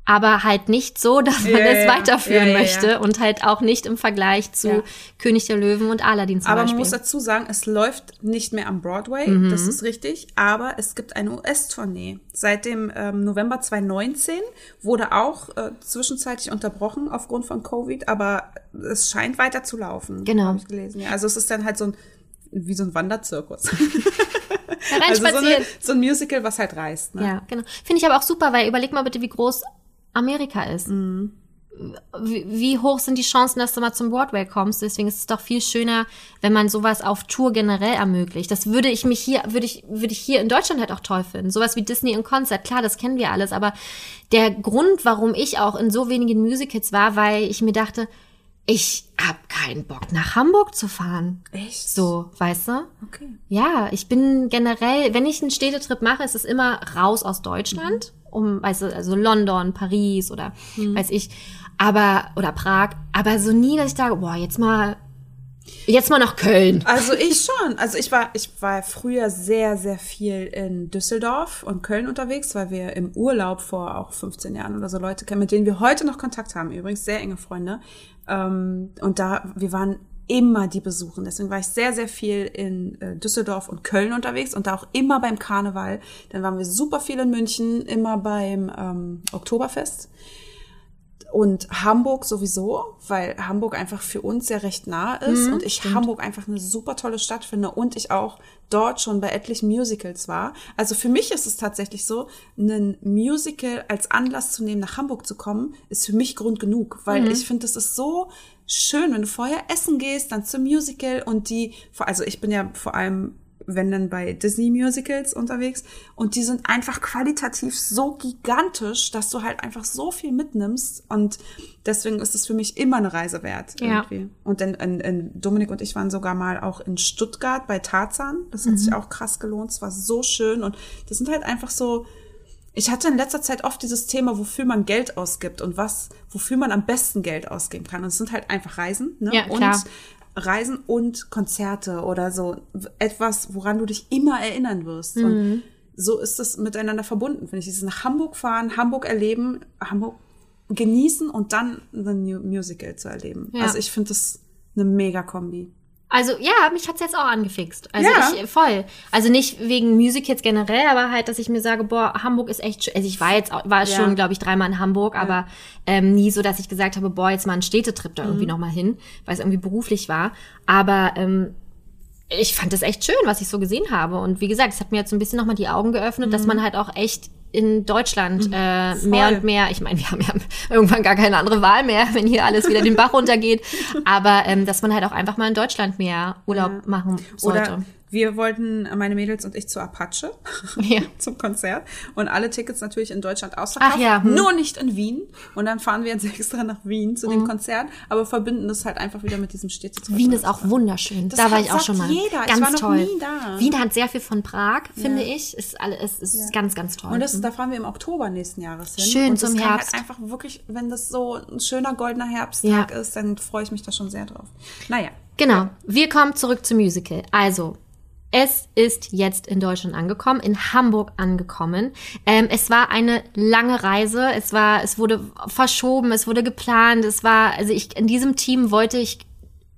aber halt nicht so, [laughs] dass man Ja, es ja. weiterführen Ja, möchte und halt auch nicht im Vergleich zu. König der Löwen und Aladdin zum Aber Beispiel. man muss dazu sagen, es läuft nicht mehr am Broadway, Mhm. das ist richtig, aber es gibt eine US-Tournee. Seit dem ähm, November 2019 wurde auch äh, zwischenzeitlich unterbrochen aufgrund von Covid, aber es scheint weiter zu laufen. Genau. Habe ich gelesen. Also es ist dann halt so ein wie so ein Wanderzirkus. [laughs] Also so, eine, so ein Musical, was halt reist. Ne? Ja, genau. Finde ich aber auch super, weil überleg mal bitte, wie groß Amerika ist. Mhm. Wie, wie hoch sind die Chancen, dass du mal zum Broadway kommst? Deswegen ist es doch viel schöner, wenn man sowas auf Tour generell ermöglicht. Das würde ich mich hier, würde ich, würde ich hier in Deutschland halt auch toll finden. Sowas wie Disney in Konzert. Klar, das kennen wir alles. Aber der Grund, warum ich auch in so wenigen Musicals war, weil ich mir dachte, ich hab keinen Bock nach Hamburg zu fahren. Echt? So, weißt du? Okay. Ja, ich bin generell, wenn ich einen Städtetrip mache, ist es immer raus aus Deutschland, um, weißt du, also London, Paris oder weiß ich, aber, oder Prag, aber so nie, dass ich sage, boah, jetzt mal, jetzt mal nach Köln. Also ich schon. Also ich war, ich war früher sehr, sehr viel in Düsseldorf und Köln unterwegs, weil wir im Urlaub vor auch 15 Jahren oder so Leute kennen, mit denen wir heute noch Kontakt haben. Übrigens sehr enge Freunde. Ähm, und da, wir waren immer die besuchen. Deswegen war ich sehr, sehr viel in äh, Düsseldorf und Köln unterwegs und da auch immer beim Karneval. Dann waren wir super viel in München, immer beim ähm, Oktoberfest. Und Hamburg sowieso, weil Hamburg einfach für uns ja recht nah ist und ich Hamburg einfach eine super tolle Stadt finde und ich auch dort schon bei etlichen Musicals war. Also für mich ist es tatsächlich so, ein Musical als Anlass zu nehmen, nach Hamburg zu kommen, ist für mich Grund genug, weil ich finde, es ist so schön, wenn du vorher essen gehst, dann zum Musical und die, also ich bin ja vor allem wenn dann bei Disney Musicals unterwegs und die sind einfach qualitativ so gigantisch, dass du halt einfach so viel mitnimmst und deswegen ist es für mich immer eine Reise wert Ja. irgendwie. Und dann in, in Dominik und ich waren sogar mal auch in Stuttgart bei Tarzan, das hat sich auch krass gelohnt, es war so schön und das sind halt einfach so ich hatte in letzter Zeit oft dieses Thema, wofür man Geld ausgibt und was, wofür man am besten Geld ausgeben kann. Und es sind halt einfach Reisen, ne? Ja, klar. Und Reisen und Konzerte oder so etwas, woran du dich immer erinnern wirst. Mhm. Und so ist es miteinander verbunden, finde ich. Dieses nach Hamburg fahren, Hamburg erleben, Hamburg genießen und dann ein Mu- Musical zu erleben. Ja. Also ich finde das eine mega Kombi. Also ja, mich hat's jetzt auch angefixt. Also Ja. ich voll. Also nicht wegen Musicals generell, aber halt, dass ich mir sage, boah, Hamburg ist echt schön. Also ich war jetzt auch- war Ja. schon, glaube ich, dreimal in Hamburg, aber ähm, nie so, dass ich gesagt habe, boah, jetzt mal einen Städtetrip da Mhm. irgendwie noch mal hin, weil es irgendwie beruflich war. Aber ähm, ich fand das echt schön, was ich so gesehen habe. Und wie gesagt, es hat mir jetzt so ein bisschen nochmal die Augen geöffnet, dass man halt auch echt in Deutschland äh, mehr und mehr, ich meine, wir haben ja [laughs] irgendwann gar keine andere Wahl mehr, wenn hier alles wieder den Bach runtergeht, [laughs] aber ähm, dass man halt auch einfach mal in Deutschland mehr Urlaub machen sollte. Oder wir wollten, meine Mädels und ich, zu Apache [laughs] Ja. zum Konzert und alle Tickets natürlich in Deutschland ausverkauft, Ach ja, hm. nur nicht in Wien. Und dann fahren wir jetzt [laughs] extra nach Wien zu dem Konzert, aber verbinden das halt einfach wieder mit diesem Städtetrip. Wien ist auch wunderschön. Das da war ich auch schon mal. jeder. Ich Ganz war noch toll. nie da. Wien hat sehr viel von Prag, finde ich. Ist alles ist, ist ganz, ganz toll. Und das, da fahren wir im Oktober nächsten Jahres hin. Schön und zum das kann Herbst. Halt einfach wirklich, wenn das so ein schöner goldener Herbsttag Ja. ist, dann freue ich mich da schon sehr drauf. Naja. Genau. Wir kommen zurück zum Musical. Also, es ist jetzt in Deutschland angekommen, in Hamburg angekommen. Ähm, es war eine lange Reise. Es war, es wurde verschoben, es wurde geplant. Es war, also ich, in diesem Team wollte ich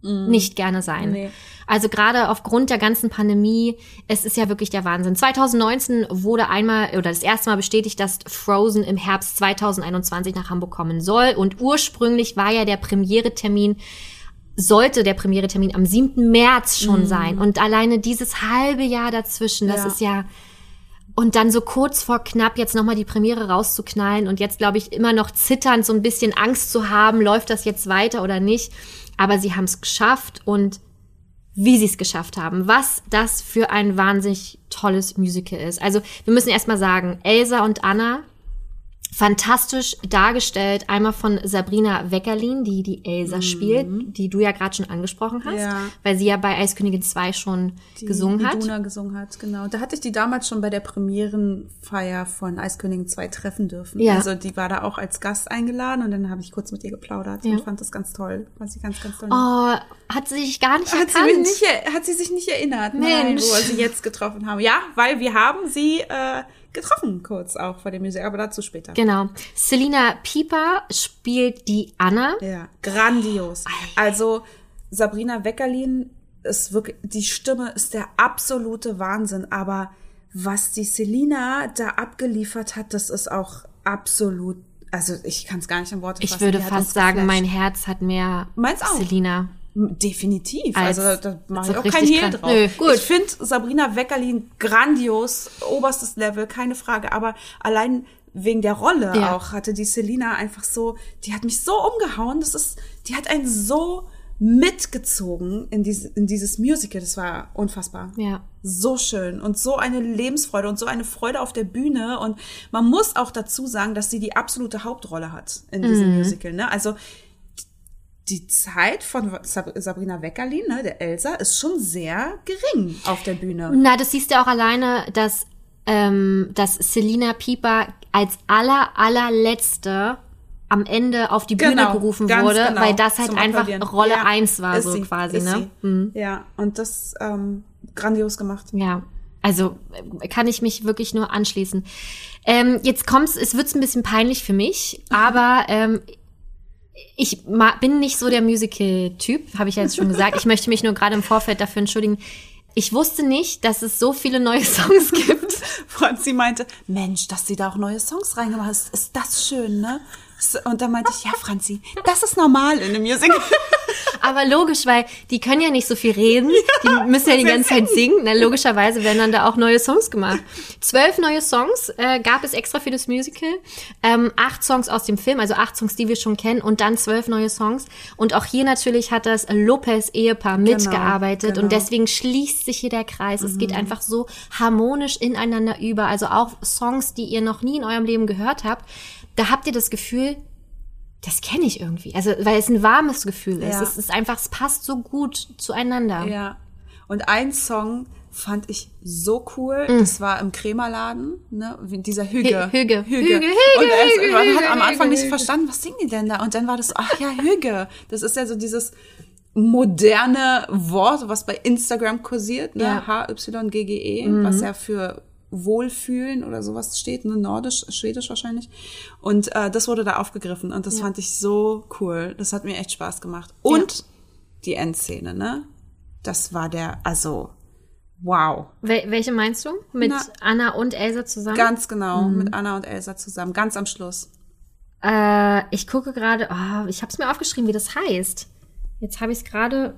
nicht gerne sein. Nee. Also gerade aufgrund der ganzen Pandemie, es ist ja wirklich der Wahnsinn. 2019 wurde einmal oder das erste Mal bestätigt, dass Frozen im Herbst 2021 nach Hamburg kommen soll. Und ursprünglich war ja der Premiere-Termin sollte der Premiere-Termin am 7. März schon sein. Und alleine dieses halbe Jahr dazwischen, das Ja. ist ja. Und dann so kurz vor knapp jetzt nochmal die Premiere rauszuknallen und jetzt, glaube ich, immer noch zitternd, so ein bisschen Angst zu haben, läuft das jetzt weiter oder nicht. Aber sie haben es geschafft und wie sie es geschafft haben, was das für ein wahnsinnig tolles Musical ist. Also wir müssen erstmal sagen, Elsa und Anna fantastisch dargestellt. Einmal von Sabrina Weckerlin, die die Elsa spielt, die du ja gerade schon angesprochen hast, Ja. weil sie ja bei Eiskönigin 2 schon gesungen hat. Iduna gesungen hat, genau. Da hatte ich die damals schon bei der Premierenfeier von Eiskönigin 2 treffen dürfen. Ja. Also die war da auch als Gast eingeladen und dann habe ich kurz mit ihr geplaudert Ja. und fand das ganz toll. Fand sie ganz, ganz toll. Oh, hat sie sich gar nicht Hat sie, erkannt. mich nicht, hat sie sich nicht erinnert, nein, Mensch. wo wir sie jetzt getroffen haben. Ja, weil wir haben sie äh, getroffen, kurz auch vor dem Museum, aber dazu später. Genau. Selina Pieper spielt die Anna. Ja, grandios. Also Sabrina Weckerlin ist wirklich, die Stimme ist der absolute Wahnsinn, aber was die Selina da abgeliefert hat, das ist auch absolut, also ich kann es gar nicht in Worte Ich fassen. würde Die hat fast sagen, mein Herz hat mehr Meins auch. Selina. Definitiv. Als- also da mache ich auch kein Hehl drauf. Nö, gut. Ich finde Sabrina Weckerlin grandios, oberstes Level, keine Frage. Aber allein wegen der Rolle Ja. auch hatte die Selina einfach so, die hat mich so umgehauen. Das ist, die hat einen so mitgezogen in, diese, in dieses Musical. Das war unfassbar. Ja. So schön und so eine Lebensfreude und so eine Freude auf der Bühne. Und man muss auch dazu sagen, dass sie die absolute Hauptrolle hat in diesem Mhm. Musical. Ne? Also die Zeit von Sab- Sabrina Weckerlin, ne, der Elsa, ist schon sehr gering auf der Bühne. Na, das siehst du auch alleine, dass, ähm, dass Selina Pieper als aller, allerletzte am Ende auf die Bühne gerufen ganz wurde, genau, weil das halt einfach Applaudieren. Rolle Ja, 1 war, so sie, quasi, ne? Mhm. Ja, und das ähm, grandios gemacht. Ja, also kann ich mich wirklich nur anschließen. Ähm, jetzt kommt's, es wird's ein bisschen peinlich für mich, aber ähm, ich bin nicht so der Musical-Typ, habe ich ja jetzt schon gesagt. Ich möchte mich nur gerade im Vorfeld dafür entschuldigen. Ich wusste nicht, dass es so viele neue Songs gibt. [laughs] Franzi meinte, Mensch, dass sie da auch neue Songs reingemacht hast, ist das schön, ne? Und dann meinte ich, ja, Franzi, das ist normal in einem Musical. [laughs] Aber logisch, weil die können ja nicht so viel reden. Die müssen ja die ganze Zeit singen. Na, logischerweise werden dann da auch neue Songs gemacht. Zwölf neue Songs äh, gab es extra für das Musical. Ähm, acht Songs aus dem Film, also acht Songs, die wir schon kennen, und dann zwölf neue Songs. Und auch hier natürlich hat das Lopez-Ehepaar mitgearbeitet. genau. Und deswegen schließt sich hier der Kreis. Es geht einfach so harmonisch ineinander über. Also auch Songs, die ihr noch nie in eurem Leben gehört habt. Da habt ihr das Gefühl, das kenne ich irgendwie. Also, weil es ein warmes Gefühl ist. Ja. Es ist einfach, es passt so gut zueinander. Ja. Und ein Song fand ich so cool. Das war im Krämerladen, ne? Dieser Hüge. Hü- Hüge. Hüge. Hüge, und Hüge, er ist, Hüge, man Hüge, hat am Anfang Hüge, nicht verstanden, was singen die denn da? Und dann war das, so, ach ja, Hüge. Das ist ja so dieses moderne Wort, was bei Instagram kursiert, ne? Ja. Mhm. H-Y-G-G-E, was ja für Wohlfühlen oder sowas steht, ne? Nordisch, Schwedisch wahrscheinlich. Und äh, das wurde da aufgegriffen und das fand ich so cool. Das hat mir echt Spaß gemacht. Und die Endszene, ne? Das war der, also, wow. Wel welche meinst du? Mit Na. Anna und Elsa zusammen? Ganz genau, mit Anna und Elsa zusammen, ganz am Schluss. Äh, ich gucke gerade, oh, ich habe es mir aufgeschrieben, wie das heißt. Jetzt habe ich es gerade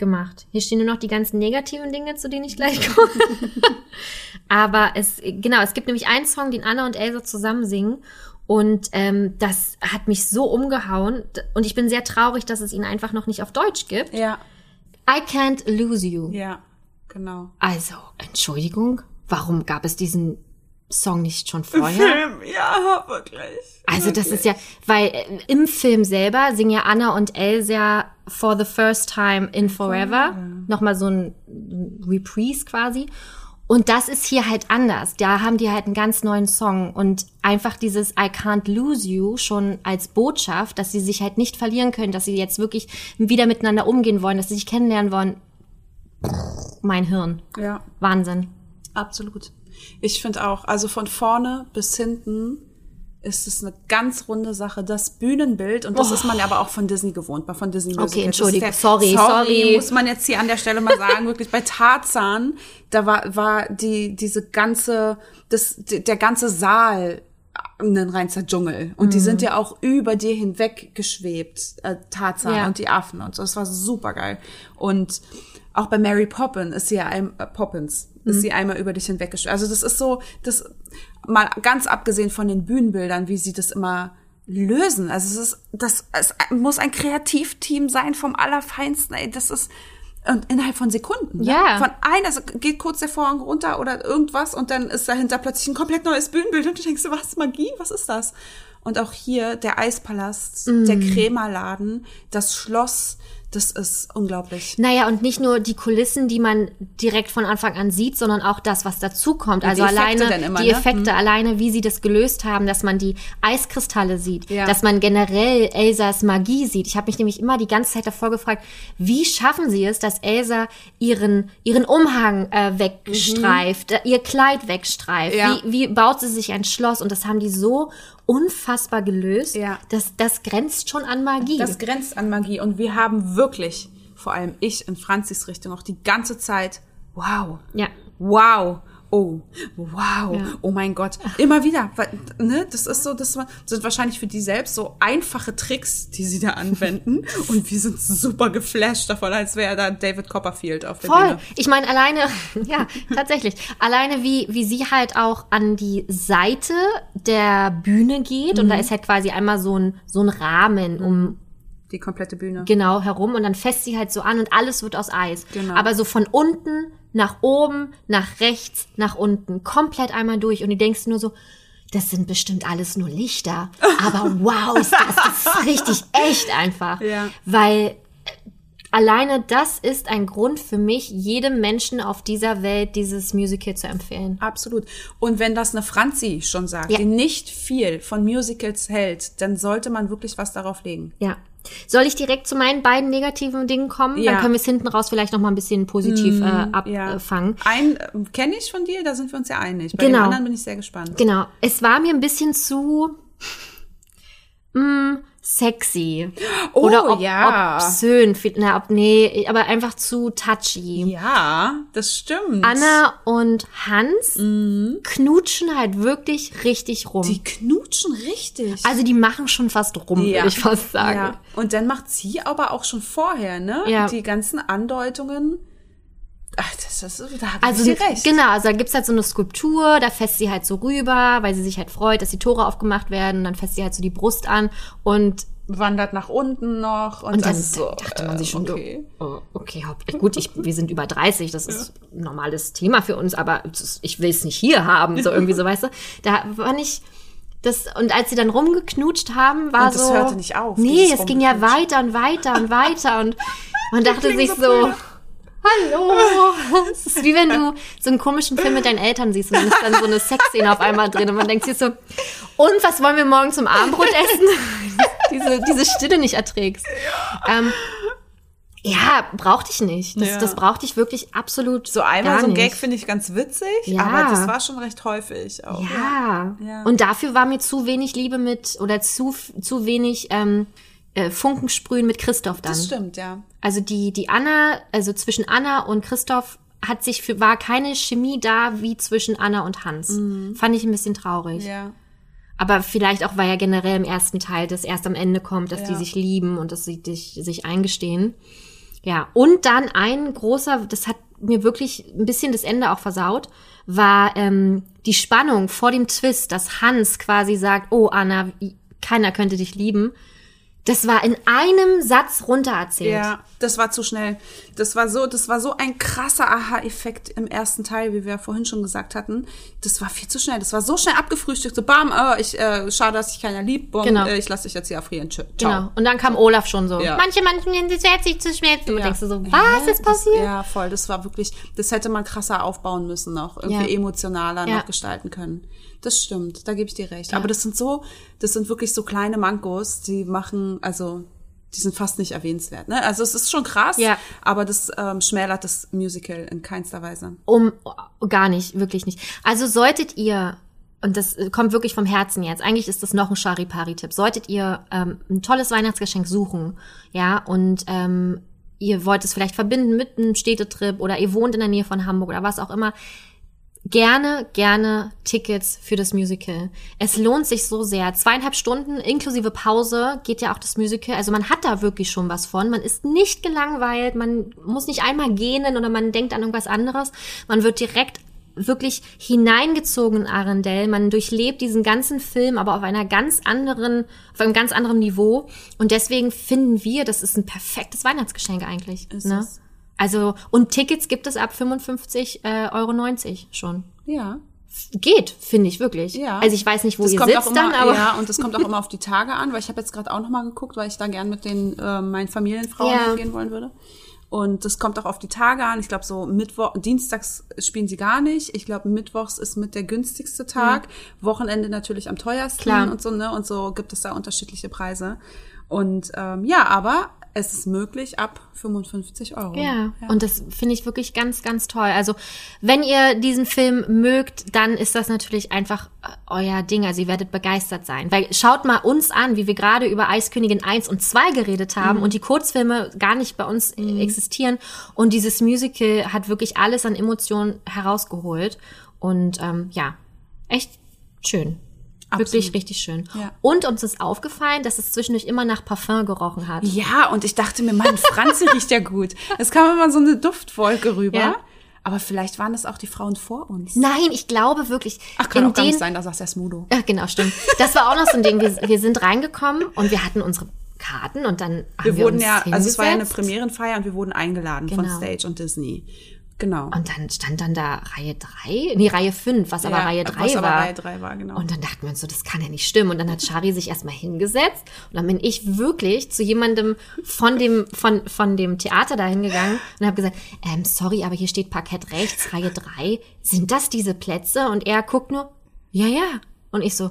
weggemacht. Hier stehen nur noch die ganzen negativen Dinge, zu denen ich gleich komme. [laughs] Aber es, genau, es gibt nämlich einen Song, den Anna und Elsa zusammen singen. Und ähm, das hat mich so umgehauen. Und ich bin sehr traurig, dass es ihn einfach noch nicht auf Deutsch gibt. Ja, I can't lose you. ja, genau. Also, Entschuldigung, warum gab es diesen Song nicht schon vorher? Film, ja, wirklich. Also das ist ja, weil äh, im Film selber singen ja Anna und Elsa for the first time in forever. Nochmal so ein Reprise quasi. Und das ist hier halt anders. Da haben die halt einen ganz neuen Song und einfach dieses I can't lose you schon als Botschaft, dass sie sich halt nicht verlieren können, dass sie jetzt wirklich wieder miteinander umgehen wollen, dass sie sich kennenlernen wollen. Mein Hirn. Ja, Wahnsinn. absolut. Ich finde auch, also von vorne bis hinten ist es eine ganz runde Sache. Das Bühnenbild, und das ist man ja aber auch von Disney gewohnt, bei von Disney Musicals. Das ist Entschuldigung. der- Sorry, sorry. Muss man jetzt hier an der Stelle mal sagen, wirklich bei Tarzan, da war, war die, diese ganze, das, der ganze Saal ein reinster Dschungel. Und die sind ja auch über dir hinweg geschwebt, äh, Tarzan Ja. und die Affen und so. Das war super geil. Und auch bei Mary Poppins ist sie ja ein, äh, Poppins ist sie einmal über dich hinweggeschwebt. Also das ist so, das mal ganz abgesehen von den Bühnenbildern, wie sie das immer lösen. Also es ist, das es muss ein Kreativteam sein vom Allerfeinsten. Ey, das ist Und innerhalb von Sekunden. Ne? Ja. Von einer, also geht kurz der Vorhang runter oder irgendwas und dann ist dahinter plötzlich ein komplett neues Bühnenbild und du denkst, was, Magie? Was ist das? Und auch hier der Eispalast, der Krämerladen, das Schloss, das ist unglaublich. Naja, und nicht nur die Kulissen, die man direkt von Anfang an sieht, sondern auch das, was dazukommt. Also die alleine immer, die ne? Effekte, alleine wie sie das gelöst haben, dass man die Eiskristalle sieht, Ja. dass man generell Elsas Magie sieht. Ich habe mich nämlich immer die ganze Zeit davor gefragt, wie schaffen sie es, dass Elsa ihren, ihren Umhang äh, wegstreift, äh, ihr Kleid wegstreift? Ja. Wie, wie baut sie sich ein Schloss? Und das haben die so unfassbar gelöst. Ja. Das, das grenzt schon an Magie. Das grenzt an Magie und wir haben wirklich, vor allem ich in Franzis Richtung, auch die ganze Zeit, wow, ja. wow, oh, wow, Ja. oh mein Gott, immer wieder, ne, das ist so, das sind wahrscheinlich für die selbst so einfache Tricks, die sie da anwenden [laughs] und wir sind super geflasht davon, als wäre da David Copperfield auf der Voll. Bühne. Ich meine, alleine, [laughs] ja, tatsächlich. Alleine wie, wie sie halt auch an die Seite der Bühne geht und da Mhm. ist halt quasi einmal so ein, so ein Rahmen um Die komplette Bühne. genau herum und dann fässt sie halt so an und alles wird aus Eis. Genau. Aber so von unten nach oben, nach rechts, nach unten, komplett einmal durch und du denkst nur so, das sind bestimmt alles nur Lichter. [laughs] Aber wow, ist das, das ist richtig echt einfach. Ja. Weil alleine das ist ein Grund für mich, jedem Menschen auf dieser Welt dieses Musical zu empfehlen. Absolut. Und wenn das eine Franzi schon sagt, Ja. die nicht viel von Musicals hält, dann sollte man wirklich was darauf legen. Ja. Soll ich direkt zu meinen beiden negativen Dingen kommen? Ja. Dann können wir es hinten raus vielleicht noch mal ein bisschen positiv äh, abfangen. Ein äh, kenne ich von dir, da sind wir uns ja einig. Bei Genau. dem anderen bin ich sehr gespannt. Genau. Es war mir ein bisschen zu mm, sexy. Oh, Oder ob, ja. obszön. Na, ob, nee, aber einfach zu touchy. Ja, das stimmt. Anna und Hans knutschen halt wirklich richtig rum. Mhm. die knutschen richtig. also die machen schon fast rum, Ja. würde ich fast sagen. Ja. Und dann macht sie aber auch schon vorher, ne? Ja. Die ganzen Andeutungen. Ach, das ist, da hat Also sie recht. genau, also da gibt's halt so eine Skulptur, da fässt sie halt so rüber, weil sie sich halt freut, dass die Tore aufgemacht werden, dann fässt sie halt so die Brust an und Wandert nach unten noch. Und, Und dann so, dachte man sich schon, okay. so, oh, okay, gut, ich, wir sind über 30, das ist ein normales Thema für uns, aber ich will es nicht hier haben, so irgendwie so, weißt du. Da war nicht, das, und als sie dann rumgeknutscht haben, war Und das so. hörte nicht auf, Nee, es ging ja weiter und weiter und weiter und [laughs] man dachte sich so so. Hallo. Es ist wie wenn du so einen komischen Film mit deinen Eltern siehst und dann ist dann so eine Sexszene auf einmal drin und man denkt sich so, und was wollen wir morgen zum Abendbrot essen? [laughs] diese, diese Stille nicht erträgst. Ja, ähm, ja brauchte ich nicht. Das, Ja. das brauchte ich wirklich absolut So einmal so ein. Gag finde ich ganz witzig, Ja. aber das war schon recht häufig auch. Ja. Ja. Und dafür war mir zu wenig Liebe mit oder zu, zu wenig ähm, äh, Funkensprühen mit Christoph dann. Das stimmt, ja. Also die, die Anna, also zwischen Anna und Christoph hat sich für, war keine Chemie da wie zwischen Anna und Hans. Fand ich ein bisschen traurig. Mhm. Ja. Aber vielleicht auch, weil ja generell im ersten Teil das erst am Ende kommt, dass die Ja. sich lieben und dass sie dich, sich eingestehen. Ja, und dann ein großer, das hat mir wirklich ein bisschen das Ende auch versaut, war ähm, die Spannung vor dem Twist, dass Hans quasi sagt, oh Anna, keiner könnte dich lieben. Das war in einem Satz runtererzählt. Ja, das war zu schnell. Das war so, das war so ein krasser Aha-Effekt im ersten Teil, wie wir vorhin schon gesagt hatten. Das war viel zu schnell. Das war so schnell abgefrühstückt. So, bam, äh, ich, äh, schade, dass ich keiner liebt. Bom, Genau. äh, ich lasse dich jetzt hier erfrieren. Ciao. Genau. Und dann kam Olaf schon so. Ja. Manche, manche nennen sich zu schmerzen. Und Ja. denkst du so, was Hä? ist passiert? Das, ja, voll. Das war wirklich, das hätte man krasser aufbauen müssen noch. Irgendwie Ja. emotionaler Ja. noch gestalten können. Das stimmt. Da gebe ich dir recht. Aber das sind so, das sind wirklich so kleine Mankos, die machen, also, die sind fast nicht erwähnenswert. Ne? Also es ist schon krass, Ja. aber das ähm, schmälert das Musical in keinster Weise. Um gar nicht, wirklich nicht. Also solltet ihr und das kommt wirklich vom Herzen jetzt. Eigentlich ist das noch ein Charipari-Tipp. Solltet ihr ähm, ein tolles Weihnachtsgeschenk suchen, ja, und ähm, ihr wollt es vielleicht verbinden mit einem Städtetrip oder ihr wohnt in der Nähe von Hamburg oder was auch immer, gerne, gerne Tickets für das Musical. Es lohnt sich so sehr. Zweieinhalb Stunden inklusive Pause geht ja auch das Musical. Also man hat da wirklich schon was von. Man ist nicht gelangweilt. Man muss nicht einmal gähnen oder man denkt an irgendwas anderes. Man wird direkt wirklich hineingezogen in Arendelle. Man durchlebt diesen ganzen Film, aber auf einer ganz anderen, auf einem ganz anderen Niveau. Und deswegen finden wir, das ist ein perfektes Weihnachtsgeschenk eigentlich. Ist ne? es. Also, und Tickets gibt es ab 55,90 äh, Euro schon. Ja. Geht, finde ich wirklich. Ja. Also ich weiß nicht, wo Das ihr kommt sitzt auch immer, dann, aber ja, und das kommt auch [laughs] immer auf die Tage an, weil ich habe jetzt gerade auch noch mal geguckt, weil ich da gern mit den äh, meinen Familienfrauen Ja. hingehen wollen würde. Und das kommt auch auf die Tage an. Ich glaube, so Mittwoch, Dienstags spielen sie gar nicht. Ich glaube, Mittwochs ist mit der günstigste Tag. Wochenende natürlich am teuersten Klar. und so, ne? Und so gibt es da unterschiedliche Preise. Und ähm, ja, aber es ist möglich ab 55 Euro. Ja, und das finde ich wirklich ganz, ganz toll. Also, wenn ihr diesen Film mögt, dann ist das natürlich einfach äh, euer Ding. Also, ihr werdet begeistert sein. Weil schaut mal uns an, wie wir gerade über Eiskönigin 1 und 2 geredet haben Mhm. und die Kurzfilme gar nicht bei uns äh, existieren. Und dieses Musical hat wirklich alles an Emotionen herausgeholt. Und ähm, ja, echt schön. Wirklich Absolut. richtig schön. Ja. Und uns ist aufgefallen, dass es zwischendurch immer nach Parfum gerochen hat. Ja, und ich dachte mir, Mann, Franzi [laughs] riecht ja gut. Es kam immer so eine Duftwolke rüber. Ja. Aber vielleicht waren das auch die Frauen vor uns. Nein, ich glaube wirklich. Ach, kann auch gar den, nicht sein, da sagt der Smudo. Ja, genau, stimmt. Das war auch noch so ein Ding. Wir, wir sind reingekommen und wir hatten unsere Karten und dann haben Wir wir, wurden ja, also es war ja eine. Premierenfeier und wir wurden eingeladen von Genau. Stage und Disney. Genau. Und dann stand dann da Reihe 3, nee, Reihe 5, was aber Ja, Reihe 3 was aber war. Reihe drei war, genau. Und dann dachten wir uns so, das kann ja nicht stimmen. Und dann hat Shari sich erstmal hingesetzt. Und dann bin ich wirklich zu jemandem von dem, von, von dem Theater da hingegangen und habe gesagt, ähm, sorry, aber hier steht Parkett rechts, Reihe 3. Sind das diese Plätze? Und er guckt nur, ja, ja. Und ich so,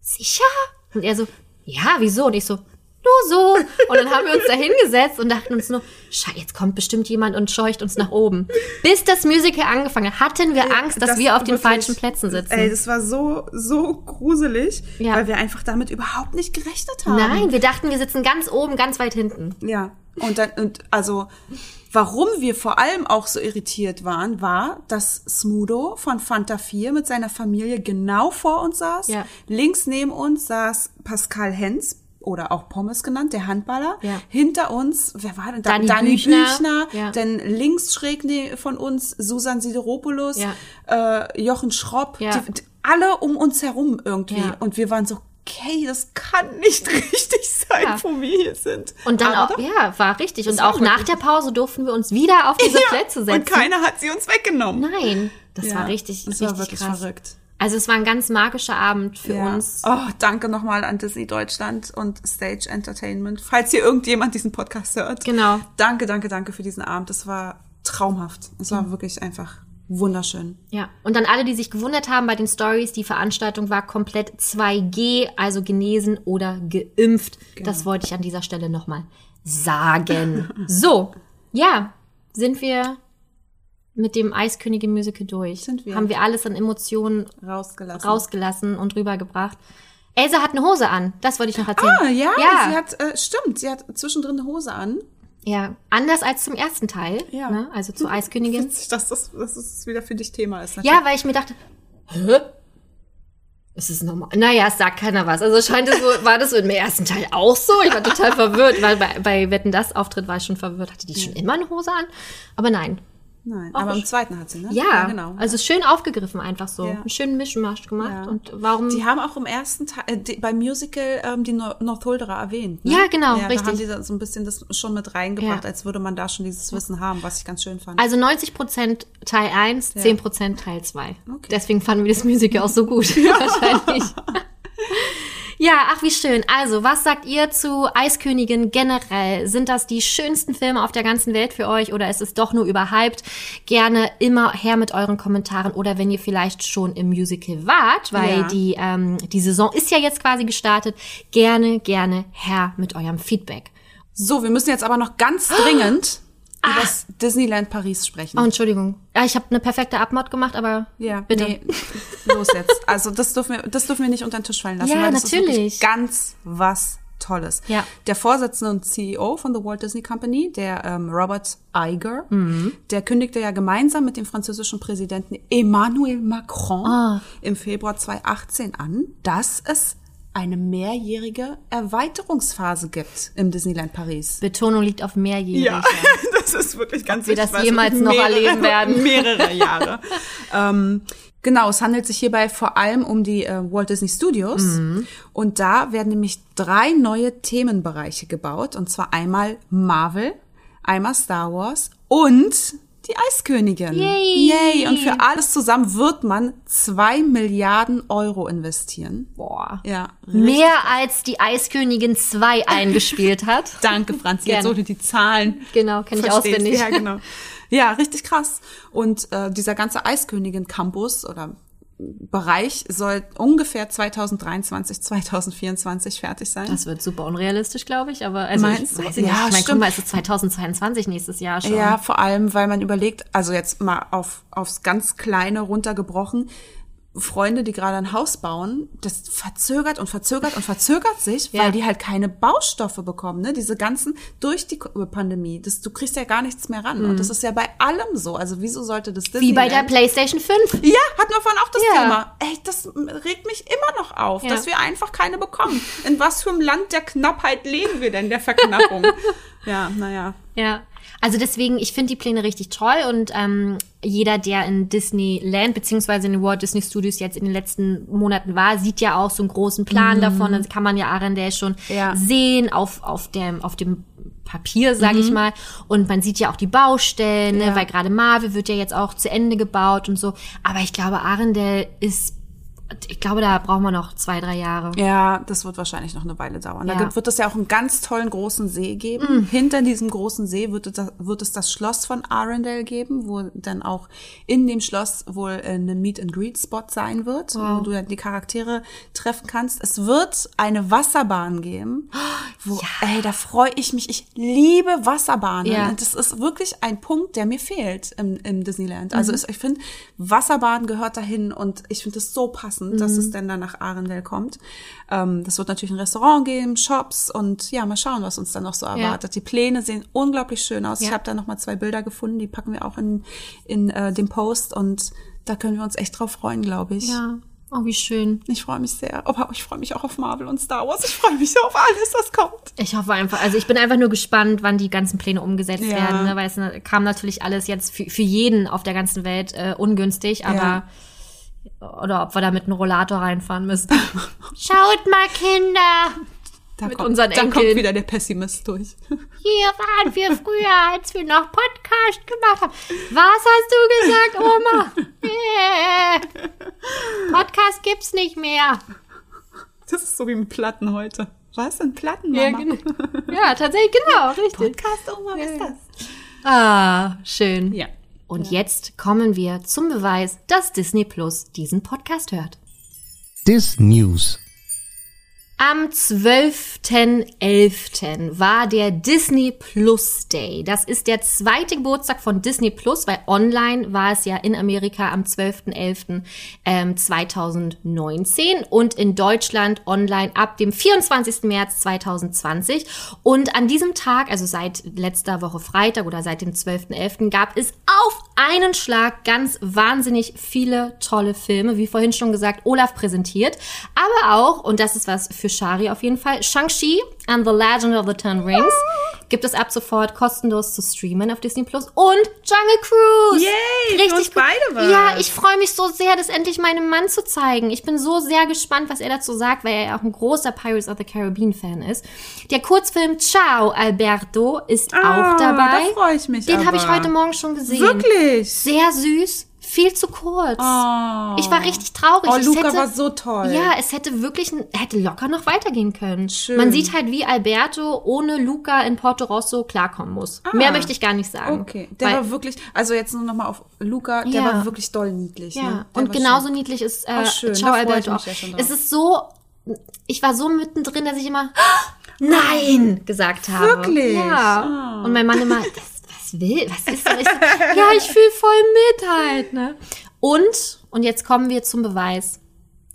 sicher? Und er so, ja, wieso? Und ich so, nur so. Und dann haben wir uns da hingesetzt und dachten uns nur, jetzt kommt bestimmt jemand und scheucht uns nach oben. Bis das Musical angefangen hat, hatten wir Angst, dass Das wir auf den wirklich- falschen Plätzen sitzen. Ey, das war so, so gruselig, Ja. weil wir einfach damit überhaupt nicht gerechnet haben. Nein, wir dachten, wir sitzen ganz oben, ganz weit hinten. Ja. Und dann, und also, warum wir vor allem auch so irritiert waren, war, dass Smudo von Fanta 4 mit seiner Familie genau vor uns saß. Ja. Links neben uns saß Pascal Hens, oder auch Pommes genannt, der Handballer. Ja. Hinter uns, wer war denn da? Dani Büchner. Büchner. Ja. Dann links schräg von uns Susan Sideropoulos, Ja. äh, Jochen Schropp. Die, die, alle um uns herum irgendwie. Und wir waren so, okay, das kann nicht [laughs] richtig sein, Ja. wo wir hier sind. Und dann Aber auch, ja, war richtig. Und war auch nach der Pause durften wir uns wieder auf diese Ja, Plätze setzen. Und keiner hat sie uns weggenommen. Nein, das Ja, war richtig, das richtig war wirklich krass. verrückt. Also es war ein ganz magischer Abend für Ja. uns. Oh, danke nochmal an Disney Deutschland und Stage Entertainment. Falls hier irgendjemand diesen Podcast hört. Genau. Danke, danke, danke für diesen Abend. Das war traumhaft. Es war wirklich einfach wunderschön. Ja, und dann alle, die sich gewundert haben bei den Stories, die Veranstaltung war komplett 2G, also genesen oder geimpft. Genau. Das wollte ich an dieser Stelle nochmal sagen. so, ja, sind wir mit dem Eiskönigin Musical durch. Sind wir. Haben wir alles an Emotionen Rausgelassen. rausgelassen und rübergebracht. Elsa hat eine Hose an, das wollte ich noch erzählen. Ah, ja, ja. sie hat, äh, stimmt, sie hat zwischendrin eine Hose an. Ja, anders als zum ersten Teil, Ja. ne? also zur Eiskönigin. [laughs] Witzig, dass das, dass das wieder für dich Thema ist. natürlich. Ja, weil ich mir dachte, hä? Ist es normal? Naja, es sagt keiner was. Also scheint es so, [laughs] war das so im ersten Teil auch so? Ich war total verwirrt, weil bei, bei Wetten das Auftritt war ich schon verwirrt. Hatte die schon immer eine Hose an? Aber nein. Nein, aber im zweiten hat sie, ne? Ja, genau. also schön aufgegriffen einfach so. Ja. Einen schönen Mischmasch gemacht. Ja. Und warum? Die haben auch im ersten Teil, äh, die, beim Musical ähm, die Nor- Northuldera erwähnt. Ne? Ja, genau, ja, richtig. Da haben die da so ein bisschen das schon mit reingebracht, Ja. als würde man da schon dieses Wissen haben, was ich ganz schön fand. also 90% Teil 1, 10% Teil 2. Okay. Deswegen fanden wir das Musical auch so gut. [laughs] [laughs] Wahrscheinlich. [laughs] Ja, ach wie schön. Also, was sagt ihr zu Eiskönigin generell? Sind das die schönsten Filme auf der ganzen Welt für euch oder ist es doch nur überhyped? Gerne immer her mit euren Kommentaren oder wenn ihr vielleicht schon im Musical wart, weil Ja. die, ähm, die Saison ist ja jetzt quasi gestartet, gerne, gerne her mit eurem Feedback. so, wir müssen jetzt aber noch ganz dringend [gasps] über das Disneyland Paris sprechen. Oh, Entschuldigung. Ja, ich habe eine perfekte Abmod gemacht, aber ja, bitte. Nee, los jetzt. Also das dürfen wir, das dürfen wir nicht unter den Tisch fallen lassen, Ja, weil das ist natürlich. wirklich ganz was Tolles. Ja. Der Vorsitzende und CEO von The Walt Disney Company, der ähm, Robert Iger, Mhm. der kündigte ja gemeinsam mit dem französischen Präsidenten Emmanuel Macron Ah. im Februar 2018 an, dass es eine mehrjährige Erweiterungsphase gibt im Disneyland Paris. Betonung liegt auf mehrjährig. Ja, [laughs] das ist wirklich ganz wir wichtig, das weil es jemals noch mehrere- erleben werden. [laughs] Mehrere Jahre. ähm, genau, es handelt sich hierbei vor allem um die äh, Walt Disney Studios. Mhm. Und da werden nämlich drei neue Themenbereiche gebaut. Und zwar einmal Marvel, einmal Star Wars und die Eiskönigin. Yay. Yay. Und für alles zusammen wird man zwei Milliarden Euro investieren. Boah. Ja. Mehr als die Eiskönigin 2 eingespielt hat. [laughs] Danke, Franzi. Jetzt du die Zahlen Genau, kenn ich auswendig. Ja, genau. Ja, richtig krass. Und äh, dieser ganze Eiskönigin-Campus oder Bereich soll ungefähr 2023, 2024 fertig sein. Das wird super unrealistisch, glaube ich, aber also Meinst ich du? weiß nicht. Ja, ich meine, guck stimmt. mal, es ist 2022 nächstes Jahr schon. Ja, vor allem, weil man überlegt, also jetzt mal auf, aufs ganz Kleine runtergebrochen, Freunde, die gerade ein Haus bauen, das verzögert und verzögert und verzögert sich, Ja. weil die halt keine Baustoffe bekommen, ne? Diese ganzen, durch die Pandemie, das, du kriegst ja gar nichts mehr ran. Und das ist ja bei allem so. Also wieso sollte das Mhm. Wie bei der PlayStation 5. Ja, hatten wir vorhin auch das Ja. Thema. Ey, das regt mich immer noch auf, Ja. dass wir einfach keine bekommen. In was für einem Land der Knappheit leben wir denn, der Verknappung? [laughs] ja, naja. Ja. Also deswegen, ich finde die Pläne richtig toll und ähm, jeder, der in Disneyland beziehungsweise in den Walt Disney Studios jetzt in den letzten Monaten war, sieht ja auch so einen großen Plan davon. Dann kann man ja Arendelle schon Ja. sehen auf, auf dem, auf dem Papier, sage ich mal. Und man sieht ja auch die Baustellen, ne, Ja. weil gerade Marvel wird ja jetzt auch zu Ende gebaut und so. Aber ich glaube, Arendelle ist, ich glaube, da brauchen wir noch zwei, drei Jahre. Ja, das wird wahrscheinlich noch eine Weile dauern. Da Ja. gibt, wird es ja auch einen ganz tollen großen See geben. Hinter diesem großen See wird es, das, wird es das Schloss von Arendelle geben, wo dann auch in dem Schloss wohl äh, eine Meet and Greet Spot sein wird, wo du dann die Charaktere treffen kannst. Es wird eine Wasserbahn geben, wo, ey, da freue ich mich. Ich liebe Wasserbahnen. Ja. Das ist wirklich ein Punkt, der mir fehlt im, im Disneyland. Also es, ich finde, Wasserbahn gehört dahin und ich finde es so passend, dass es denn dann nach Arendelle kommt. Ähm, das wird natürlich ein Restaurant geben, Shops und ja, mal schauen, was uns dann noch so erwartet. Die Pläne sehen unglaublich schön aus. Ich Ja. habe da noch mal zwei Bilder gefunden, die packen wir auch in, in äh, den Post und da können wir uns echt drauf freuen, glaube ich. Ja. Oh, wie schön. Ich freue mich sehr. Aber ich freue mich auch auf Marvel und Star Wars. Ich freue mich auf alles, was kommt. Ich hoffe einfach, also ich bin einfach nur gespannt, wann die ganzen Pläne umgesetzt Ja. werden, ne? weil es ne, kam natürlich alles jetzt für, für jeden auf der ganzen Welt äh, ungünstig, aber oder ob wir da mit einem Rollator reinfahren müssen. [laughs] Schaut mal, Kinder! Da Mit kommt, unseren da kommt Enkeln. wieder der Pessimist durch. [laughs] Hier waren wir früher, als wir noch Podcast gemacht haben. Was hast du gesagt, Oma? Äh, Podcast gibt's nicht mehr. Das ist so wie mit Platten heute. Was denn Platten, Mama? Ja, genau. ja tatsächlich, genau, [laughs] richtig. Podcast, Oma, was ist das? Ah, schön. Ja. Und jetzt kommen wir zum Beweis, dass Disney Plus diesen Podcast hört. Dis News. Am 12.11. war der Disney Plus Day. Das ist der zweite Geburtstag von Disney Plus, weil online war es ja in Amerika am 12.11. Ähm, 2019 und in Deutschland online ab dem 24. März 2020. Und an diesem Tag, also seit letzter Woche Freitag oder seit dem 12.11. gab es auf einen Schlag ganz wahnsinnig viele tolle Filme, wie vorhin schon gesagt, Olaf präsentiert, aber auch, und das ist was für Shari auf jeden Fall, Shang-Chi and the Legend of the Ten Rings gibt es ab sofort kostenlos zu streamen auf Disney Plus und Jungle Cruise. Yay, für uns cool. beide was. Ja, ich freue mich so sehr, das endlich meinem Mann zu zeigen. Ich bin so sehr gespannt, was er dazu sagt, weil er ja auch ein großer Pirates of the Caribbean Fan ist. Der Kurzfilm Ciao Alberto ist Ah, auch dabei. da freu ich mich Den habe ich heute Morgen schon gesehen. Wirklich? Sehr süß, viel zu kurz. Oh. Ich war richtig traurig. Oh, Es Luca hätte, war so toll. Ja, es hätte wirklich, hätte locker noch weitergehen können. Schön. Man sieht halt, wie Alberto ohne Luca in Porto Rosso klarkommen muss. Mehr möchte ich gar nicht sagen. Ah. Okay, der Weil- war wirklich, also jetzt nur noch mal auf Luca, der Ja. war wirklich doll niedlich. Ja, ne? Und genauso schön. niedlich ist äh, Ach, schön, Ciao da Alberto auch. ja es ist so, ich war so mittendrin, dass ich immer [gasps] Nein gesagt habe. Wirklich? Ja. Ah. Und mein Mann immer, das, was will, was ist denn? Ich [laughs] ja, ich fühle voll mit halt, ne? Und, und jetzt kommen wir zum Beweis.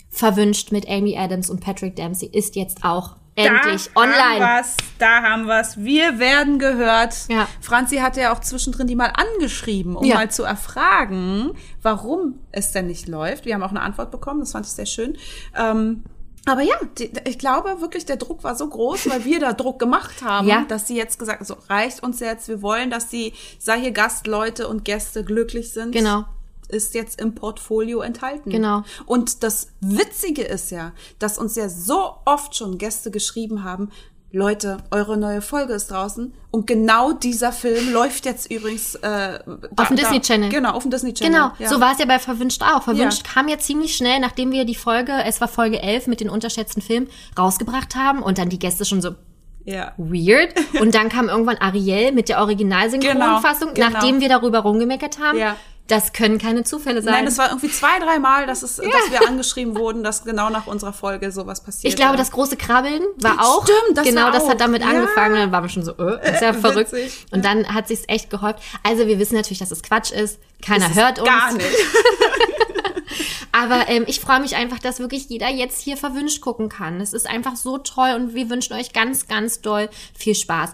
Verwünscht mit Amy Adams und Patrick Dempsey ist jetzt auch endlich da online. Haben wir's, da haben wir's. Wir werden gehört. Ja. Franzi hatte ja auch zwischendrin die mal angeschrieben, um Ja. mal zu erfragen, warum es denn nicht läuft. Wir haben auch eine Antwort bekommen, das fand ich sehr schön. Ähm, aber ja, die, ich glaube wirklich, der Druck war so groß, weil wir da Druck gemacht [laughs] haben, Ja. dass sie jetzt gesagt so reicht uns jetzt, wir wollen, dass die, sei hier Gastleute und Gäste glücklich sind. Genau. Ist jetzt im Portfolio enthalten. Genau. Und das Witzige ist ja, dass uns ja so oft schon Gäste geschrieben haben, Leute, eure neue Folge ist draußen und genau dieser Film läuft jetzt übrigens äh, auf dem Disney Channel. Genau, auf dem Disney Channel. Genau, ja. so war es ja bei Verwünscht auch. Verwünscht Ja. kam ja ziemlich schnell, nachdem wir die Folge, es war Folge 11 mit den unterschätzten Filmen, rausgebracht haben und dann die Gäste schon so Ja. weird. Und dann kam irgendwann Ariel mit der Originalsynchronfassung, Genau, genau. nachdem wir darüber rumgemeckert haben. Ja. Das können keine Zufälle sein. Nein, das war irgendwie zwei, dreimal, dass, es, dass wir [laughs] angeschrieben wurden, dass genau nach unserer Folge sowas passiert. ich glaube, ja. das große Krabbeln war auch. Stimmt, das genau, war das auch. hat damit Ja. angefangen. Dann waren wir schon so, äh, ist ja [laughs] verrückt. Witzig. Und dann hat sich's echt gehäuft. Also wir wissen natürlich, dass es Quatsch ist. Keiner ist hört uns. Gar nicht. [laughs] Aber ähm, ich freue mich einfach, dass wirklich jeder jetzt hier verwünscht gucken kann. Es ist einfach so toll und wir wünschen euch ganz, ganz doll viel Spaß.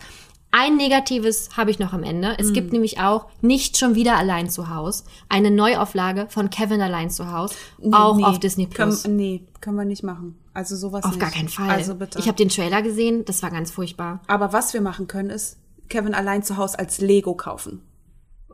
Ein Negatives habe ich noch am Ende. Mhm. Es gibt nämlich auch nicht schon wieder allein zu Haus. Eine Neuauflage von Kevin allein zu Haus. auch Nee, auf Disney Plus. Können, nee, können wir nicht machen. Also sowas auf nicht. gar keinen Fall. Also bitte. Ich habe den Trailer gesehen, das war ganz furchtbar. Aber was wir machen können, ist Kevin allein zu Hause als Lego kaufen.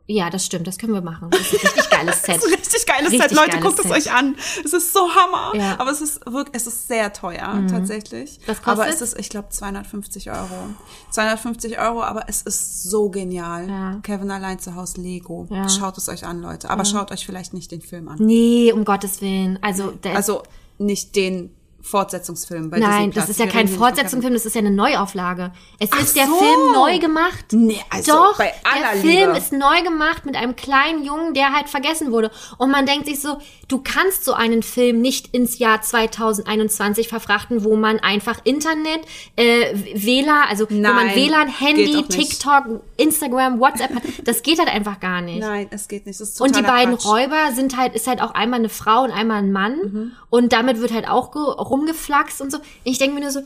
Ja, das stimmt, das können wir machen. Das ist ein richtig geiles [laughs] Set. Das ist ein richtig geiles Richtig Set. Leute, geiles guckt es Set. euch an. Es ist so Hammer. Ja. Mhm. Aber es ist wirklich, es ist sehr teuer, tatsächlich. Was kostet? Aber es ist, ich glaube, 250 Euro. 250 Euro, aber es ist so genial. Ja. Kevin allein zu Hause Lego. Ja. Schaut es euch an, Leute. Aber schaut euch vielleicht nicht den Film an. Nee, um Gottes Willen. Also, der Also nicht den Fortsetzungsfilm bei Nein, das ist ja kein Fortsetzungsfilm, das ist ja eine Neuauflage. Es Ach ist der so. Film neu gemacht. Nee, also Doch, bei aller der Film Liebe. ist neu gemacht mit einem kleinen Jungen, der halt vergessen wurde. Und man denkt sich so, du kannst so einen Film nicht ins Jahr 2021 verfrachten, wo man einfach Internet, äh, WLAN, also wo man Nein, WLAN, Handy. TikTok, Instagram, WhatsApp hat. Das geht halt einfach gar nicht. Nein, es geht nicht. Das ist Und die beiden Quatsch. Räuber sind halt, ist halt auch einmal eine Frau und einmal ein Mann. Mhm. Und damit wird halt auch rumgeflaxt und so. Ich denke mir nur so,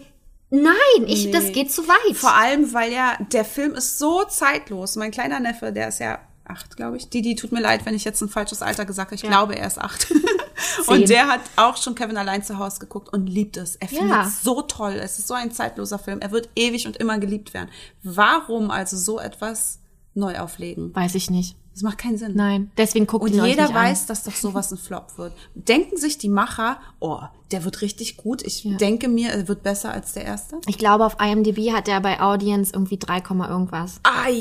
nein, ich, Nee. das geht zu weit. Vor allem, weil ja der Film ist so zeitlos. Mein kleiner Neffe, der ist ja acht, glaube ich. Didi, tut mir leid, wenn ich jetzt ein falsches Alter gesagt habe. Ich glaube, er ist acht. [laughs] und der hat auch schon Kevin allein zu Hause geguckt und liebt es. Er findet Ja. es so toll. Es ist so ein zeitloser Film. Er wird ewig und immer geliebt werden. Warum also so etwas neu auflegen? Weiß ich nicht. Das macht keinen Sinn. Nein, deswegen guckt Und jeder nicht an. weiß, dass doch sowas ein Flop wird. Denken sich die Macher, oh, der wird richtig gut. Ich denke mir, er wird besser als der erste. Ich glaube, auf IMDb hat er bei Audience irgendwie 3, Komma irgendwas. Ei.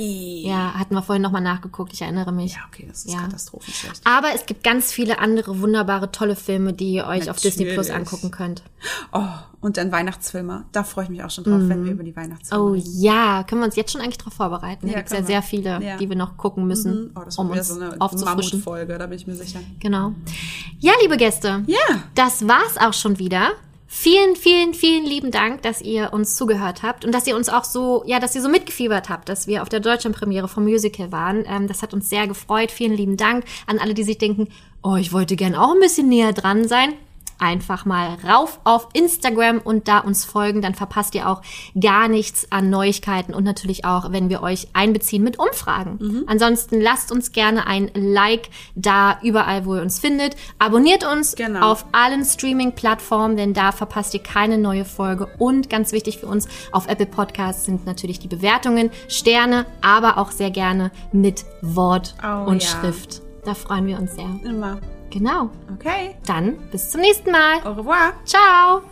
Ja, hatten wir vorhin nochmal nachgeguckt, ich erinnere mich. Ja, okay, das ist Ja. katastrophenschlecht. Aber es gibt ganz viele andere wunderbare, tolle Filme, die ihr euch auf Disney Plus Natürlich. angucken könnt. Oh, und dann Weihnachtsfilme. Da freue ich mich auch schon drauf, wenn wir über die Weihnachtsfilme Oh reden. ja, können wir uns jetzt schon eigentlich darauf vorbereiten? Da Ja, gibt's ja können sehr viele, Ja. die wir noch gucken müssen, Oh, das um uns so eine aufzufrischen. Mammutfolge, da bin ich mir sicher. Genau. Ja, liebe Gäste. Ja. Das war's auch schon wieder. Vielen, vielen, vielen lieben Dank, dass ihr uns zugehört habt und dass ihr uns auch so, ja, dass ihr so mitgefiebert habt, dass wir auf der Deutschlandpremiere vom Musical waren. Ähm, das hat uns sehr gefreut. Vielen lieben Dank an alle, die sich denken, oh, ich wollte gern auch ein bisschen näher dran sein. Einfach mal rauf auf Instagram und da uns folgen, dann verpasst ihr auch gar nichts an Neuigkeiten und natürlich auch, wenn wir euch einbeziehen mit Umfragen. Ansonsten lasst uns gerne ein Like da überall, wo ihr uns findet. Abonniert uns Genau. auf allen Streaming-Plattformen, denn da verpasst ihr keine neue Folge. Und ganz wichtig für uns, auf Apple Podcasts sind natürlich die Bewertungen, Sterne, aber auch sehr gerne mit Wort Oh, und ja. Schrift. Da freuen wir uns sehr. Immer. Genau. Okay. Dann bis zum nächsten Mal. Au revoir. Ciao.